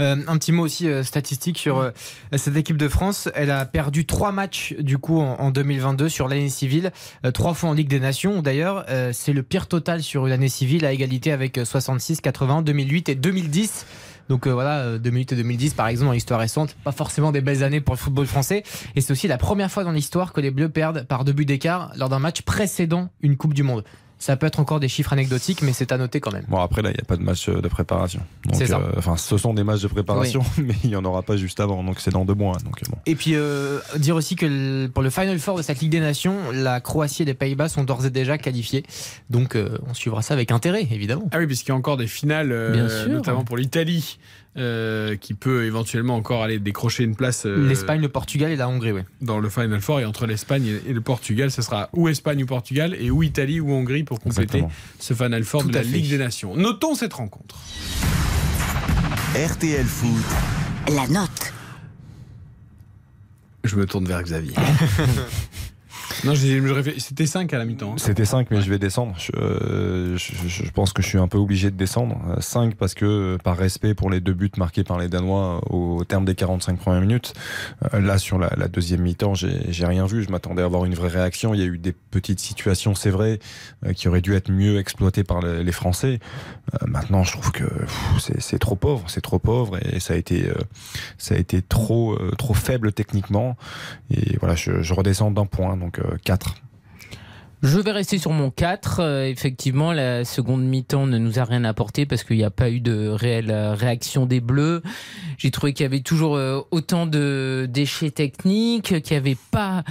Euh, un petit mot aussi euh, statistique sur cette équipe de France. Elle a perdu trois matchs du coup en, en 2022 sur l'année civile, trois fois en Ligue des Nations. D'ailleurs, c'est le pire total sur une année civile à égalité avec euh, 66, 80, 2008 et 2010. Donc euh, voilà, euh, 2008 et 2010 par exemple dans l'histoire récente, pas forcément des belles années pour le football français. Et c'est aussi la première fois dans l'histoire que les Bleus perdent par deux buts d'écart lors d'un match précédent une Coupe du Monde. Ça peut être encore des chiffres anecdotiques, mais c'est à noter quand même. Bon, après, là, il n'y a pas de match euh, de préparation. Donc, C'est ça. euh, Enfin, ce sont des matchs de préparation, mais il n'y en aura pas juste avant. Donc, c'est dans deux mois. Donc, bon. Et puis euh, dire aussi que le- pour le Final Four de cette Ligue des Nations, la Croatie et les Pays-Bas sont d'ores et déjà qualifiés. Donc euh, on suivra ça avec intérêt, évidemment. Ah oui, puisqu'il y a encore des finales, euh, Bien sûr. notamment pour l'Italie, euh, qui peut éventuellement encore aller décrocher une place. euh, L'Espagne, le Portugal et la Hongrie, oui. Dans le Final Four, et entre l'Espagne et le Portugal, ce sera ou Espagne ou Portugal, et ou Italie ou Hongrie pour compléter Exactement. ce Final Four Tout de la fait. Ligue des Nations. Notons cette rencontre. RTL Foot. La note. Je me tourne vers Xavier. non, c'était 5 à la mi-temps. hein. C'était 5, mais je vais descendre. Je, euh, je- je- je pense que je suis un peu obligé de descendre. 5 parce que, euh, par respect pour les deux buts marqués par les Danois euh, au, au terme des 45 premières minutes, euh, là, sur la, la deuxième mi-temps, j'ai rien vu. Je m'attendais à avoir une vraie réaction. Il y a eu des petites situations, c'est vrai, euh, qui auraient dû être mieux exploitées par le- les Français. Euh, maintenant, je trouve que c'est trop pauvre. C'est trop pauvre et ça a été, euh, ça a été trop, euh, trop faible techniquement. Et voilà, je, je redescends d'un point, donc 4. Je vais rester sur mon 4. Euh, effectivement, la seconde mi-temps ne nous a rien apporté parce qu'il n'y a pas eu de réelle euh, réaction des Bleus. J'ai trouvé qu'il y avait toujours euh, autant de déchets techniques, qu'il n'y avait pas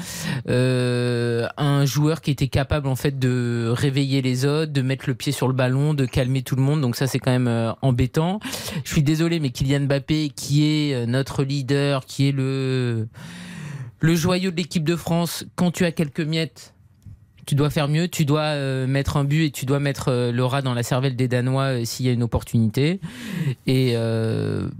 euh, un joueur qui était capable en fait de réveiller les autres, de mettre le pied sur le ballon, de calmer tout le monde. Donc ça, c'est quand même euh, embêtant. Je suis désolé, mais Kylian Mbappé, qui est euh, notre leader, qui est le le joyau de l'équipe de France, quand tu as quelques miettes tu dois faire mieux, tu dois euh, mettre un but et tu dois mettre euh, le rat dans la cervelle des Danois euh, s'il y a une opportunité. Et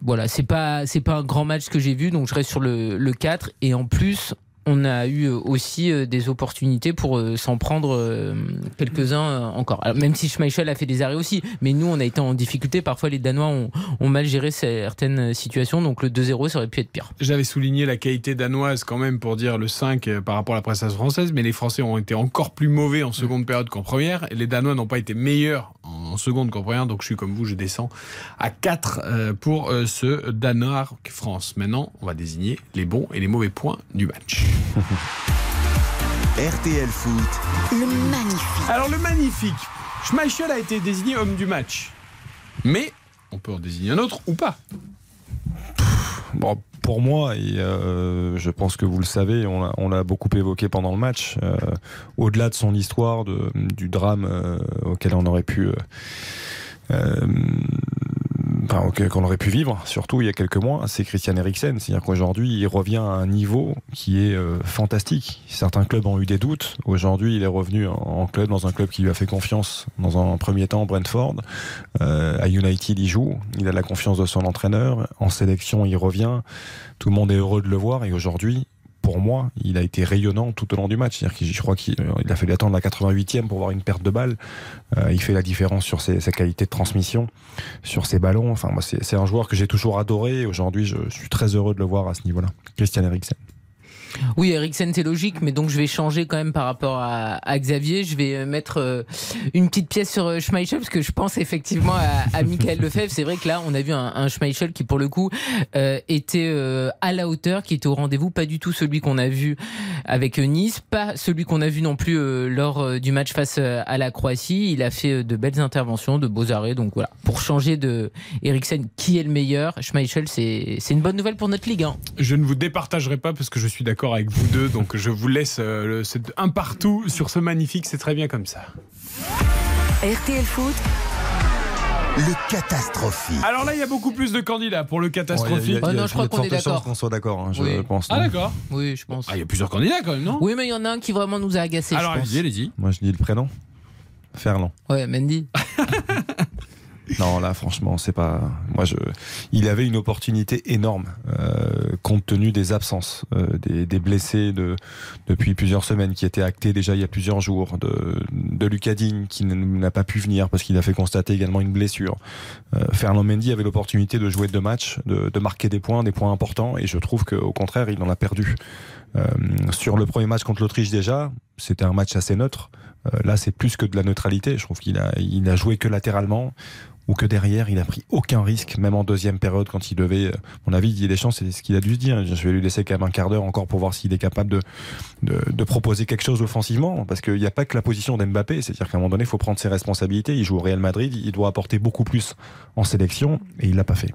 voilà, c'est pas pas un grand match que j'ai vu, donc je reste sur le, le 4. Et en plus, on a eu euh, aussi euh, des opportunités pour euh, s'en prendre quelques-uns encore. Alors, même si Schmeichel a fait des arrêts aussi, mais nous on a été en difficulté. Parfois les Danois ont, ont mal géré certaines situations, donc le 2-0 ça aurait pu être pire. J'avais souligné la qualité danoise quand même pour dire le 5 euh, par rapport à la prestation française, mais les Français ont été encore plus mauvais en seconde période qu'en première, et les Danois n'ont pas été meilleurs en seconde qu'en première, donc je suis comme vous, je descends à 4 euh, pour ce Danemark-France. Maintenant, on va désigner les bons et les mauvais points du match. RTL Foot. Le magnifique. Alors le magnifique, Schmeichel a été désigné homme du match, mais on peut en désigner un autre ou pas? Bon, pour moi, et euh, je pense que vous le savez, on l'a- beaucoup évoqué pendant le match, euh, au-delà de son histoire, de, du drame euh, auquel on aurait pu... euh, euh, qu'on aurait pu vivre, surtout il y a quelques mois, c'est Christian Eriksen. C'est-à-dire qu'aujourd'hui, il revient à un niveau qui est euh, fantastique. Certains clubs ont eu des doutes. Aujourd'hui, il est revenu en, en club, dans un club qui lui a fait confiance dans un premier temps, Brentford. Euh, à United, il joue. Il a la confiance de son entraîneur. En sélection, il revient. Tout le monde est heureux de le voir. Et aujourd'hui, pour moi, il a été rayonnant tout au long du match. Je crois qu'il il a fallu attendre la 88e pour voir une perte de balle. Euh, il fait la différence sur sa qualité de transmission, sur ses ballons. Enfin, moi, c'est un joueur que j'ai toujours adoré. Aujourd'hui, je, suis très heureux de le voir à ce niveau-là. Christian Eriksen. Oui, Eriksen, c'est logique, mais donc je vais changer quand même par rapport à, Xavier. Je vais euh, mettre euh, une petite pièce sur euh, Schmeichel, parce que je pense effectivement à, Michael Lefebvre. C'est vrai que là, on a vu un, Schmeichel qui, pour le coup, était à la hauteur, qui était au rendez-vous, pas du tout celui qu'on a vu avec Nice, pas celui qu'on a vu non plus lors du match face à la Croatie. Il a fait de belles interventions, de beaux arrêts. Donc voilà, pour changer de Eriksen, qui est le meilleur, Schmeichel, c'est une bonne nouvelle pour notre ligue. Je ne vous départagerai pas parce que je suis d'accord avec vous deux, donc je vous laisse euh, le- un partout sur ce magnifique, c'est très bien comme ça. RTL Foot, Le catastrophique. Alors là, il y a beaucoup plus de candidats pour le catastrophique. Ah non, je crois qu'on est d'accord. qu'on soit d'accord, hein, je Oui. pense. Ah d'accord. Oui, je pense. Ah, il y a plusieurs candidats quand même, non? Oui, mais il y en a un qui vraiment nous a agacés. Alors allez-y, allez-y. Moi, je dis le prénom. Ferland. Ouais, Mendy. Non, là, franchement, c'est pas. Moi, je. Il avait une opportunité énorme, euh, compte tenu des absences, euh, des, des, blessés de depuis plusieurs semaines, qui étaient actés déjà il y a plusieurs jours, de, de Lucadine qui n'a pas pu venir parce qu'il a fait constater également une blessure. Euh, Fernand Mendy avait l'opportunité de jouer deux matchs, de, de, marquer des points, des points importants, et je trouve qu'au contraire, il en a perdu. Euh, sur le premier match contre l'Autriche déjà, c'était un match assez neutre. Euh, là, c'est plus que de la neutralité. Je trouve qu'il a, il a joué que latéralement ou que derrière, il a pris aucun risque, même en deuxième période, quand il devait. À mon avis, Didier Deschamps, c'est ce qu'il a dû se dire. Je vais lui laisser quand même un quart d'heure encore pour voir s'il est capable de, de, de, proposer quelque chose offensivement. Parce qu'il n'y a pas que la position d'Mbappé. C'est-à-dire qu'à un moment donné, il faut prendre ses responsabilités. Il joue au Real Madrid, il doit apporter beaucoup plus en sélection, et il l'a pas fait.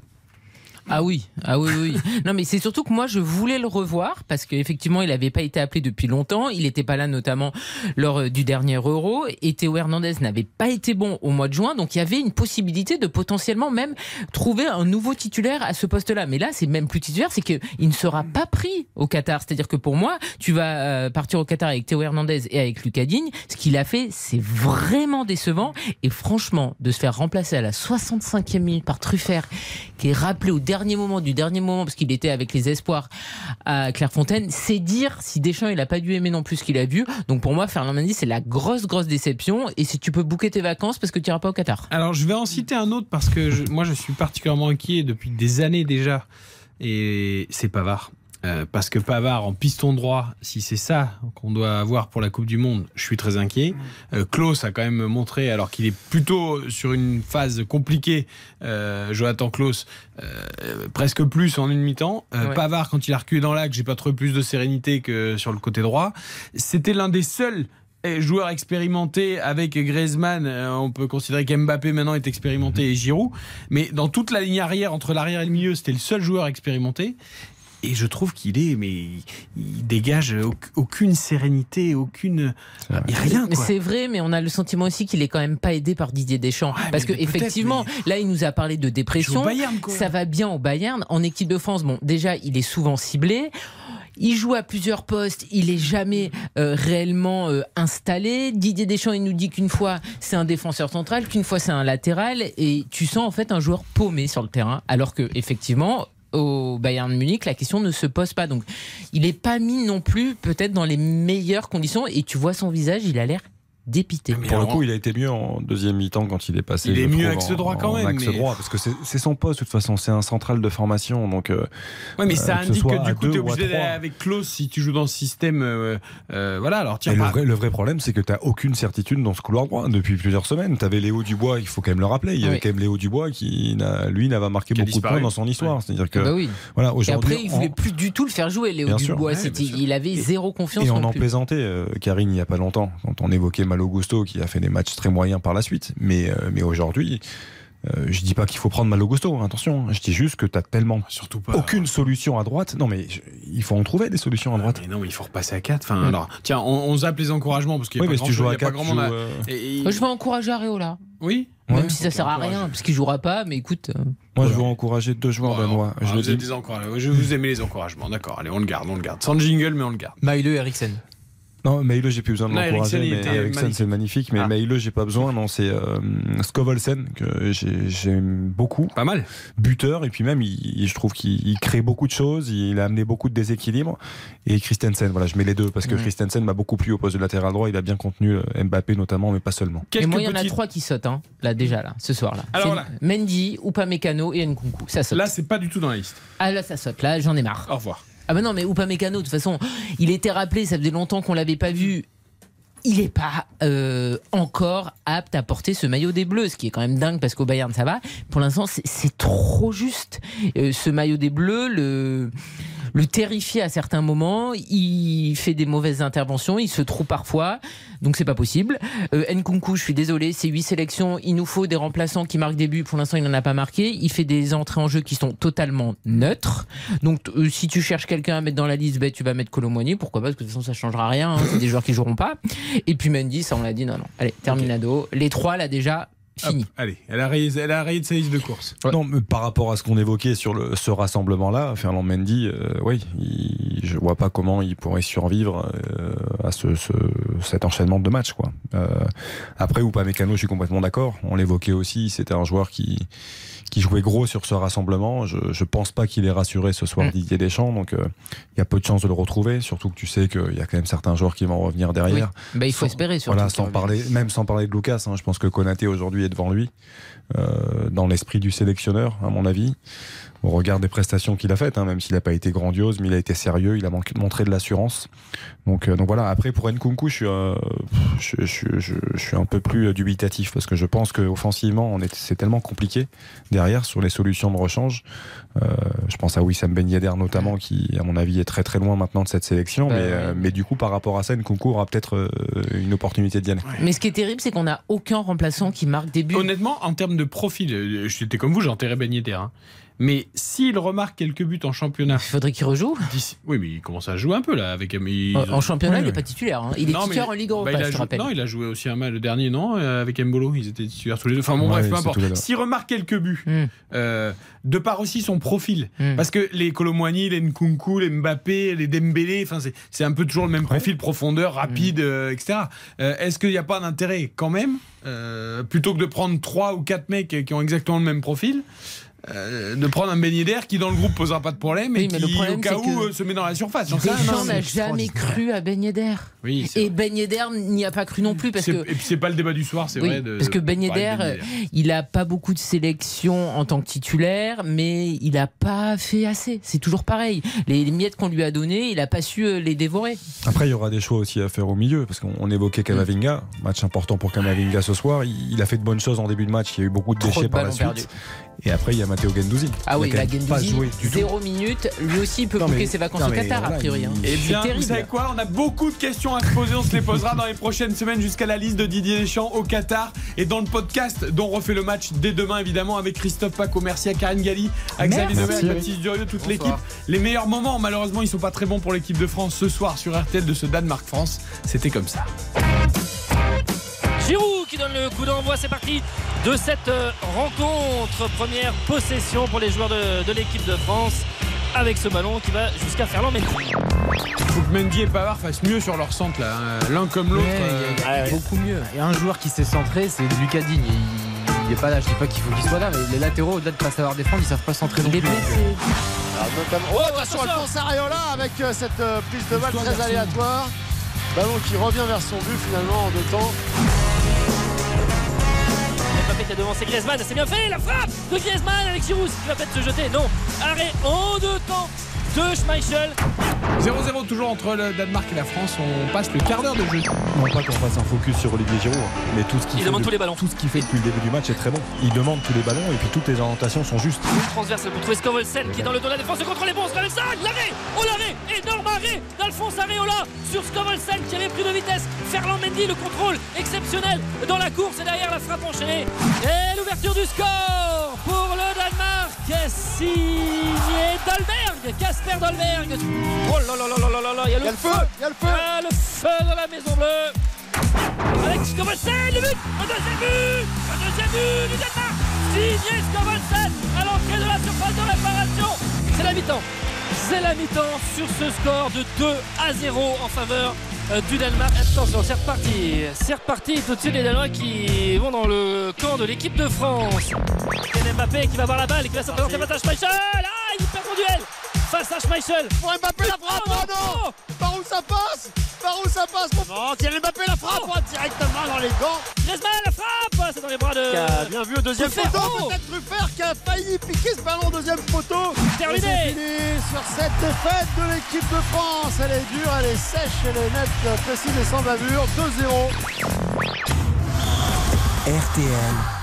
Ah oui, ah oui, oui. non, mais c'est surtout que moi, je voulais le revoir parce qu'effectivement, il n'avait pas été appelé depuis longtemps. Il n'était pas là, notamment lors euh, du dernier Euro. Et Théo Hernandez n'avait pas été bon au mois de juin. Donc, il y avait une possibilité de potentiellement même trouver un nouveau titulaire à ce poste-là. Mais là, c'est même plus titulaire, c'est qu'il ne sera pas pris au Qatar. C'est-à-dire que pour moi, tu vas euh, partir au Qatar avec Théo Hernandez et avec Lucas Digne. Ce qu'il a fait, c'est vraiment décevant. Et franchement, de se faire remplacer à la 65e minute par Truffert, qui est rappelé au dernier dernier moment, du dernier moment, parce qu'il était avec les espoirs à Clairefontaine, c'est dire si Deschamps il a pas dû aimer non plus ce qu'il a vu. Donc pour moi, Fernand Mendy, c'est la grosse grosse déception. Et si tu peux bouquer tes vacances parce que tu n'iras pas au Qatar. Alors je vais en citer un autre parce que moi je suis particulièrement inquiet depuis des années déjà. Et c'est Pavard. Euh, parce que Pavard en piston droit, si c'est ça qu'on doit avoir pour la Coupe du Monde, je suis très inquiet. Euh, Klaus a quand même montré, alors qu'il est plutôt sur une phase compliquée, euh, Jonathan Klaus, euh, presque plus en une mi-temps. Euh, ouais. Pavard, quand il a reculé dans l'axe, j'ai pas trouvé plus de sérénité que sur le côté droit. C'était l'un des seuls joueur expérimenté avec Griezmann, on peut considérer qu'Mbappé maintenant est expérimenté et Giroud, mais dans toute la ligne arrière, entre l'arrière et le milieu, c'était le seul joueur expérimenté. Et je trouve qu'il est, mais il dégage aucune sérénité, aucune rien. Quoi. C'est vrai, mais on a le sentiment aussi qu'il est quand même pas aidé par Didier Deschamps, ouais, parce que effectivement, mais... là, il nous a parlé de dépression. Bayern, ça va bien au Bayern. En équipe de France, bon, déjà, il est souvent ciblé. Il joue à plusieurs postes, il est jamais euh, réellement euh, installé. Didier Deschamps, il nous dit qu'une fois c'est un défenseur central, qu'une fois c'est un latéral, et tu sens en fait un joueur paumé sur le terrain, alors que effectivement au Bayern Munich, la question ne se pose pas. Donc, il n'est pas mis non plus peut-être dans les meilleures conditions. Et tu vois son visage, il a l'air dépité. Mais Pour le coup, il a été mieux en deuxième mi-temps quand il est passé. Il est mieux axe droit quand même. Axe mais... droit, parce que c'est son poste de toute façon, c'est un central de formation. Donc, euh, ouais, mais ça euh, indique que, que du coup, tu es obligé d'aller avec Klaus si tu joues dans ce système. Euh, voilà, alors tiens. Le vrai, le vrai problème, c'est que tu n'as aucune certitude dans ce couloir droit depuis plusieurs semaines. Tu avais Léo Dubois, il faut quand même le rappeler. Il y avait oui. quand même Léo Dubois qui, lui, n'avait marqué qui beaucoup de points dans son histoire. Ouais. C'est-à-dire que. Bah oui. Voilà, Et après, il voulait en... plus du tout le faire jouer, Léo bien Dubois. Il avait zéro confiance. Et on en plaisantait, Karine, il n'y a pas longtemps, quand on évoquait Malo Gusto qui a fait des matchs très moyens par la suite. Mais, euh, mais aujourd'hui, euh, je dis pas qu'il faut prendre Malo Gusto, hein, attention. Je dis juste que tu as tellement Surtout pas, aucune solution à droite. Non, mais je, il faut en trouver des solutions à droite. Mais non, mais il faut repasser à 4. Enfin, ouais. alors, tiens, on, on, zappe les encouragements parce qu'il y a oui, pas mais si tu joues à 4, grand monde. Euh... Et, et... Je vais encourager Areola. Oui. Même si ça sert à rien, parce qu'il jouera pas, mais écoute. Moi, voilà. je veux encourager deux joueurs danois. Ah, je, vous dis... je vous aimez les encouragements, d'accord. Allez, on le garde, on le garde. Sans jingle, mais on le garde. Maïle Eriksen. Non, Maïle, j'ai plus besoin de l'encourager. Mais Eriksen, c'est magnifique. Mais ah. J'ai pas besoin. Non, c'est euh, Skovolsen que j'aime beaucoup. Pas mal. Buteur. Et puis même, il, je trouve qu'il crée beaucoup de choses. Il a amené beaucoup de déséquilibre. Et Christensen, voilà, je mets les deux parce que mmh. Christensen m'a beaucoup plu au poste de latéral droit. Il a bien contenu euh, Mbappé notamment, mais pas seulement. Et moi, il y en a trois qui sautent, hein, là déjà, là, ce soir-là. Alors là. Mendy, Upamecano et Nkunku. Ça saute. Là, c'est pas du tout dans la liste. Ah là, ça saute. Là, j'en ai marre. Au revoir. Ah ben non, mais Upamecano, de toute façon, il était rappelé, ça faisait longtemps qu'on l'avait pas vu il n'est pas euh, encore apte à porter ce maillot des Bleus, ce qui est quand même dingue parce qu'au Bayern ça va. Pour l'instant, c'est trop juste. Euh, ce maillot des Bleus, le le terrifie à certains moments. Il fait des mauvaises interventions, il se trouve parfois, donc c'est pas possible. Euh, Nkunku, je suis désolé, c'est huit sélections. Il nous faut des remplaçants qui marquent des buts. Pour l'instant, il n'en a pas marqué. Il fait des entrées en jeu qui sont totalement neutres. Donc euh, si tu cherches quelqu'un à mettre dans la liste, ben, tu vas mettre Colomboigny. Pourquoi pas? Parce que de toute façon, ça changera rien. Hein. C'est des joueurs qui joueront pas. Et puis Mendy, ça on l'a dit, non, non. Allez, terminado. Okay. Les trois là déjà Fini. Allez, elle a, rayé, elle a rayé de sa liste de course. Non, mais par rapport à ce qu'on évoquait sur le, ce rassemblement-là, Fernand Mendy, euh, oui, il- je vois pas comment il pourrait survivre euh, à ce, ce- cet enchaînement de matchs. Quoi. Euh, après, Upamecano, je suis complètement d'accord. On l'évoquait aussi, c'était un joueur qui, qui jouait gros sur ce rassemblement. Je, je pense pas qu'il est rassuré ce soir Mm. Didier Deschamps, donc euh, il y a peu de chances de le retrouver, surtout que tu sais qu'il y a quand même certains joueurs qui vont revenir derrière. Bah, il faut Sans- espérer surtout. Voilà, sans parler, même sans parler de Lucas, hein, je pense que Konaté aujourd'hui est devant lui, euh, dans l'esprit du sélectionneur, à mon avis, au regard des prestations qu'il a faites, hein, même s'il n'a pas été grandiose, mais il a été sérieux, il a manqué- montré de l'assurance. Donc, euh, donc voilà, après pour Nkunku, je suis, euh, je, je- je- je suis un peu plus euh, dubitatif, parce que je pense qu'offensivement, on est- c'est tellement compliqué derrière sur les solutions de rechange. Euh, je pense à Wissam Ben Yedder notamment, qui à mon avis est très très loin maintenant de cette sélection, Bah, mais, euh, du coup par rapport à ça, Nkunku aura peut-être euh, une opportunité d'y aller. Mais ce qui est terrible, c'est qu'on n'a aucun remplaçant qui marque des buts. Honnêtement, en termes de profil, j'étais comme vous, j'enterrais Ben Yedder, hein. Mais s'il remarque quelques buts en championnat. Il faudrait qu'il rejoue. Oui, mais il commence à jouer un peu là. Avec, mais En, en championnat, Oui, il n'est oui. pas titulaire. hein. Il est Non, titulaire mais- en Ligue Europa, bah, te. Non, il a joué aussi un match le dernier, non euh, Avec Mbolo, ils étaient titulaires tous les deux. Enfin bon, Ouais, bref, peu importe. S'il remarque quelques buts, Hmm. euh, de par aussi son profil, Hmm. parce que les Colomwani, les Nkunku, les Mbappé, les Dembélé, enfin c'est- un peu toujours le même profil, profondeur, rapide, Hmm. euh, etc. Euh, Est-ce qu'il n'y a pas d'intérêt quand même, euh, plutôt que de prendre trois ou quatre mecs qui ont exactement le même profil euh, de prendre un Yedder qui dans le groupe posera pas de problème Oui, et mais qui le problème, au cas où que euh, se met dans la surface. N'a mais- jamais cru à Ben Yedder. Oui, Et vrai. Yedder n'y a pas cru non plus parce C'est- que Et puis c'est pas le débat du soir, c'est Oui, vrai. de- parce que Yedder. il a pas beaucoup de sélections en tant que titulaire, mais il a pas fait assez. C'est toujours pareil. Les, les miettes qu'on lui a données, il a pas su euh, les dévorer. Après, il y aura des choix aussi à faire au milieu, parce qu'on on évoquait Kamavinga, match important pour Kamavinga ce soir. Il, il a fait de bonnes choses en début de match, il y a eu beaucoup de Trop déchets de par la suite. Et après, il y a Matteo Gendouzi. Ah oui, il a la Gendouzi, joué du tout. zéro minute. Lui aussi, il peut boucler ses vacances au Qatar, voilà, a priori. hein. Eh C'est bien, vous terrible. savez quoi? On a beaucoup de questions à se poser. On se les posera dans les prochaines semaines jusqu'à la liste de Didier Deschamps au Qatar et dans le podcast dont on refait le match dès demain, évidemment, avec Christophe Paco. Merci à Karine Galli, à Xavier à Baptiste Durieux, toute l'équipe. Les meilleurs moments, malheureusement, ils sont pas très bons pour l'équipe de France ce soir sur RTL de ce Danemark-France. C'était comme ça. Giroud qui donne le coup d'envoi, c'est parti de cette euh, rencontre. Première possession pour les joueurs de, de l'équipe de France avec ce ballon qui va jusqu'à Ferland Mendy. Il faut que Mendy et Pavard fassent mieux sur leur centre, là. hein. L'un comme l'autre. Ouais, euh, il y a- il y a beaucoup mieux. Il y a un joueur qui s'est centré, c'est Lucas Digne. Il, il est pas là, je dis pas qu'il faut qu'il soit là, mais les latéraux, au-delà de pas savoir défendre, ils savent pas centrer non Il est plus. blessé. Alors, notamment- Oh, attention, Alphonse Areola avec euh, cette euh, prise de balle très aléatoire. Ballon qui revient vers son but finalement en deux temps. Qui a devancé Griezmann, c'est bien fait, la frappe de Griezmann avec Giroud qui va peut-être se jeter? Non, arrêt en deux temps de Schmeichel. 0-0 toujours entre le Danemark et la France. On passe le quart d'heure de jeu. Non pas qu'on fasse un focus sur Olivier Giroud, hein, mais tout ce qu'il Il fait demande de- tous les ballons. Tout ce qu'il fait depuis le début du match est très bon. Il demande tous les ballons et puis toutes les orientations sont justes. Une transversale pour trouver Scovelsen qui est dans le dos de la défense. Le contrôle est bon. Scovelsen, l'arrêt Oh l'arrêt Énorme arrêt d'Alphonse Areola sur Scovelsen qui avait pris de vitesse. Ferland Mendy, le contrôle exceptionnel dans la course et derrière la frappe enchaînée. Et l'ouverture du score pour le Danemark. Signé Dalberg, Casper Dalberg. Oh là là là là là là il y a Il y a le le feu, il y a le Il y feu. a le feu dans la Maison Bleue. Avec Scovelsen, le but Le deuxième but Le deuxième but du Danemark Signé Scovelsen à l'entrée de la surface de réparation C'est la mi-temps C'est la mi-temps sur ce score de 2 à 0 en faveur du Danemark. Attention, c'est reparti C'est reparti tout de suite les Danois qui vont dans le camp de l'équipe de France. Mbappé qui va avoir la balle et qui va se présenter à Schmeichel Ah, il perd son duel face à Schmeichel Pour Mbappé la frappe, oh non Par où ça passe? Par où ça passe mon... Non, Kylian Mbappé la frappe oh, directement dans les gants. Griezmann la frappe C'est dans les bras de... Qui a bien vu au deuxième Truffert, poteau, oh peut-être Truffert qui a failli piquer ce ballon au deuxième poteau. Terminé. Fini sur cette défaite de l'équipe de France. Elle est dure, elle est sèche, elle est nette, précise et sans bavure. 2-0. RTL,